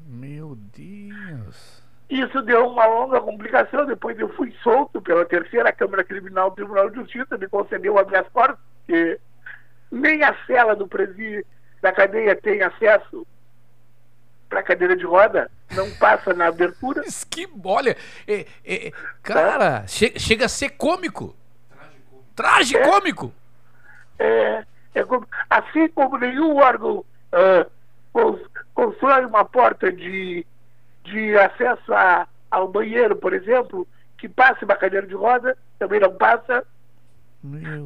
Meu Deus. Isso deu uma longa complicação. Depois eu fui solto pela terceira Câmara Criminal do Tribunal de Justiça, me concedeu habeas corpus, porque nem a cela do presídio da cadeia tem acesso para cadeira de roda, não passa na abertura. Que, olha, é, é, cara, che- chega a ser cômico. Tragicômico. É, é como- assim como nenhum órgão cons- constrói uma porta de, de acesso a, ao banheiro, por exemplo, que passe uma cadeira de roda, também não passa.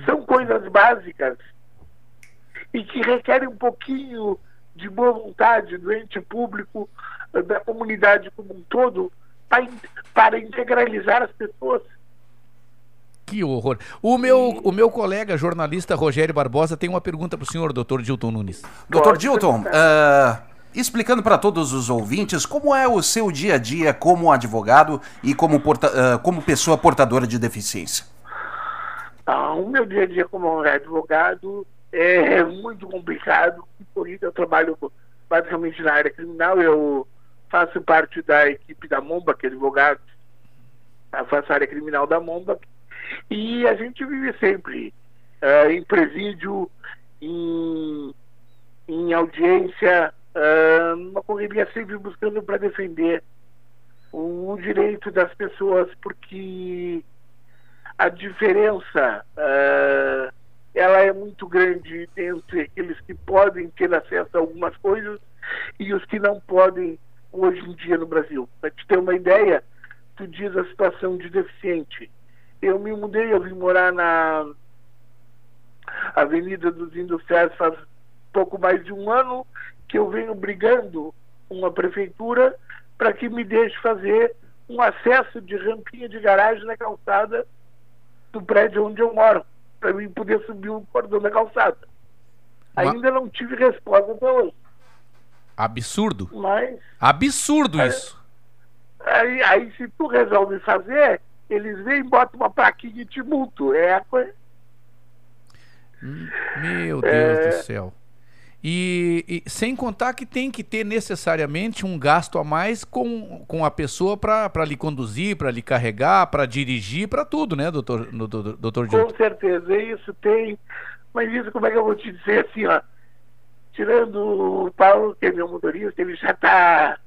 São coisas básicas e que requerem um pouquinho de boa vontade do ente público, da comunidade como um todo, para integralizar as pessoas. Que horror. O meu, o meu colega jornalista Rogério Barbosa tem uma pergunta para o senhor, doutor Dilton Nunes. Doutor Dilton, ah, explicando para todos os ouvintes como é o seu dia a dia como advogado e como, porta- ah, como pessoa portadora de deficiência. Ah, o meu dia a dia como advogado é muito complicado. Por isso eu trabalho basicamente na área criminal. Eu faço parte da equipe da Momba, que é advogado. Eu faço a área criminal da Momba. E a gente vive sempre ah, em presídio, em, em audiência, ah, numa correria sempre buscando para defender o direito das pessoas, porque a diferença ah, ela é muito grande entre aqueles que podem ter acesso a algumas coisas e os que não podem hoje em dia no Brasil. Para te ter uma ideia, tu diz a situação de deficiente. Eu me mudei, eu vim morar na Avenida dos Industriais faz pouco mais de um ano que eu venho brigando com a prefeitura para que me deixe fazer um acesso de rampinha de garagem na calçada do prédio onde eu moro, para mim poder subir o cordão da calçada. Ainda não tive resposta até hoje. Absurdo. Mas Absurdo É. isso. aí, aí se tu resolve fazer, eles vêm e botam uma plaquinha de multo. É a coisa. Meu Deus É. do céu. E, e sem contar que tem que ter necessariamente um gasto a mais com, com a pessoa para lhe conduzir, para lhe carregar, para dirigir, para tudo, né, doutor, doutor, doutor? Com certeza, isso tem. Mas isso, como é que eu vou te dizer assim, ó? Tirando o Paulo, que é meu motorista, ele já está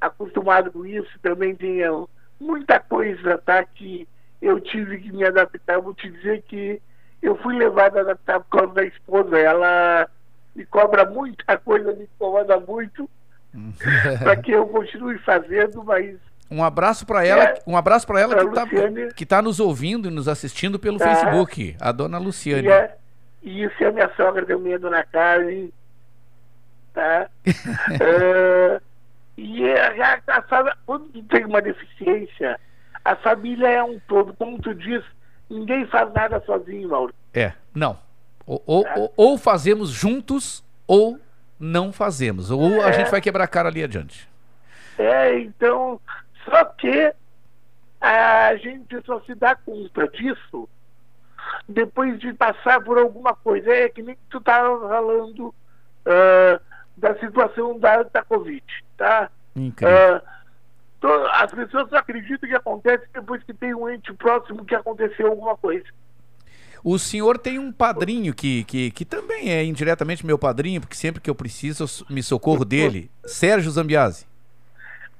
acostumado com isso, também tinha muita coisa, tá? Que eu tive que me adaptar. Eu vou te dizer que eu fui levado a adaptar por causa da esposa. Ela me cobra muita coisa, me incomoda muito, para que eu continue fazendo, mas Um abraço para ela, É. um abraço para ela que tá, que tá nos ouvindo e nos assistindo pelo Tá. Facebook, a dona Luciane. E, é, e isso é a minha sogra também, a dona Carmen. Tá? É, e é, a, a, fa- quando tem uma deficiência, a família é um todo. Como tu diz, ninguém faz nada sozinho, Mauro. É, não. Ou, ou, ou- ou fazemos juntos ou não fazemos. Ou a É. gente vai quebrar a cara ali adiante. É, então, só que a gente só se dá conta disso depois de passar por alguma coisa. É que nem tu estava falando ah, da situação da, da Covid, tá? Incrível. To- as pessoas acreditam que acontece depois que tem um ente próximo que aconteceu alguma coisa. O senhor tem um padrinho que, que, que também é indiretamente meu padrinho, porque sempre que eu preciso eu me socorro dele. Sérgio Zambiase.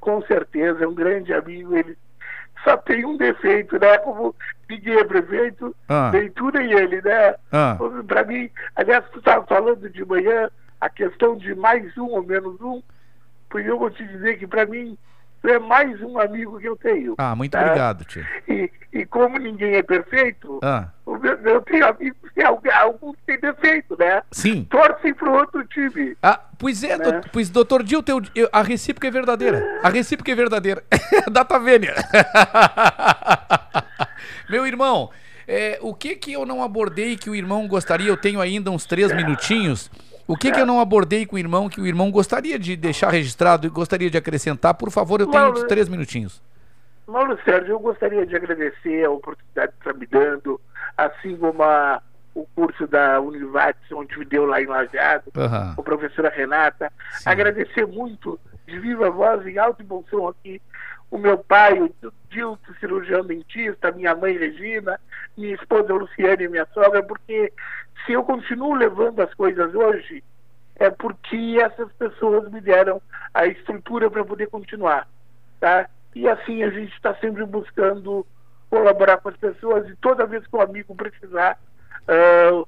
Com certeza, é um grande amigo. Ele só tem um defeito, né? Como ninguém é prefeito, Ah. nem tu nem ele, né? Ah. Para mim, aliás, tu estava falando de manhã a questão de mais um ou menos um, pois eu vou te dizer que para mim é mais um amigo que eu tenho. Ah, muito tá? obrigado, tio. E, e como ninguém é perfeito, Ah, meu- eu tenho amigos que alguns têm defeito, né? sim. Torcem pro outro time. Ah, pois é, Né? doutor, pois doutor Dil, teu- eu- a recíproca é verdadeira. A recíproca é verdadeira. Data vênia. Meu irmão, é, o que que eu não abordei que o irmão gostaria? Eu tenho ainda uns três minutinhos. O que que eu não abordei com o irmão que o irmão gostaria de deixar registrado e gostaria de acrescentar? Por favor, eu tenho Mauro, três minutinhos. Mauro Sérgio, eu gostaria de agradecer a oportunidade que está me dando, assim como a- o curso da Univates, onde me deu lá em Lajeado, Aham. com a professora Renata. Agradecer muito, de viva voz, em alto e bom som aqui, o meu pai, o Dilto, cirurgião dentista, minha mãe Regina, minha esposa Luciane e minha sogra, porque se eu continuo levando as coisas hoje, é porque essas pessoas me deram a estrutura para poder continuar, tá? E assim a gente está sempre buscando colaborar com as pessoas e toda vez que um amigo precisar ah,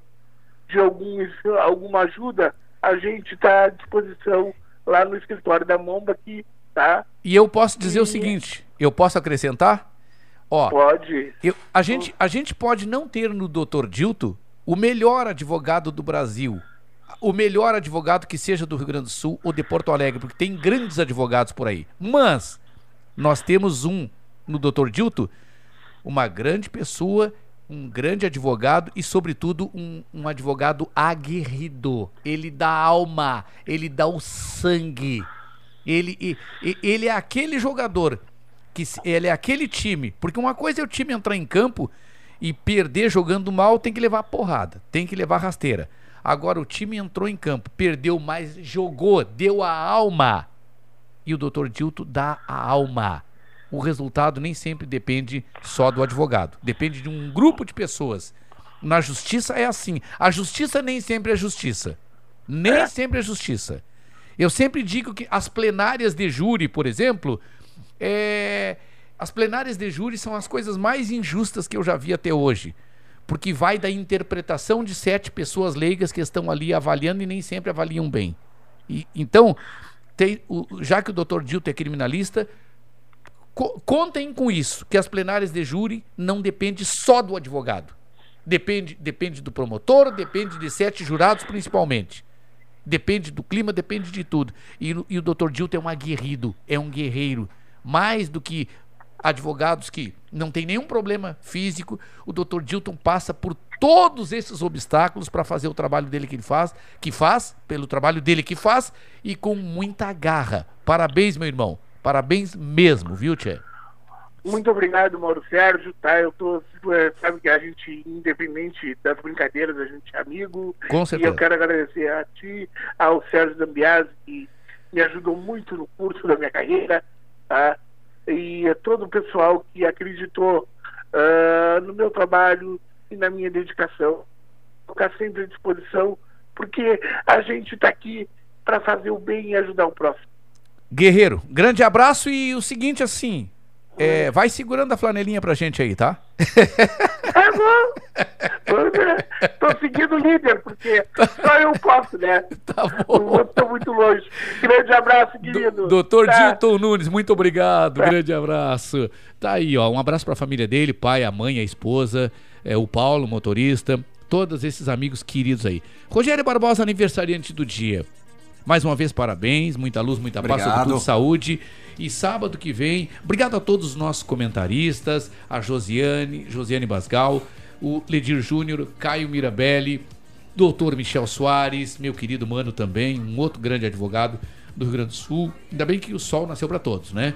de algum, alguma ajuda, a gente está à disposição lá no escritório da Momba aqui, tá? E eu posso dizer o seguinte, eu posso acrescentar? Ó, Pode. eu- a, gente, a gente pode não ter no Dr. Dilto o melhor advogado do Brasil, o melhor advogado que seja do Rio Grande do Sul ou de Porto Alegre, porque tem grandes advogados por aí. Mas nós temos um no Dr. Dilto, uma grande pessoa, um grande advogado e, sobretudo, um, um advogado aguerrido. Ele dá alma, ele dá o sangue. Ele, ele é aquele jogador que ele é aquele time, porque uma coisa é o time entrar em campo e perder jogando mal, tem que levar porrada, tem que levar rasteira. Agora o time entrou em campo, perdeu, mas jogou, deu a alma. E o Dr. Dilto dá a alma. O resultado nem sempre depende só do advogado, depende de um grupo de pessoas. Na justiça é assim. A justiça nem sempre é justiça. Nem sempre é justiça. Eu sempre digo que as plenárias de júri, por exemplo, É, as plenárias de júri são as coisas mais injustas que eu já vi até hoje. Porque vai da interpretação de sete pessoas leigas que estão ali avaliando e nem sempre avaliam bem. E, então, tem, o, já que o doutor Dilton é criminalista, co- contem com isso, que as plenárias de júri não dependem só do advogado. Depende, depende do promotor, depende de sete jurados principalmente. Depende do clima, depende de tudo. E, o- e o doutor Dilton é um aguerrido, é um guerreiro. Mais do que advogados que não tem nenhum problema físico, o doutor Dilton passa por todos esses obstáculos para fazer o trabalho dele que ele faz, que faz, pelo trabalho dele que faz, e com muita garra. Parabéns, meu irmão. Parabéns mesmo, viu, Tchê? Muito obrigado, Mauro Sérgio, tá? Eu tô, é, sabe que a gente, independente das brincadeiras, a gente é amigo. Com E certeza. eu quero agradecer a ti, ao Sérgio Zambiasi, que me ajudou muito no curso da minha carreira, tá? E a todo o pessoal que acreditou ah, no meu trabalho e na minha dedicação. Ficar sempre à disposição, porque a gente está aqui para fazer o bem e ajudar o próximo. Guerreiro, grande abraço e o seguinte assim, é, vai segurando a flanelinha pra gente aí, tá? É bom. Tô seguindo o líder, porque só eu posso, né? Tá bom. Os outros estão muito longe. Grande abraço, querido. Doutor Tá. Dilton Nunes, muito obrigado. Grande abraço. Tá aí, ó. Um abraço pra família dele, pai, a mãe, a esposa, é, o Paulo, motorista, todos esses amigos queridos aí. Rogério Barbosa, aniversariante do dia. Mais uma vez, parabéns, muita luz, muita paz, Obrigado. sobretudo saúde. E sábado que vem, obrigado a todos os nossos comentaristas, a Josiane, Josiane Basgal, o Ledir Júnior, Caio Mirabelli, doutor Michel Soares, meu querido mano também, um outro grande advogado do Rio Grande do Sul. Ainda bem que o sol nasceu para todos, né?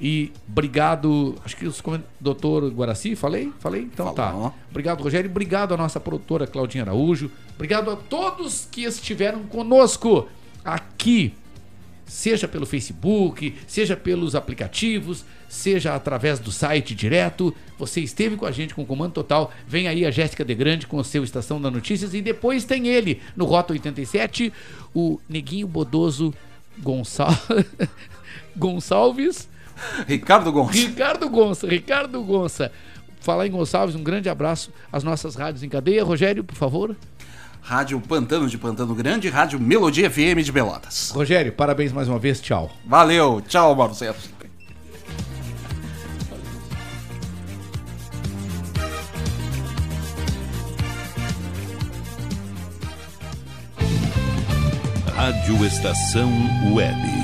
E obrigado, acho que os coment- doutor Guaraci, falei? Falei? Então tá. Obrigado, Rogério. Obrigado à nossa produtora Claudinha Araújo. Obrigado a todos que estiveram conosco aqui seja pelo Facebook, seja pelos aplicativos, seja através do site direto. Você esteve com a gente com o Comando Total. Vem aí a Jéssica De Grande com o seu Estação da Notícias e depois tem ele no Rota 87, o Neguinho Bodoso Gonçal... Gonçalves. Ricardo Gonça. Ricardo Gonça, Ricardo Gonça. Falar em Gonçalves, um grande abraço às nossas rádios em cadeia. Rogério, por favor. Rádio Pantano de Pantano Grande, Rádio Melodia FM de Pelotas. Rogério, parabéns mais uma vez. Tchau. Valeu, tchau, Mauro Sérgio. Rádio Estação Web.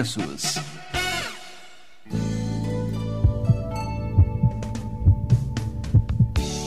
preços.